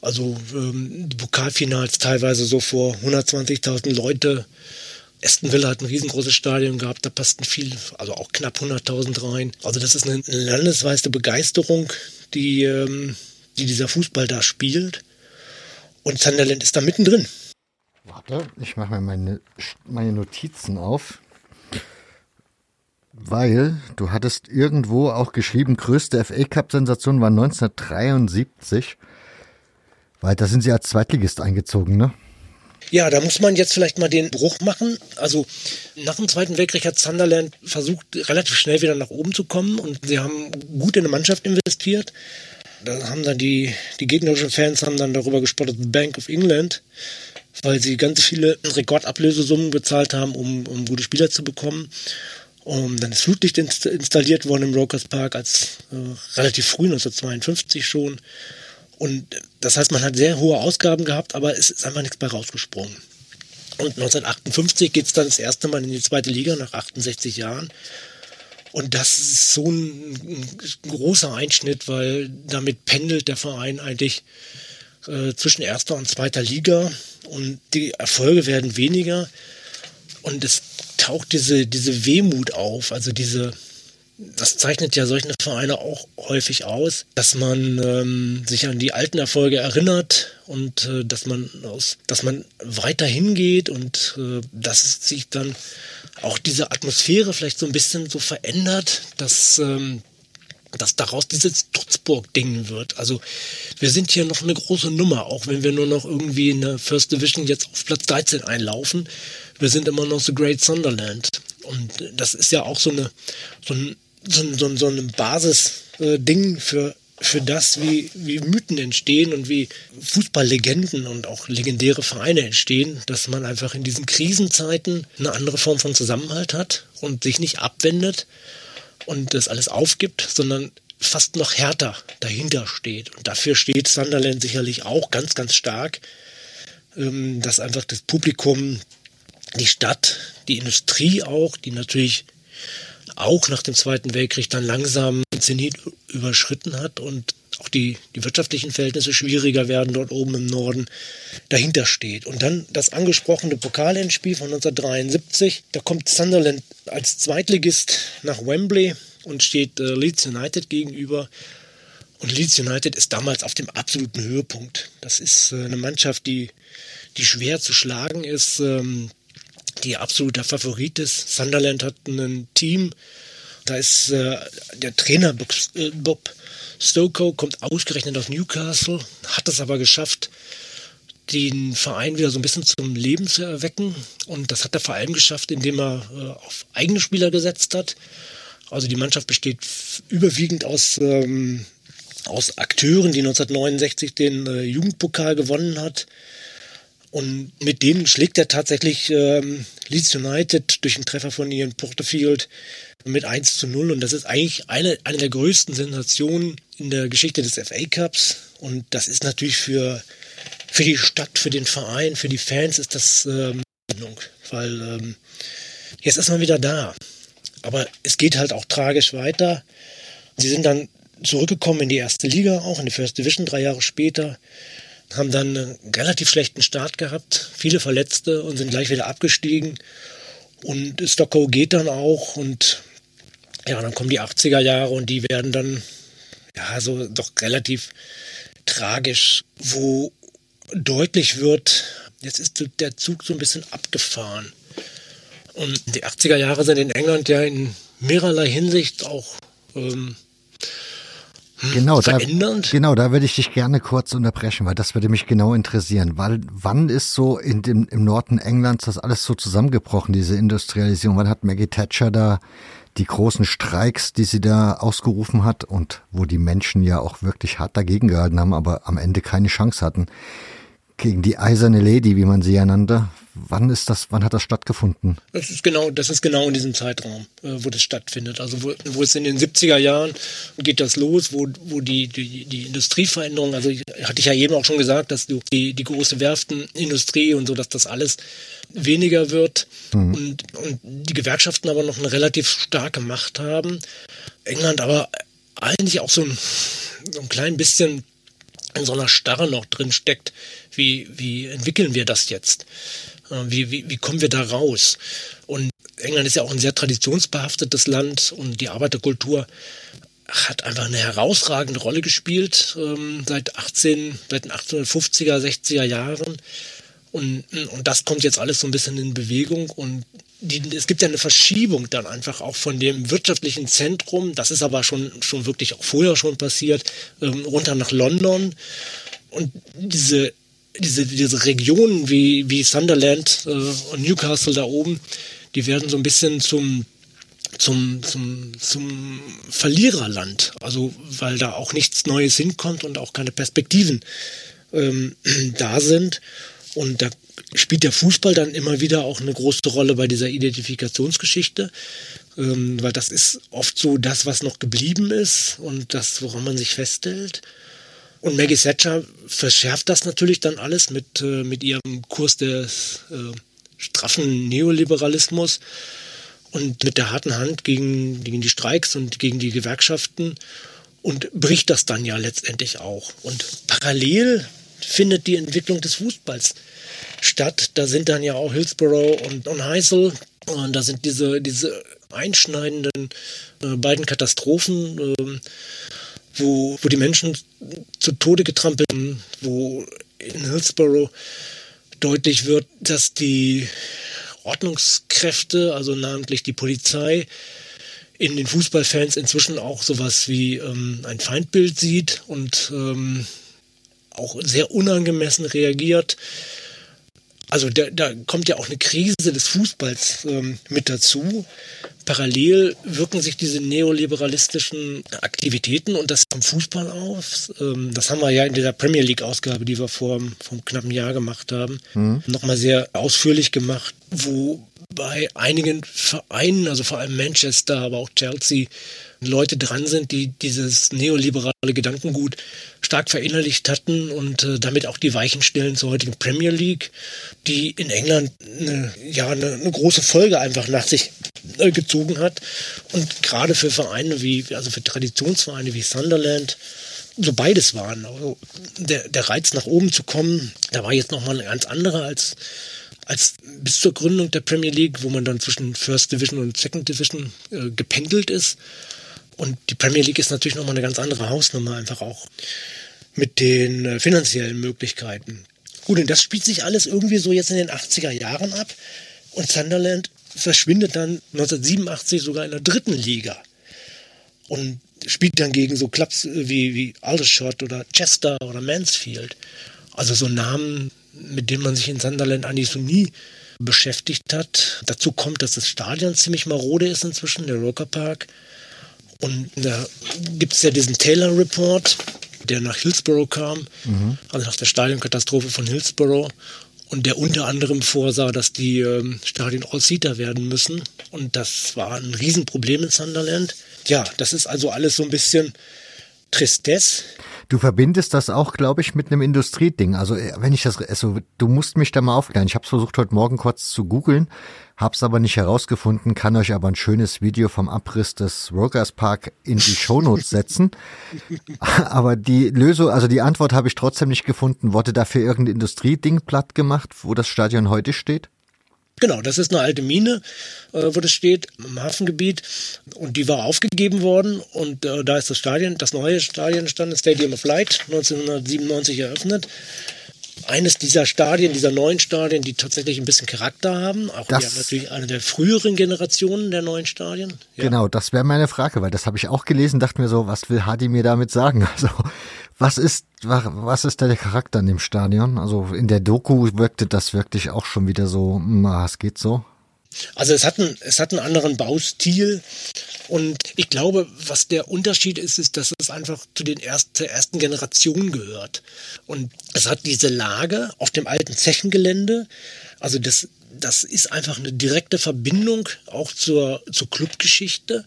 S2: Also ähm, die Pokalfinals teilweise so vor 120.000 Leute Aston Villa hat ein riesengroßes Stadion gehabt, da passten viel, also auch knapp 100.000 rein. Also das ist eine landesweite Begeisterung, die, ähm, die dieser Fußball da spielt. Und Sunderland ist da mittendrin.
S1: Warte, ich mache mal meine, meine Notizen auf. Weil du hattest irgendwo auch geschrieben, größte FA Cup-Sensation war 1973. Weil da sind sie als Zweitligist eingezogen, ne?
S2: Ja, da muss man jetzt vielleicht mal den Bruch machen. Also nach dem Zweiten Weltkrieg hat Sunderland versucht, relativ schnell wieder nach oben zu kommen und sie haben gut in eine Mannschaft investiert. Da haben dann die, die gegnerischen Fans haben dann darüber gespottet, Bank of England, weil sie ganz viele Rekordablösesummen bezahlt haben, um, um gute Spieler zu bekommen. Und dann ist Flutlicht installiert worden im Rokers Park als äh, relativ früh, 1952 schon. Und das heißt, man hat sehr hohe Ausgaben gehabt, aber es ist einfach nichts bei rausgesprungen. Und 1958 geht es dann das erste Mal in die zweite Liga nach 68 Jahren. Und das ist so ein, ein großer Einschnitt, weil damit pendelt der Verein eigentlich äh, zwischen erster und zweiter Liga und die Erfolge werden weniger. Und es taucht diese, diese Wehmut auf, also diese, das zeichnet ja solche Vereine auch häufig aus, dass man ähm, sich an die alten Erfolge erinnert und äh, dass man aus, dass man weiter hingeht und äh, dass sich dann auch diese Atmosphäre vielleicht so ein bisschen so verändert, dass ähm, dass daraus dieses Stutzburg-Ding wird. Also wir sind hier noch eine große Nummer, auch wenn wir nur noch irgendwie in der First Division jetzt auf Platz 13 einlaufen. Wir sind immer noch so Great Sunderland. Und das ist ja auch so eine so ein so, so, so ein Basisding für, für das, wie, wie Mythen entstehen und wie Fußballlegenden und auch legendäre Vereine entstehen, dass man einfach in diesen Krisenzeiten eine andere Form von Zusammenhalt hat und sich nicht abwendet und das alles aufgibt, sondern fast noch härter dahinter steht. Und dafür steht Sunderland sicherlich auch ganz, ganz stark, ähm, dass einfach das Publikum, die Stadt, die Industrie auch, die natürlich auch nach dem Zweiten Weltkrieg dann langsam Zenit überschritten hat und auch die, die wirtschaftlichen Verhältnisse schwieriger werden dort oben im Norden, dahinter steht. Und dann das angesprochene Pokalendspiel von 1973, da kommt Sunderland als Zweitligist nach Wembley und steht äh, Leeds United gegenüber. Und Leeds United ist damals auf dem absoluten Höhepunkt. Das ist äh, eine Mannschaft, die, die schwer zu schlagen ist. Ähm, die absoluter Favorit ist. Sunderland hat ein Team, da ist äh, der Trainer Bob, äh, Bob Stokoe, kommt ausgerechnet aus Newcastle, hat es aber geschafft, den Verein wieder so ein bisschen zum Leben zu erwecken. Und das hat er vor allem geschafft, indem er äh, auf eigene Spieler gesetzt hat. Also die Mannschaft besteht überwiegend aus, ähm, aus Akteuren, die 1969 den äh, Jugendpokal gewonnen hat. Und mit denen schlägt er tatsächlich ähm, Leeds United durch einen Treffer von Ian Porterfield mit 1 zu 0. Und das ist eigentlich eine, eine der größten Sensationen in der Geschichte des FA Cups. Und das ist natürlich für, für die Stadt, für den Verein, für die Fans ist das ähm, weil ähm, jetzt ist man wieder da. Aber es geht halt auch tragisch weiter. Sie sind dann zurückgekommen in die erste Liga, auch in die First Division, drei Jahre später haben dann einen relativ schlechten Start gehabt, viele Verletzte und sind gleich wieder abgestiegen. Und Stockholm geht dann auch und ja, dann kommen die 80er Jahre und die werden dann ja so doch relativ tragisch, wo deutlich wird, jetzt ist der Zug so ein bisschen abgefahren. Und die 80er Jahre sind in England ja in mehrerlei Hinsicht auch ähm,
S1: Genau, da, genau, da würde ich dich gerne kurz unterbrechen, weil das würde mich genau interessieren. Weil, wann ist so in dem, im Norden Englands das alles so zusammengebrochen, diese Industrialisierung? Wann hat Maggie Thatcher da die großen Streiks, die sie da ausgerufen hat und wo die Menschen ja auch wirklich hart dagegen gehalten haben, aber am Ende keine Chance hatten? Gegen die eiserne Lady, wie man sie ja nannte. Wann ist das, wann hat das stattgefunden?
S2: Das ist genau, das ist genau in diesem Zeitraum, äh, wo das stattfindet. Also wo, wo es in den 70er Jahren geht das los, wo, wo die, die, die Industrieveränderung, also ich, hatte ich ja eben auch schon gesagt, dass die, die große Werftenindustrie und so, dass das alles weniger wird mhm. und, und die Gewerkschaften aber noch eine relativ starke Macht haben. England aber eigentlich auch so ein, so ein klein bisschen in so einer Starre noch drin steckt, wie, wie entwickeln wir das jetzt? Äh, wie, wie, wie kommen wir da raus? Und England ist ja auch ein sehr traditionsbehaftetes Land und die Arbeiterkultur hat einfach eine herausragende Rolle gespielt ähm, seit 18, seit den 1850er, 60er Jahren. Und, und das kommt jetzt alles so ein bisschen in Bewegung und die, es gibt ja eine Verschiebung dann einfach auch von dem wirtschaftlichen Zentrum, das ist aber schon, schon wirklich auch vorher schon passiert, ähm, runter nach London. Und diese, diese, diese Regionen wie, wie Sunderland äh, und Newcastle da oben, die werden so ein bisschen zum zum, zum, zum Verliererland. Also weil da auch nichts Neues hinkommt und auch keine Perspektiven ähm, da sind. Und da spielt der Fußball dann immer wieder auch eine große Rolle bei dieser Identifikationsgeschichte, ähm, weil das ist oft so das, was noch geblieben ist und das, woran man sich festhält. Und Maggie Thatcher verschärft das natürlich dann alles mit, äh, mit ihrem Kurs des äh, straffen Neoliberalismus und mit der harten Hand gegen, gegen die Streiks und gegen die Gewerkschaften und bricht das dann ja letztendlich auch. Und parallel findet die Entwicklung des Fußballs statt. Da sind dann ja auch Hillsborough und, und Heysel und da sind diese, diese einschneidenden äh, beiden Katastrophen, äh, wo, wo die Menschen zu Tode getrampelt haben, wo in Hillsborough deutlich wird, dass die Ordnungskräfte, also namentlich die Polizei, in den Fußballfans inzwischen auch sowas wie ähm, ein Feindbild sieht und ähm, auch sehr unangemessen reagiert. Also da, da kommt ja auch eine Krise des Fußballs ähm, mit dazu. Parallel wirken sich diese neoliberalistischen Aktivitäten und das vom Fußball aus. Ähm, das haben wir ja in dieser Premier League-Ausgabe, die wir vor, vor einem knappen Jahr gemacht haben, mhm. nochmal sehr ausführlich gemacht, wo bei einigen Vereinen, also vor allem Manchester, aber auch Chelsea, Leute dran sind, die dieses neoliberale Gedankengut stark verinnerlicht hatten und äh, damit auch die Weichen stellen zur heutigen Premier League, die in England eine, ja, eine, eine große Folge einfach nach sich äh, gezogen hat. Und gerade für Vereine wie, also für Traditionsvereine wie Sunderland, so beides waren. Also der, der Reiz nach oben zu kommen, da war jetzt nochmal ein ganz anderer als als bis zur Gründung der Premier League, wo man dann zwischen First Division und Second Division äh, gependelt ist. Und die Premier League ist natürlich nochmal eine ganz andere Hausnummer, einfach auch mit den äh, finanziellen Möglichkeiten. Gut, und das spielt sich alles irgendwie so jetzt in den 80er Jahren ab. Und Sunderland verschwindet dann 1987 sogar in der dritten Liga. Und spielt dann gegen so Clubs äh, wie, wie Aldershot oder Chester oder Mansfield. Also so Namen, mit denen man sich in Sunderland eigentlich so nie beschäftigt hat. Dazu kommt, dass das Stadion ziemlich marode ist inzwischen, der Roker Park. Und da gibt es ja diesen Taylor Report, der nach Hillsborough kam, mhm. also nach der Stadionkatastrophe von Hillsborough. Und der unter anderem vorsah, dass die ähm, Stadien All-Seater werden müssen. Und das war ein Riesenproblem in Sunderland. Ja, das ist also alles so ein bisschen Tristesse.
S1: Du verbindest das auch, glaube ich, mit einem Industrieding. Also äh, wenn ich das, also du musst mich da mal aufklären. Ich habe versucht heute Morgen kurz zu googeln, hab's aber nicht herausgefunden, kann euch aber ein schönes Video vom Abriss des Rogers Park in die Shownotes setzen. aber die Lösung, also die Antwort habe ich trotzdem nicht gefunden. Wurde dafür irgendein Industrieding platt gemacht, wo das Stadion heute steht?
S2: Genau, das ist eine alte Mine, äh, wo das steht, im Hafengebiet. Und die war aufgegeben worden. Und äh, da ist das Stadion, das neue Stadion entstanden, Stadium of Light, 1997 eröffnet. Eines dieser Stadien, dieser neuen Stadien, die tatsächlich ein bisschen Charakter haben. Auch das, ja, natürlich eine der früheren Generationen der neuen Stadien.
S1: Ja. Genau, das wäre meine Frage, weil das habe ich auch gelesen, dachte mir so, was will Hadi mir damit sagen? Also was ist, was ist der Charakter in dem Stadion? Also in der Doku wirkte das wirklich auch schon wieder so, na, es geht so.
S2: Also es hat, einen, es hat einen anderen Baustil und ich glaube, was der Unterschied ist, ist, dass es einfach zu den ersten, zur ersten Generation gehört. Und es hat diese Lage auf dem alten Zechengelände. Also das, das ist einfach eine direkte Verbindung auch zur, zur Clubgeschichte.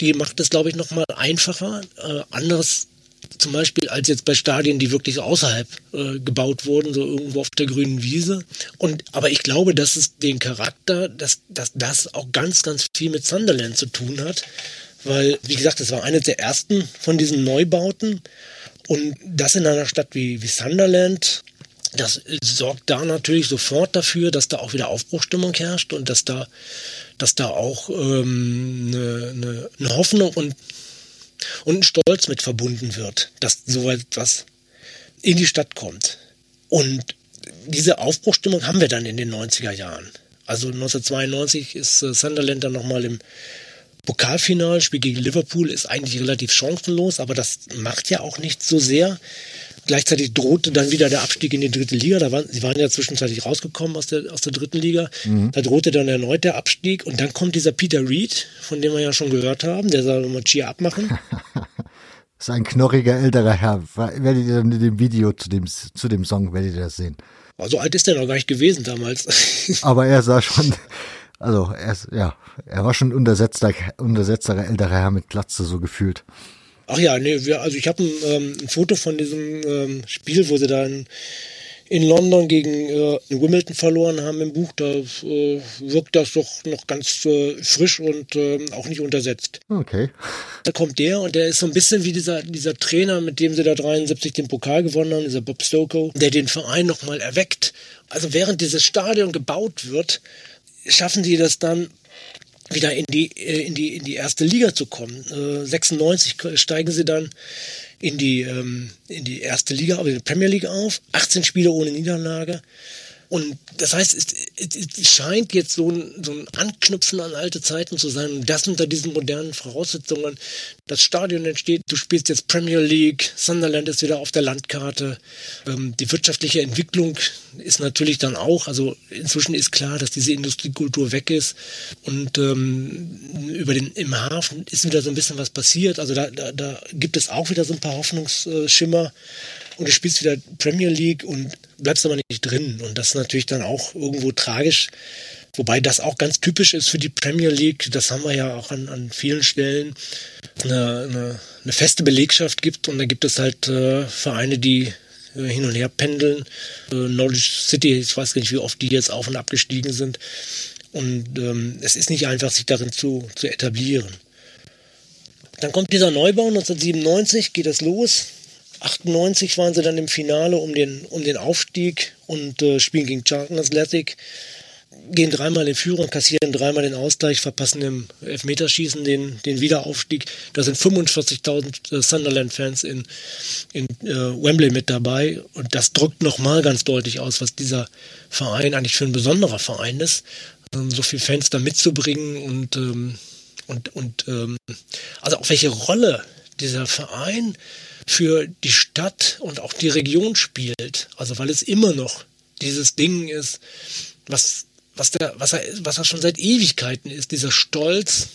S2: Die macht es, glaube ich, nochmal einfacher. Äh, anderes zum Beispiel als jetzt bei Stadien, die wirklich außerhalb äh, gebaut wurden, so irgendwo auf der grünen Wiese. Und aber ich glaube, dass es den Charakter, dass, dass das auch ganz, ganz viel mit Sunderland zu tun hat. Weil, wie gesagt, es war eine der ersten von diesen Neubauten. Und das in einer Stadt wie, wie Sunderland, das sorgt da natürlich sofort dafür, dass da auch wieder Aufbruchstimmung herrscht und dass da, dass da auch ähm, eine, eine, eine Hoffnung und und ein Stolz mit verbunden wird, dass so etwas in die Stadt kommt. Und diese Aufbruchstimmung haben wir dann in den 90er Jahren. Also 1992 ist äh, Sunderland dann nochmal im Pokalfinalspiel gegen Liverpool, ist eigentlich relativ chancenlos, aber das macht ja auch nicht so sehr. Gleichzeitig drohte dann wieder der Abstieg in die dritte Liga. Da waren, sie waren ja zwischenzeitlich rausgekommen aus der, aus der dritten Liga. Mhm. Da drohte dann erneut der Abstieg. Und dann kommt dieser Peter Reed, von dem wir ja schon gehört haben, der soll mal Cheer abmachen.
S1: das ist ein knorriger älterer Herr. Werdet ihr dann in dem Video zu dem, zu dem Song, werdet ihr das sehen.
S2: Oh, so alt ist der noch gar nicht gewesen damals.
S1: Aber er sah schon, also er, ja, er war schon untersetzter, untersetzterer älterer Herr mit Glatze so gefühlt.
S2: Ach ja, nee, wir, also ich habe ein, ähm, ein, Foto von diesem ähm, Spiel, wo sie da in, in London gegen äh, Wimbledon verloren haben im Buch. Da äh, wirkt das doch noch ganz äh, frisch und ähm, auch nicht untersetzt.
S1: Okay.
S2: Da kommt der und der ist so ein bisschen wie dieser, dieser Trainer, mit dem sie da 73 den Pokal gewonnen haben, dieser Bob Stokoe, der den Verein nochmal erweckt. Also während dieses Stadion gebaut wird, schaffen sie das dann wieder in die, äh, in die, in die erste Liga zu kommen. 96 äh, steigen sie dann in die, ähm, in die erste Liga, in die Premier League auf. 18 Spiele ohne Niederlage. Und das heißt, es, es, scheint jetzt so ein, so ein Anknüpfen an alte Zeiten zu sein. Und das unter diesen modernen Voraussetzungen. Das Stadion entsteht, du spielst jetzt Premier League, Sunderland ist wieder auf der Landkarte. Ähm, die wirtschaftliche Entwicklung ist natürlich dann auch, also inzwischen ist klar, dass diese Industriekultur weg ist. Und ähm, über den, im Hafen ist wieder so ein bisschen was passiert. Also da, da, da gibt es auch wieder so ein paar Hoffnungsschimmer und du spielst wieder Premier League und bleibst aber nicht drin. Und das ist natürlich dann auch irgendwo tragisch. Wobei das auch ganz typisch ist für die Premier League. Das haben wir ja auch an, an vielen Stellen. Eine, eine, eine feste Belegschaft gibt und da gibt es halt äh, Vereine, die äh, hin und her pendeln. Äh, Knowledge City, ich weiß gar nicht, wie oft die jetzt auf und abgestiegen sind. Und ähm, es ist nicht einfach, sich darin zu, zu etablieren. Dann kommt dieser Neubau, 1997 geht das los. 98 waren sie dann im Finale um den, um den Aufstieg und äh, spielen gegen Charlton Athletic. Gehen dreimal in Führung, kassieren dreimal den Ausgleich, verpassen im Elfmeterschießen den, den Wiederaufstieg. Da sind 45.000 äh, Sunderland-Fans in, in äh, Wembley mit dabei. Und das drückt nochmal ganz deutlich aus, was dieser Verein eigentlich für ein besonderer Verein ist. Ähm, so viele Fans da mitzubringen und, ähm, und, und ähm, also auch welche Rolle dieser Verein für die Stadt und auch die Region spielt. Also weil es immer noch dieses Ding ist, was, was, der, was, er, was er schon seit Ewigkeiten ist, dieser Stolz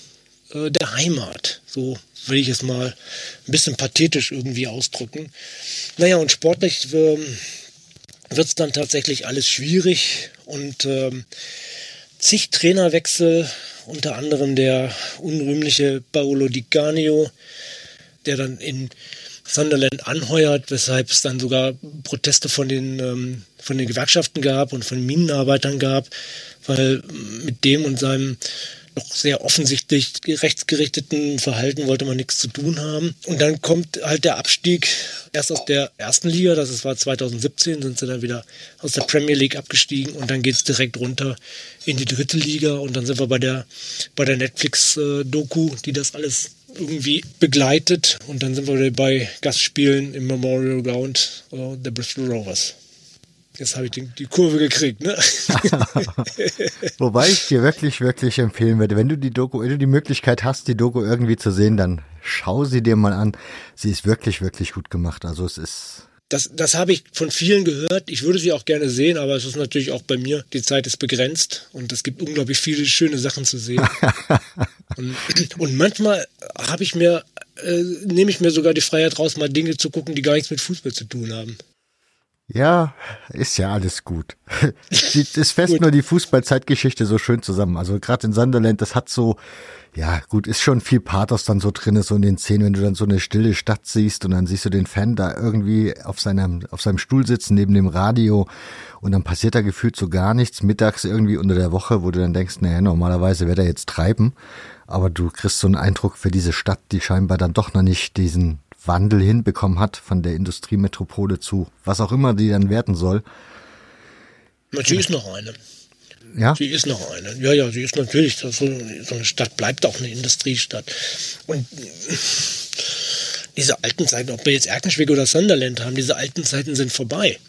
S2: äh, der Heimat. So will ich es mal ein bisschen pathetisch irgendwie ausdrücken. Naja, und sportlich ähm, wird es dann tatsächlich alles schwierig und ähm, zig Trainerwechsel, unter anderem der unrühmliche Paolo Di Canio, der dann in Sunderland anheuert, weshalb es dann sogar Proteste von den, ähm, von den Gewerkschaften gab und von Minenarbeitern gab, weil mit dem und seinem doch sehr offensichtlich rechtsgerichteten Verhalten wollte man nichts zu tun haben. Und dann kommt halt der Abstieg erst aus der ersten Liga, das war 2017, sind sie dann wieder aus der Premier League abgestiegen und dann geht es direkt runter in die dritte Liga und dann sind wir bei der, bei der Netflix-Doku, die das alles irgendwie begleitet und dann sind wir bei Gastspielen im Memorial Ground uh, der Bristol Rovers. Jetzt habe ich die, die, Kurve gekriegt, ne?
S1: Wobei ich dir wirklich, wirklich empfehlen würde, wenn du die Doku, wenn du die Möglichkeit hast, die Doku irgendwie zu sehen, dann schau sie dir mal an. Sie ist wirklich, wirklich gut gemacht. Also es ist
S2: das, das habe ich von vielen gehört. Ich würde sie auch gerne sehen, aber es ist natürlich auch bei mir. Die Zeit ist begrenzt und es gibt unglaublich viele schöne Sachen zu sehen. und, und, manchmal habe ich mir, äh, nehme ich mir sogar die Freiheit raus, mal Dinge zu gucken, die gar nichts mit Fußball zu tun haben.
S1: Ja, ist ja alles gut. Es fässt nur die Fußballzeitgeschichte so schön zusammen. Also gerade in Sunderland, das hat so, ja, gut, ist schon viel Pathos dann so drin, so in den Szenen, wenn du dann so eine stille Stadt siehst und dann siehst du den Fan da irgendwie auf seinem, auf seinem Stuhl sitzen neben dem Radio und dann passiert da gefühlt so gar nichts, mittags irgendwie unter der Woche, wo du dann denkst, naja, normalerweise wird er jetzt treiben, aber du kriegst so einen Eindruck für diese Stadt, die scheinbar dann doch noch nicht diesen Wandel hinbekommen hat von der Industriemetropole zu was auch immer die dann werden soll.
S2: Sie ist noch eine. Ja? Sie ist noch eine. Ja, ja, sie ist natürlich, so, so eine Stadt bleibt auch eine Industriestadt. Und diese alten Zeiten, ob wir jetzt Erkenschwick oder Sunderland haben, diese alten Zeiten sind vorbei.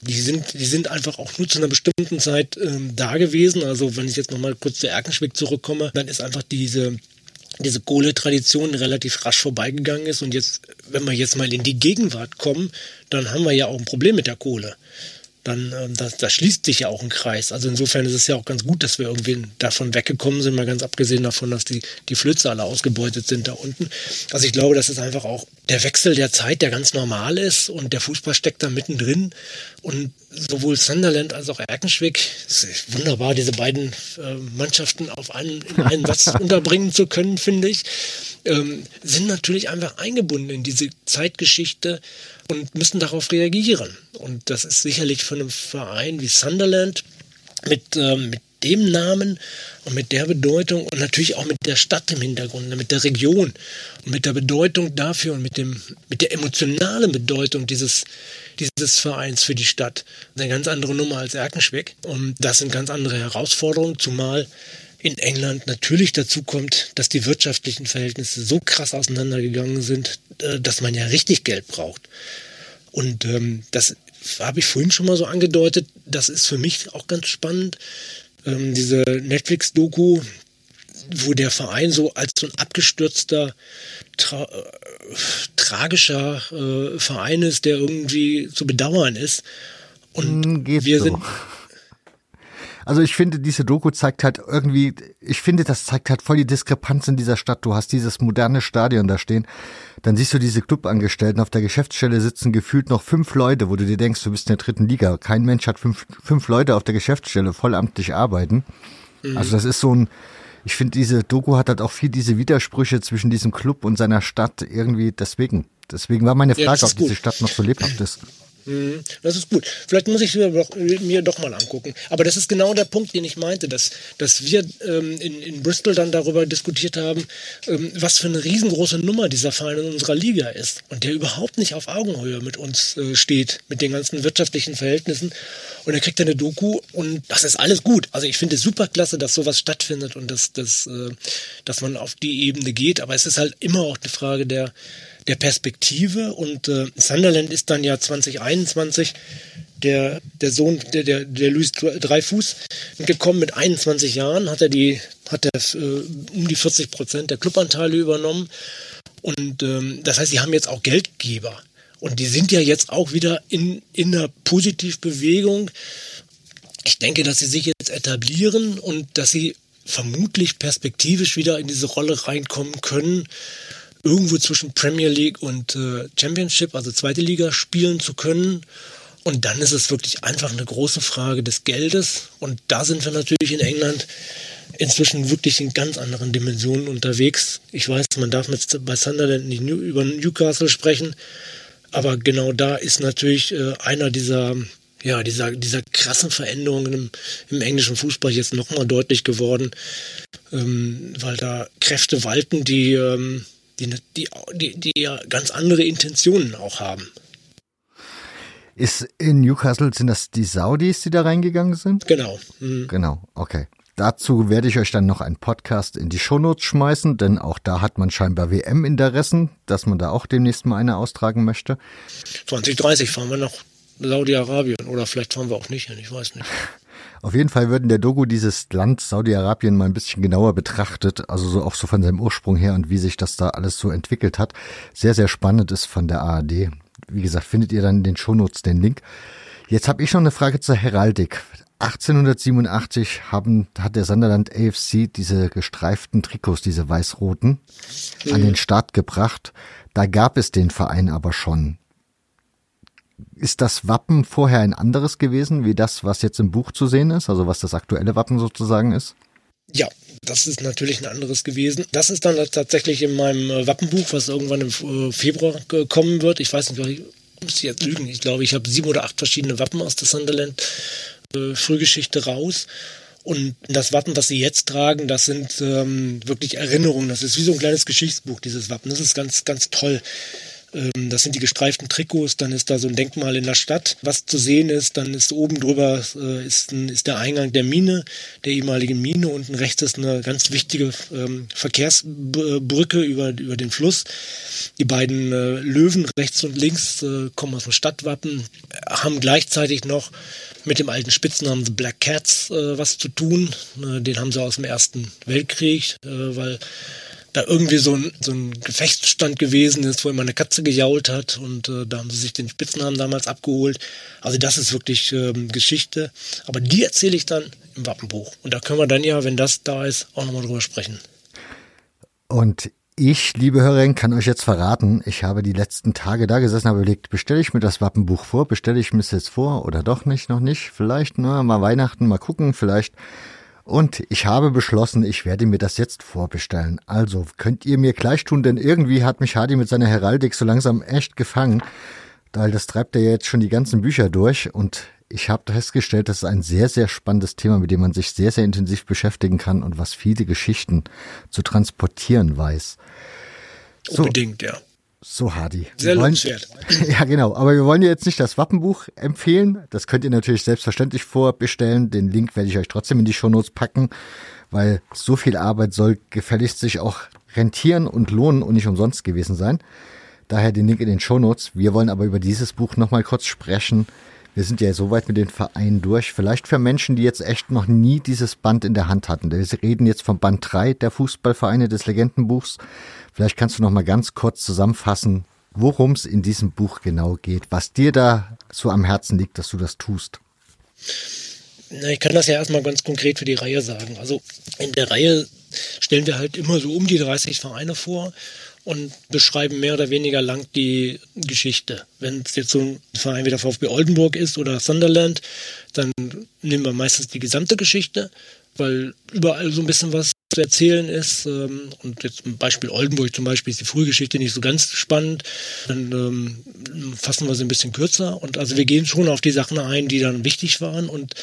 S2: Die sind, die sind einfach auch nur zu einer bestimmten Zeit ähm, da gewesen. Also wenn ich jetzt nochmal kurz zu Erkenschwick zurückkomme, dann ist einfach diese diese Kohletradition relativ rasch vorbeigegangen ist. Und jetzt, wenn wir jetzt mal in die Gegenwart kommen, dann haben wir ja auch ein Problem mit der Kohle dann ähm, das, das schließt sich ja auch ein Kreis. Also insofern ist es ja auch ganz gut, dass wir irgendwie davon weggekommen sind, mal ganz abgesehen davon, dass die, die Flöze alle ausgebeutet sind da unten. Also ich glaube, das ist einfach auch der Wechsel der Zeit, der ganz normal ist und der Fußball steckt da mittendrin. Und sowohl Sunderland als auch Erkenschwick, es ist wunderbar, diese beiden äh, Mannschaften auf einen, in einen Satz unterbringen zu können, finde ich, ähm, sind natürlich einfach eingebunden in diese Zeitgeschichte und müssen darauf reagieren. Und das ist sicherlich für einen Verein wie Sunderland mit, äh, mit dem Namen und mit der Bedeutung und natürlich auch mit der Stadt im Hintergrund, mit der Region und mit der Bedeutung dafür und mit, dem, mit der emotionalen Bedeutung dieses, dieses Vereins für die Stadt. Eine ganz andere Nummer als Erkenschwick. Und das sind ganz andere Herausforderungen, zumal in England natürlich dazu kommt, dass die wirtschaftlichen Verhältnisse so krass auseinandergegangen sind, äh, dass man ja richtig Geld braucht. Und ähm, das habe ich vorhin schon mal so angedeutet. Das ist für mich auch ganz spannend. Ähm, diese Netflix-Doku, wo der Verein so als so ein abgestürzter, tra äh, tragischer äh, Verein ist, der irgendwie zu bedauern ist. Und hm, Geht wir so. sind
S1: also ich finde, diese Doku zeigt halt irgendwie, ich finde, das zeigt halt voll die Diskrepanz in dieser Stadt. Du hast dieses moderne Stadion da stehen, dann siehst du diese Clubangestellten auf der Geschäftsstelle sitzen gefühlt noch fünf Leute, wo du dir denkst, du bist in der dritten Liga. Kein Mensch hat fünf, fünf Leute auf der Geschäftsstelle vollamtlich arbeiten. Mhm. Also das ist so ein, ich finde, diese Doku hat halt auch viel diese Widersprüche zwischen diesem Club und seiner Stadt irgendwie deswegen. Deswegen war meine Frage, ja, ob diese Stadt noch so lebhaft ist.
S2: Mhm. Das ist gut. Vielleicht muss ich mir doch, mir doch mal angucken. Aber das ist genau der Punkt, den ich meinte, dass, dass wir ähm, in, in Bristol dann darüber diskutiert haben, ähm, was für eine riesengroße Nummer dieser Verein in unserer Liga ist und der überhaupt nicht auf Augenhöhe mit uns äh, steht, mit den ganzen wirtschaftlichen Verhältnissen. Und er kriegt eine Doku und das ist alles gut. Also ich finde es super klasse, dass sowas stattfindet und dass, dass, äh, dass man auf die Ebene geht. Aber es ist halt immer auch eine Frage der der Perspektive und äh, Sunderland ist dann ja 2021 der, der Sohn, der, der, der Luis Dreifuß gekommen mit 21 Jahren, hat er die, hat er äh, um die 40 Prozent der Clubanteile übernommen. Und ähm, das heißt, sie haben jetzt auch Geldgeber. Und die sind ja jetzt auch wieder in, in einer Positivbewegung. Ich denke, dass sie sich jetzt etablieren und dass sie vermutlich perspektivisch wieder in diese Rolle reinkommen können, irgendwo zwischen Premier League und äh, Championship, also zweite Liga, spielen zu können. Und dann ist es wirklich einfach eine große Frage des Geldes. Und da sind wir natürlich in England inzwischen wirklich in ganz anderen Dimensionen unterwegs. Ich weiß, man darf mit, bei Sunderland nicht über Newcastle sprechen, aber genau da ist natürlich äh, einer dieser, ja, dieser, dieser krassen Veränderungen im, im englischen Fußball jetzt nochmal deutlich geworden, ähm, weil da Kräfte walten, die ähm, die, die, die, die ja ganz andere Intentionen auch haben.
S1: Ist in Newcastle, sind das die Saudis, die da reingegangen sind?
S2: Genau. Mhm.
S1: Genau, okay. Dazu werde ich euch dann noch einen Podcast in die Shownotes schmeißen, denn auch da hat man scheinbar WM-Interessen, dass man da auch demnächst mal eine austragen möchte.
S2: 2030 fahren wir nach Saudi-Arabien oder vielleicht fahren wir auch nicht hin, ich weiß nicht.
S1: Auf jeden Fall wird in der Doku dieses Land Saudi-Arabien mal ein bisschen genauer betrachtet, also so auch so von seinem Ursprung her und wie sich das da alles so entwickelt hat. Sehr, sehr spannend ist von der ARD. Wie gesagt, findet ihr dann in den Shownotes den Link. Jetzt habe ich noch eine Frage zur Heraldik. 1887 haben, hat der Sunderland AFC diese gestreiften Trikots, diese weiß-roten, mhm. an den Start gebracht. Da gab es den Verein aber schon. Ist das Wappen vorher ein anderes gewesen, wie das, was jetzt im Buch zu sehen ist, also was das aktuelle Wappen sozusagen ist?
S2: Ja, das ist natürlich ein anderes gewesen. Das ist dann tatsächlich in meinem äh, Wappenbuch, was irgendwann im äh, Februar kommen wird. Ich weiß nicht, ich muss jetzt lügen. Ich glaube, ich habe sieben oder acht verschiedene Wappen aus der Sunderland äh, Frühgeschichte raus. Und das Wappen, was sie jetzt tragen, das sind ähm, wirklich Erinnerungen. Das ist wie so ein kleines Geschichtsbuch, dieses Wappen. Das ist ganz, ganz toll. Ähm, das sind die gestreiften Trikots, dann ist da so ein Denkmal in der Stadt, was zu sehen ist. Dann ist oben drüber äh, ist, ein, ist der Eingang der Mine, der ehemaligen Mine. Unten rechts ist eine ganz wichtige ähm, Verkehrsbrücke über, über den Fluss. Die beiden äh, Löwen rechts und links äh, kommen aus dem Stadtwappen, haben gleichzeitig noch mit dem alten Spitznamen The Black Cats äh, was zu tun. Äh, den haben sie aus dem Ersten Weltkrieg, äh, weil da irgendwie so ein, so ein Gefechtsstand gewesen ist, wo immer eine Katze gejault hat und äh, da haben sie sich den Spitznamen damals abgeholt. Also das ist wirklich ähm, Geschichte. Aber die erzähle ich dann im Wappenbuch. Und da können wir dann ja, wenn das da ist, auch nochmal drüber sprechen.
S1: Und ich, liebe Hörerin, kann euch jetzt verraten, ich habe die letzten Tage da gesessen, habe überlegt, bestelle ich mir das Wappenbuch vor, bestelle ich mir es jetzt vor oder doch nicht, noch nicht, vielleicht, na, mal Weihnachten, mal gucken, vielleicht und ich habe beschlossen, ich werde mir das jetzt vorbestellen. Also könnt ihr mir gleich tun, denn irgendwie hat mich Hardy mit seiner Heraldik so langsam echt gefangen. Weil das treibt er ja jetzt schon die ganzen Bücher durch und ich habe festgestellt, das ist ein sehr, sehr spannendes Thema, mit dem man sich sehr, sehr intensiv beschäftigen kann und was viele Geschichten zu transportieren weiß.
S2: So, Unbedingt, ja.
S1: So, Hardy.
S2: Sehr lohnenswert.
S1: Ja, genau. Aber wir wollen jetzt nicht das Wappenbuch empfehlen. Das könnt ihr natürlich selbstverständlich vorbestellen. Den Link werde ich euch trotzdem in die Shownotes packen, weil so viel Arbeit soll gefälligst sich auch rentieren und lohnen und nicht umsonst gewesen sein. Daher den Link in den Shownotes. Wir wollen aber über dieses Buch nochmal kurz sprechen. Wir sind ja soweit mit den Vereinen durch. Vielleicht für Menschen, die jetzt echt noch nie dieses Band in der Hand hatten. Wir reden jetzt vom Band 3 der Fußballvereine des Legendenbuchs. Vielleicht kannst du noch mal ganz kurz zusammenfassen, worum es in diesem Buch genau geht, was dir da so am Herzen liegt, dass du das tust.
S2: Na, ich kann das ja erstmal ganz konkret für die Reihe sagen. Also in der Reihe stellen wir halt immer so um die 30 Vereine vor und beschreiben mehr oder weniger lang die Geschichte. Wenn es jetzt so ein Verein wie der VfB Oldenburg ist oder Sunderland, dann nehmen wir meistens die gesamte Geschichte, weil überall so ein bisschen was zu erzählen ist. Ähm, und jetzt zum Beispiel Oldenburg zum Beispiel ist die Frühgeschichte nicht so ganz spannend. Dann ähm, fassen wir sie ein bisschen kürzer. Und also wir gehen schon auf die Sachen ein, die dann wichtig waren und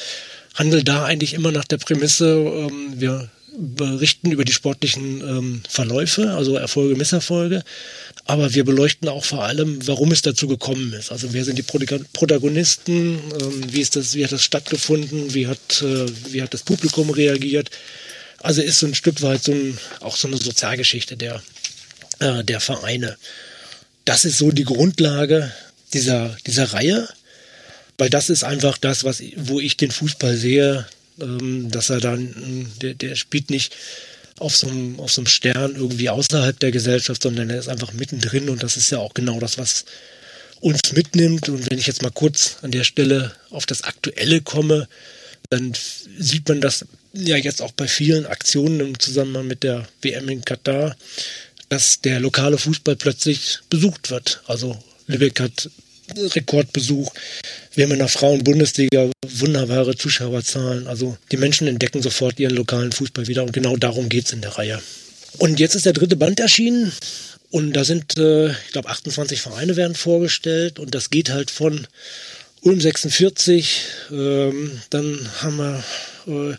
S2: handeln da eigentlich immer nach der Prämisse, ähm, wir berichten über die sportlichen ähm, Verläufe, also Erfolge, Misserfolge. Aber wir beleuchten auch vor allem, warum es dazu gekommen ist. Also wer sind die Protagonisten, ähm, wie, ist das, wie hat das stattgefunden, wie hat, äh, wie hat das Publikum reagiert. Also ist so ein Stück weit so ein, auch so eine Sozialgeschichte der, äh, der Vereine. Das ist so die Grundlage dieser, dieser Reihe, weil das ist einfach das, was, wo ich den Fußball sehe, ähm, dass er dann, der, der spielt nicht auf so, einem, auf so einem Stern irgendwie außerhalb der Gesellschaft, sondern er ist einfach mittendrin und das ist ja auch genau das, was uns mitnimmt. Und wenn ich jetzt mal kurz an der Stelle auf das Aktuelle komme, dann sieht man das ja jetzt auch bei vielen Aktionen im Zusammenhang mit der WM in Katar, dass der lokale Fußball plötzlich besucht wird. Also Lübeck hat Rekordbesuch. Wir haben in der Frauen-Bundesliga wunderbare Zuschauerzahlen. Also die Menschen entdecken sofort ihren lokalen Fußball wieder und genau darum geht es in der Reihe. Und jetzt ist der dritte Band erschienen und da sind, äh, ich glaube, 28 Vereine werden vorgestellt und das geht halt von Ulm 46, ähm, dann haben wir äh,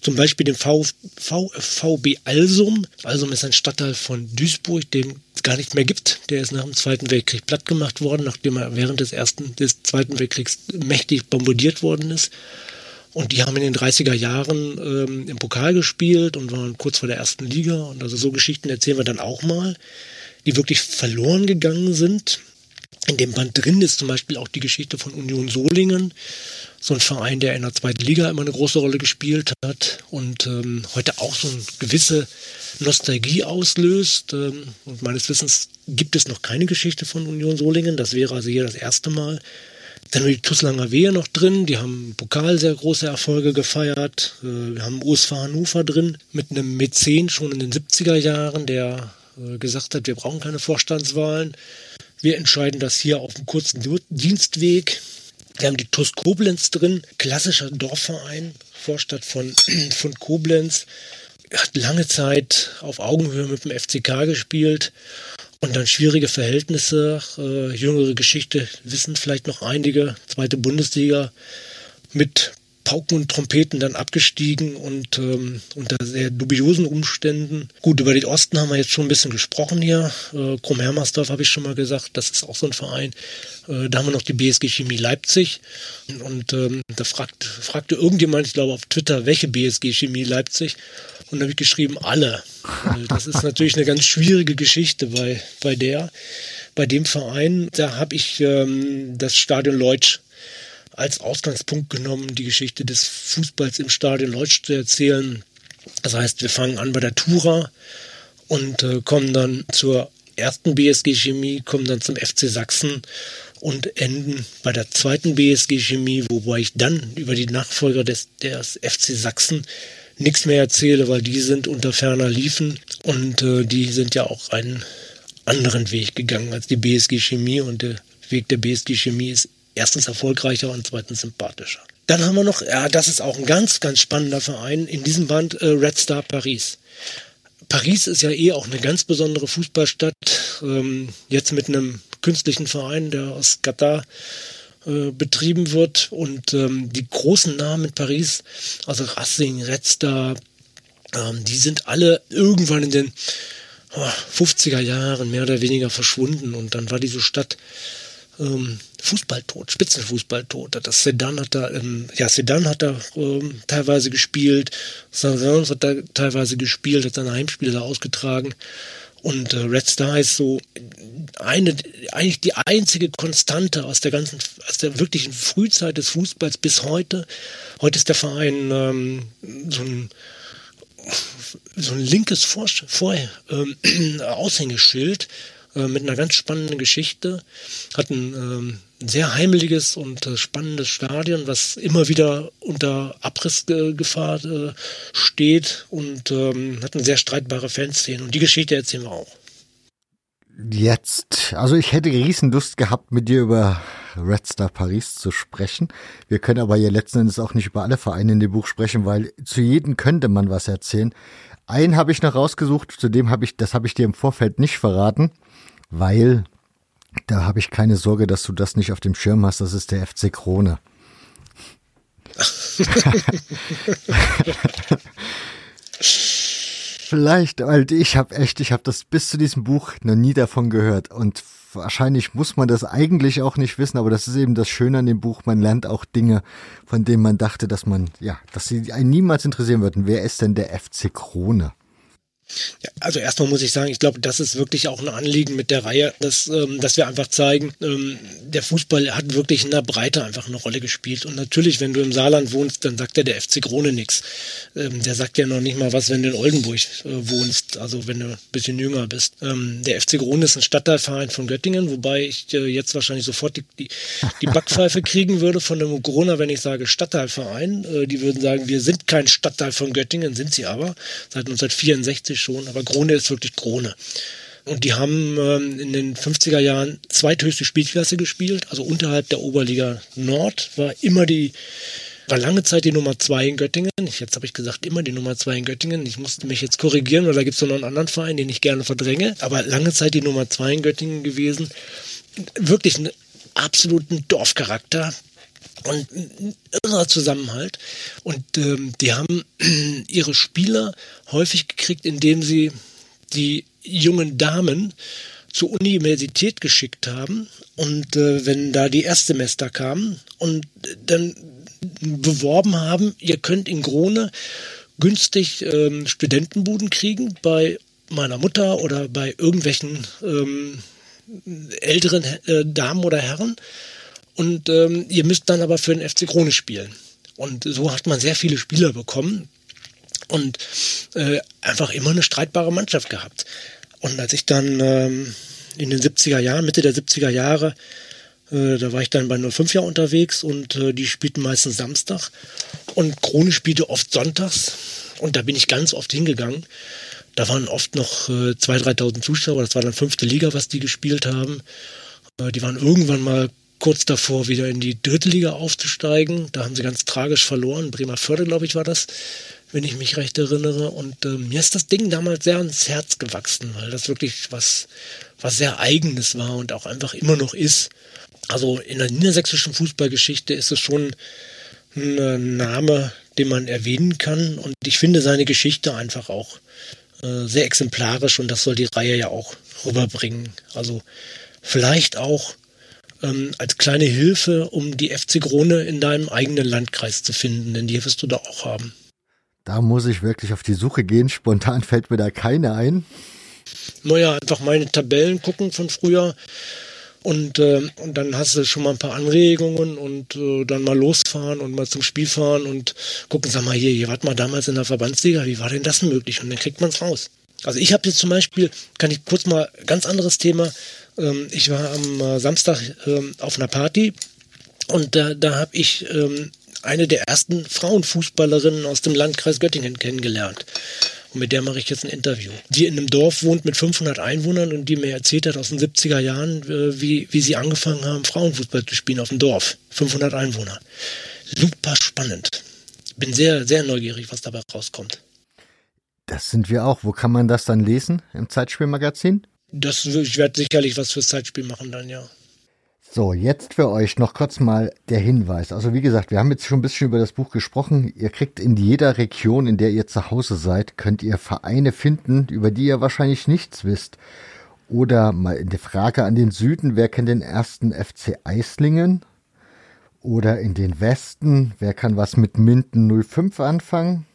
S2: zum Beispiel den v, v, VB Alsum. Alsum ist ein Stadtteil von Duisburg, den es gar nicht mehr gibt. Der ist nach dem Zweiten Weltkrieg platt gemacht worden, nachdem er während des ersten, des Zweiten Weltkriegs mächtig bombardiert worden ist. Und die haben in den 30er Jahren ähm, im Pokal gespielt und waren kurz vor der ersten Liga. Und also so Geschichten erzählen wir dann auch mal, die wirklich verloren gegangen sind. In dem Band drin ist zum Beispiel auch die Geschichte von Union Solingen, so ein Verein, der in der zweiten Liga immer eine große Rolle gespielt hat und ähm, heute auch so eine gewisse Nostalgie auslöst. Ähm, und meines Wissens gibt es noch keine Geschichte von Union Solingen. Das wäre also hier das erste Mal. Dann haben wir die Tuslanger Wehe noch drin, die haben im Pokal sehr große Erfolge gefeiert. Äh, wir haben USV Hannover drin mit einem Mäzen schon in den 70er Jahren, der äh, gesagt hat, wir brauchen keine Vorstandswahlen. Wir entscheiden das hier auf einem kurzen Dienstweg. Wir haben die TUS Koblenz drin, klassischer Dorfverein, Vorstadt von, von Koblenz. Hat lange Zeit auf Augenhöhe mit dem FCK gespielt und dann schwierige Verhältnisse, äh, jüngere Geschichte, wissen vielleicht noch einige, zweite Bundesliga mit Pauken und Trompeten dann abgestiegen und ähm, unter sehr dubiosen Umständen. Gut, über den Osten haben wir jetzt schon ein bisschen gesprochen hier. Äh, Krumm-Hermersdorf habe ich schon mal gesagt, das ist auch so ein Verein. Äh, da haben wir noch die BSG Chemie Leipzig. Und ähm, da fragt, fragte irgendjemand, ich glaube auf Twitter, welche BSG Chemie Leipzig? Und da habe ich geschrieben, alle. Das ist natürlich eine ganz schwierige Geschichte bei, bei der. Bei dem Verein, da habe ich ähm, das Stadion Leutsch als Ausgangspunkt genommen, die Geschichte des Fußballs im Stadion Leutsch zu erzählen. Das heißt, wir fangen an bei der Tura und äh, kommen dann zur ersten BSG Chemie, kommen dann zum FC Sachsen und enden bei der zweiten BSG Chemie, wobei ich dann über die Nachfolger des, des FC Sachsen nichts mehr erzähle, weil die sind unter ferner Liefen und äh, die sind ja auch einen anderen Weg gegangen als die BSG Chemie und der Weg der BSG Chemie ist erstens erfolgreicher und zweitens sympathischer. Dann haben wir noch, ja, das ist auch ein ganz, ganz spannender Verein in diesem Band, äh, Red Star Paris. Paris ist ja eh auch eine ganz besondere Fußballstadt, ähm, jetzt mit einem künstlichen Verein, der aus Katar äh, betrieben wird und ähm, die großen Namen in Paris, also Racing, Red Star, ähm, die sind alle irgendwann in den oh, 50er Jahren mehr oder weniger verschwunden und dann war diese Stadt ähm, Fußballtot, Spitzenfußballtot. Das Sedan hat da, ähm, ja, Sedan hat da ähm, teilweise gespielt, Saint-Saëns hat da teilweise gespielt, hat seine Heimspiele da ausgetragen. Und äh, Red Star ist so eine, eigentlich die einzige Konstante aus der ganzen, aus der wirklichen Frühzeit des Fußballs bis heute. Heute ist der Verein ähm, so ein so ein linkes Vor, Vor ähm, Aushängeschild äh, mit einer ganz spannenden Geschichte. Hat ein ähm, sehr heimeliges und äh, spannendes Stadion, was immer wieder unter Abrissgefahr äh, steht und ähm, hat eine sehr streitbare Fanszene. Und die Geschichte erzählen wir auch.
S1: Jetzt, also ich hätte Riesenlust gehabt, mit dir über Red Star Paris zu sprechen. Wir können aber ja letzten Endes auch nicht über alle Vereine in dem Buch sprechen, weil zu jedem könnte man was erzählen. Einen habe ich noch rausgesucht, zu dem habe ich, das habe ich dir im Vorfeld nicht verraten weil da habe ich keine Sorge, dass du das nicht auf dem Schirm hast. Das ist der FC Krone. Vielleicht, weil ich habe echt, ich habe das bis zu diesem Buch noch nie davon gehört und wahrscheinlich muss man das eigentlich auch nicht wissen, aber das ist eben das Schöne an dem Buch. Man lernt auch Dinge, von denen man dachte, dass man, ja, dass sie einen niemals interessieren würden. Wer ist denn der FC Krone?
S2: Ja, also erstmal muss ich sagen, ich glaube, das ist wirklich auch ein Anliegen mit der Reihe, dass, ähm, dass wir einfach zeigen, ähm, der Fußball hat wirklich in der Breite einfach eine Rolle gespielt. Und natürlich, wenn du im Saarland wohnst, dann sagt ja der FC Krone nichts. Ähm, der sagt ja noch nicht mal was, wenn du in Oldenburg äh, wohnst, also wenn du ein bisschen jünger bist. Ähm, der FC Krone ist ein Stadtteilverein von Göttingen, wobei ich äh, jetzt wahrscheinlich sofort die, die, die Backpfeife kriegen würde von dem Corona, wenn ich sage Stadtteilverein. Äh, die würden sagen, wir sind kein Stadtteil von Göttingen, sind sie aber, seit 1964 natürlich schon, aber Krone ist wirklich Krone. Und die haben ähm, in den 50er Jahren zweithöchste Spielklasse gespielt, also unterhalb der Oberliga Nord war immer die, war lange Zeit die Nummer zwei in Göttingen. Jetzt habe ich gesagt, immer die Nummer zwei in Göttingen. Ich musste mich jetzt korrigieren, weil da gibt es noch einen anderen Verein, den ich gerne verdränge. Aber lange Zeit die Nummer zwei in Göttingen gewesen. Wirklich einen absoluten Dorfcharakter und irrer Zusammenhalt. Und ähm, die haben ihre Spieler häufig gekriegt, indem sie die jungen Damen zur Universität geschickt haben. Und äh, wenn da die Erstsemester kamen und dann beworben haben, ihr könnt in Krone günstig ähm, Studentenbuden kriegen bei meiner Mutter oder bei irgendwelchen ähm, älteren äh, Damen oder Herren. Und ähm, ihr müsst dann aber für den FC Krone spielen. Und so hat man sehr viele Spieler bekommen und äh, einfach immer eine streitbare Mannschaft gehabt. Und als ich dann ähm, in den 70er Jahren, Mitte der 70er Jahre, äh, da war ich dann bei 05 Jahr unterwegs und äh, die spielten meistens Samstag und Krone spielte oft sonntags und da bin ich ganz oft hingegangen. Da waren oft noch äh, 2.000, 3.000 Zuschauer, das war dann fünfte Liga, was die gespielt haben. Äh, die waren irgendwann mal kurz davor, wieder in die dritte Liga aufzusteigen. Da haben sie ganz tragisch verloren. Bremer Förde, glaube ich, war das, wenn ich mich recht erinnere. Und äh, mir ist das Ding damals sehr ans Herz gewachsen, weil das wirklich was, was sehr Eigenes war und auch einfach immer noch ist. Also in der niedersächsischen Fußballgeschichte ist es schon ein äh, Name, den man erwähnen kann. Und ich finde seine Geschichte einfach auch äh, sehr exemplarisch und das soll die Reihe ja auch rüberbringen. Also vielleicht auch ähm, als kleine Hilfe, um die FC Krone in deinem eigenen Landkreis zu finden, denn die wirst du da auch haben.
S1: Da muss ich wirklich auf die Suche gehen. Spontan fällt mir da keine ein.
S2: Naja, einfach meine Tabellen gucken von früher. Und, äh, und dann hast du schon mal ein paar Anregungen und äh, dann mal losfahren und mal zum Spiel fahren und gucken, sag mal hier, ihr wart mal damals in der Verbandsliga, wie war denn das möglich? Und dann kriegt man es raus. Also ich habe jetzt zum Beispiel, kann ich kurz mal, ganz anderes Thema, ähm, ich war am äh, Samstag ähm, auf einer Party und da, da habe ich ähm, eine der ersten Frauenfußballerinnen aus dem Landkreis Göttingen kennengelernt. Und mit der mache ich jetzt ein Interview. Die in einem Dorf wohnt mit 500 Einwohnern und die mir erzählt hat aus den 70er Jahren, äh, wie, wie sie angefangen haben, Frauenfußball zu spielen auf dem Dorf. 500 Einwohner. Super spannend. Bin sehr, sehr neugierig, was dabei rauskommt.
S1: Das sind wir auch. Wo kann man das dann lesen? Im Zeitspielmagazin?
S2: Das, ich werde sicherlich was fürs Zeitspiel machen dann, ja.
S1: So, jetzt für euch noch kurz mal der Hinweis. Also wie gesagt, wir haben jetzt schon ein bisschen über das Buch gesprochen. Ihr kriegt in jeder Region, in der ihr zu Hause seid, könnt ihr Vereine finden, über die ihr wahrscheinlich nichts wisst. Oder mal in der Frage an den Süden, wer kennt den ersten FC Eislingen? Oder in den Westen, wer kann was mit Minden 05 anfangen?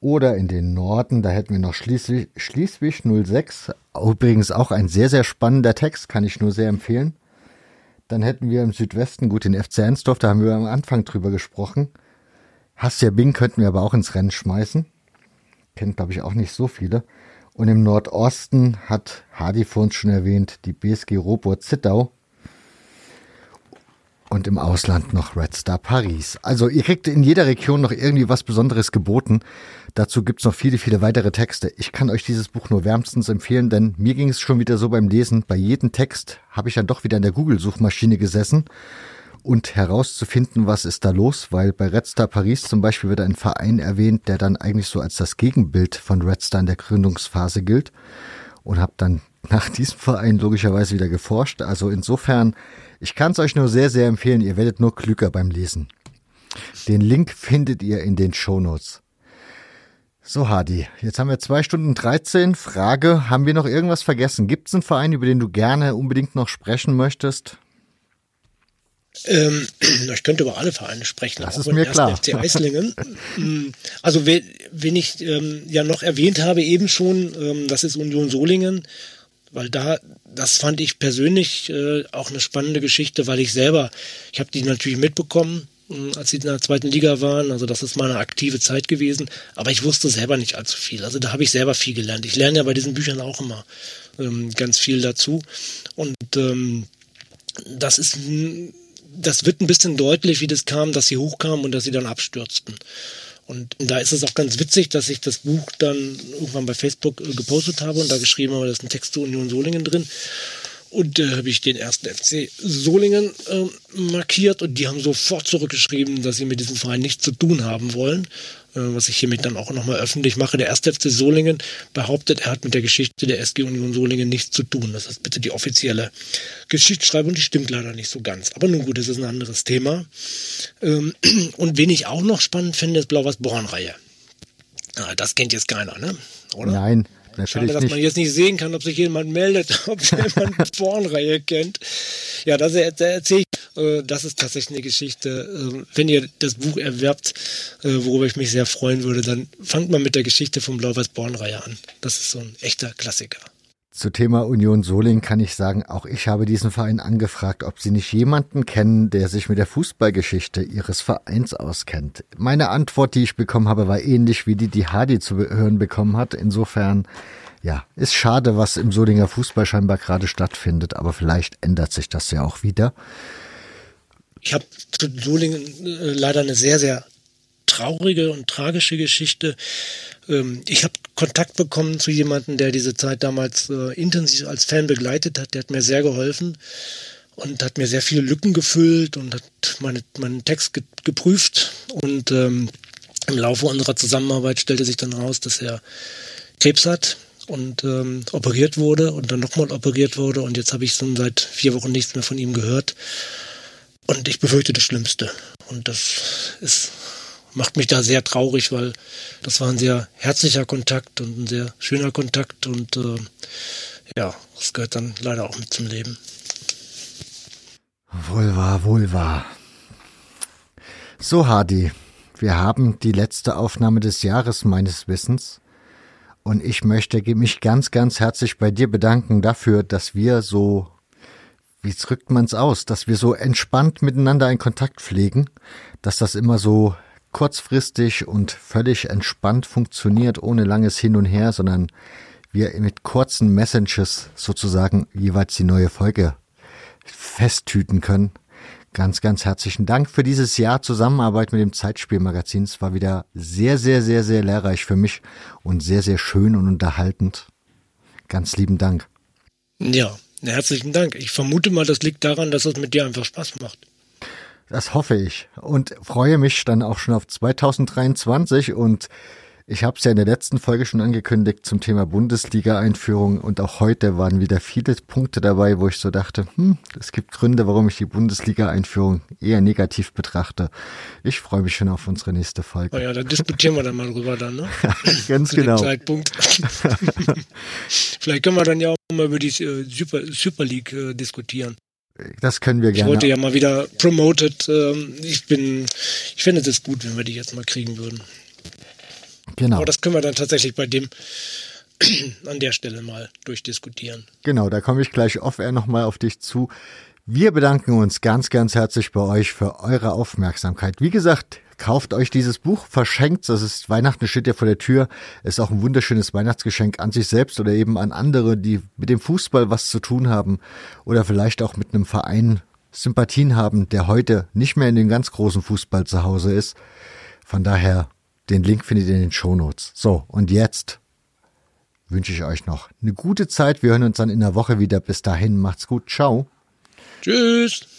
S1: Oder in den Norden, da hätten wir noch Schleswig, Schleswig 06. Übrigens auch ein sehr, sehr spannender Text, kann ich nur sehr empfehlen. Dann hätten wir im Südwesten, gut, den FC Ensdorf, da haben wir am Anfang drüber gesprochen. Hassia Bing könnten wir aber auch ins Rennen schmeißen. Kennt, glaube ich, auch nicht so viele. Und im Nordosten hat Hardy vor uns schon erwähnt, die BSG Robot Zittau und im Ausland noch Red Star Paris. Also ihr kriegt in jeder Region noch irgendwie was Besonderes geboten. Dazu gibt's noch viele, viele weitere Texte. Ich kann euch dieses Buch nur wärmstens empfehlen, denn mir ging es schon wieder so beim Lesen. Bei jedem Text habe ich dann doch wieder in der Google-Suchmaschine gesessen und herauszufinden, was ist da los, weil bei Red Star Paris zum Beispiel wird ein Verein erwähnt, der dann eigentlich so als das Gegenbild von Red Star in der Gründungsphase gilt und habe dann nach diesem Verein logischerweise wieder geforscht. Also insofern ich kann es euch nur sehr, sehr empfehlen. Ihr werdet nur klüger beim Lesen. Den Link findet ihr in den Shownotes. So, Hadi, jetzt haben wir zwei Stunden 13. Frage, haben wir noch irgendwas vergessen? Gibt es einen Verein, über den du gerne unbedingt noch sprechen möchtest?
S2: Ähm, ich könnte über alle Vereine sprechen.
S1: Das ist mir klar.
S2: FC Eislingen. Mm, also, wen, wen ich ähm, ja noch erwähnt habe, eben schon, ähm, das ist Union Solingen weil da, das fand ich persönlich äh, auch eine spannende Geschichte, weil ich selber, ich habe die natürlich mitbekommen, äh, als sie in der zweiten Liga waren, also das ist meine aktive Zeit gewesen, aber ich wusste selber nicht allzu viel. Also da habe ich selber viel gelernt. Ich lerne ja bei diesen Büchern auch immer ähm, ganz viel dazu und ähm, das ist, das wird ein bisschen deutlich, wie das kam, dass sie hochkamen und dass sie dann abstürzten. Und da ist es auch ganz witzig, dass ich das Buch dann irgendwann bei Facebook äh, gepostet habe und da geschrieben habe, da ist ein Text zu Union Solingen drin. Und da äh, habe ich den ersten FC Solingen äh, markiert und die haben sofort zurückgeschrieben, dass sie mit diesem Verein nichts zu tun haben wollen. Äh, was ich hiermit dann auch nochmal öffentlich mache. Der erste FC Solingen behauptet, er hat mit der Geschichte der SG Union Solingen nichts zu tun. Das ist bitte die offizielle Geschichtsschreibung, die stimmt leider nicht so ganz. Aber nun gut, das ist ein anderes Thema. Ähm, und wen ich auch noch spannend finde, ist Blau-Weiß-Born-Reihe. Ah, das kennt jetzt keiner, ne?
S1: Oder? Nein,
S2: Schade, dass nicht. man jetzt nicht sehen kann, ob sich jemand meldet, ob jemand Pornreihe kennt. Ja, das erzähle ich. Äh, das ist tatsächlich eine Geschichte. Äh, wenn ihr das Buch erwerbt, äh, worüber ich mich sehr freuen würde, dann fangt mal mit der Geschichte vom Blau-Weiß-Born-Reihe an. Das ist so ein echter Klassiker.
S1: Zu Thema Union Soling kann ich sagen, auch ich habe diesen Verein angefragt, ob sie nicht jemanden kennen, der sich mit der Fußballgeschichte ihres Vereins auskennt. Meine Antwort, die ich bekommen habe, war ähnlich wie die, die Hadi zu hören bekommen hat. Insofern, ja, ist schade, was im Solinger Fußball scheinbar gerade stattfindet, aber vielleicht ändert sich das ja auch wieder.
S2: Ich habe zu Solingen äh, leider eine sehr, sehr traurige und tragische Geschichte. Ähm, ich habe Kontakt bekommen zu jemandem, der diese Zeit damals äh, intensiv als Fan begleitet hat. Der hat mir sehr geholfen und hat mir sehr viele Lücken gefüllt und hat meine, meinen Text ge geprüft. Und ähm, im Laufe unserer Zusammenarbeit stellte sich dann raus, dass er Krebs hat und ähm, operiert wurde und dann nochmal operiert wurde. Und jetzt habe ich so seit vier Wochen nichts mehr von ihm gehört. Und ich befürchte das Schlimmste. Und das ist, macht mich da sehr traurig, weil das war ein sehr herzlicher Kontakt und ein sehr schöner Kontakt. Und äh, ja, das gehört dann leider auch mit zum Leben.
S1: Wohl wahr, wohl wahr. So, Hardy, wir haben die letzte Aufnahme des Jahres meines Wissens. Und ich möchte mich ganz, ganz herzlich bei dir bedanken dafür, dass wir so wie drückt man es aus, dass wir so entspannt miteinander in Kontakt pflegen, dass das immer so kurzfristig und völlig entspannt funktioniert, ohne langes Hin und Her, sondern wir mit kurzen Messages sozusagen jeweils die neue Folge festtüten können. Ganz, ganz herzlichen Dank für dieses Jahr Zusammenarbeit mit dem Zeitspielmagazin. Es war wieder sehr, sehr, sehr, sehr lehrreich für mich und sehr, sehr schön und unterhaltend. Ganz lieben Dank.
S2: Ja, Herzlichen Dank. Ich vermute mal, das liegt daran, dass es mit dir einfach Spaß macht.
S1: Das hoffe ich und freue mich dann auch schon auf 2023 und ich habe es ja in der letzten Folge schon angekündigt zum Thema Bundesliga-Einführung und auch heute waren wieder viele Punkte dabei, wo ich so dachte, hm, es gibt Gründe, warum ich die Bundesliga-Einführung eher negativ betrachte. Ich freue mich schon auf unsere nächste Folge.
S2: Na ja, da diskutieren wir dann mal drüber dann, ne?
S1: Ganz genau.
S2: Zeitpunkt. Vielleicht können wir dann ja auch mal über die äh, Super, Super League äh, diskutieren.
S1: Das können wir gerne.
S2: Ich wurde ja mal wieder promoted. Ähm, ich bin, ich finde es gut, wenn wir die jetzt mal kriegen würden. Genau. Aber das können wir dann tatsächlich bei dem an der Stelle mal durchdiskutieren.
S1: Genau, da komme ich gleich off-air nochmal auf dich zu. Wir bedanken uns ganz, ganz herzlich bei euch für eure Aufmerksamkeit. Wie gesagt, kauft euch dieses Buch, verschenkt, das ist Weihnachten steht ja vor der Tür, ist auch ein wunderschönes Weihnachtsgeschenk an sich selbst oder eben an andere, die mit dem Fußball was zu tun haben oder vielleicht auch mit einem Verein Sympathien haben, der heute nicht mehr in den ganz großen Fußball zu Hause ist. Von daher den Link findet ihr in den Shownotes. So, und jetzt wünsche ich euch noch eine gute Zeit. Wir hören uns dann in der Woche wieder. Bis dahin, macht's gut. Ciao.
S2: Tschüss.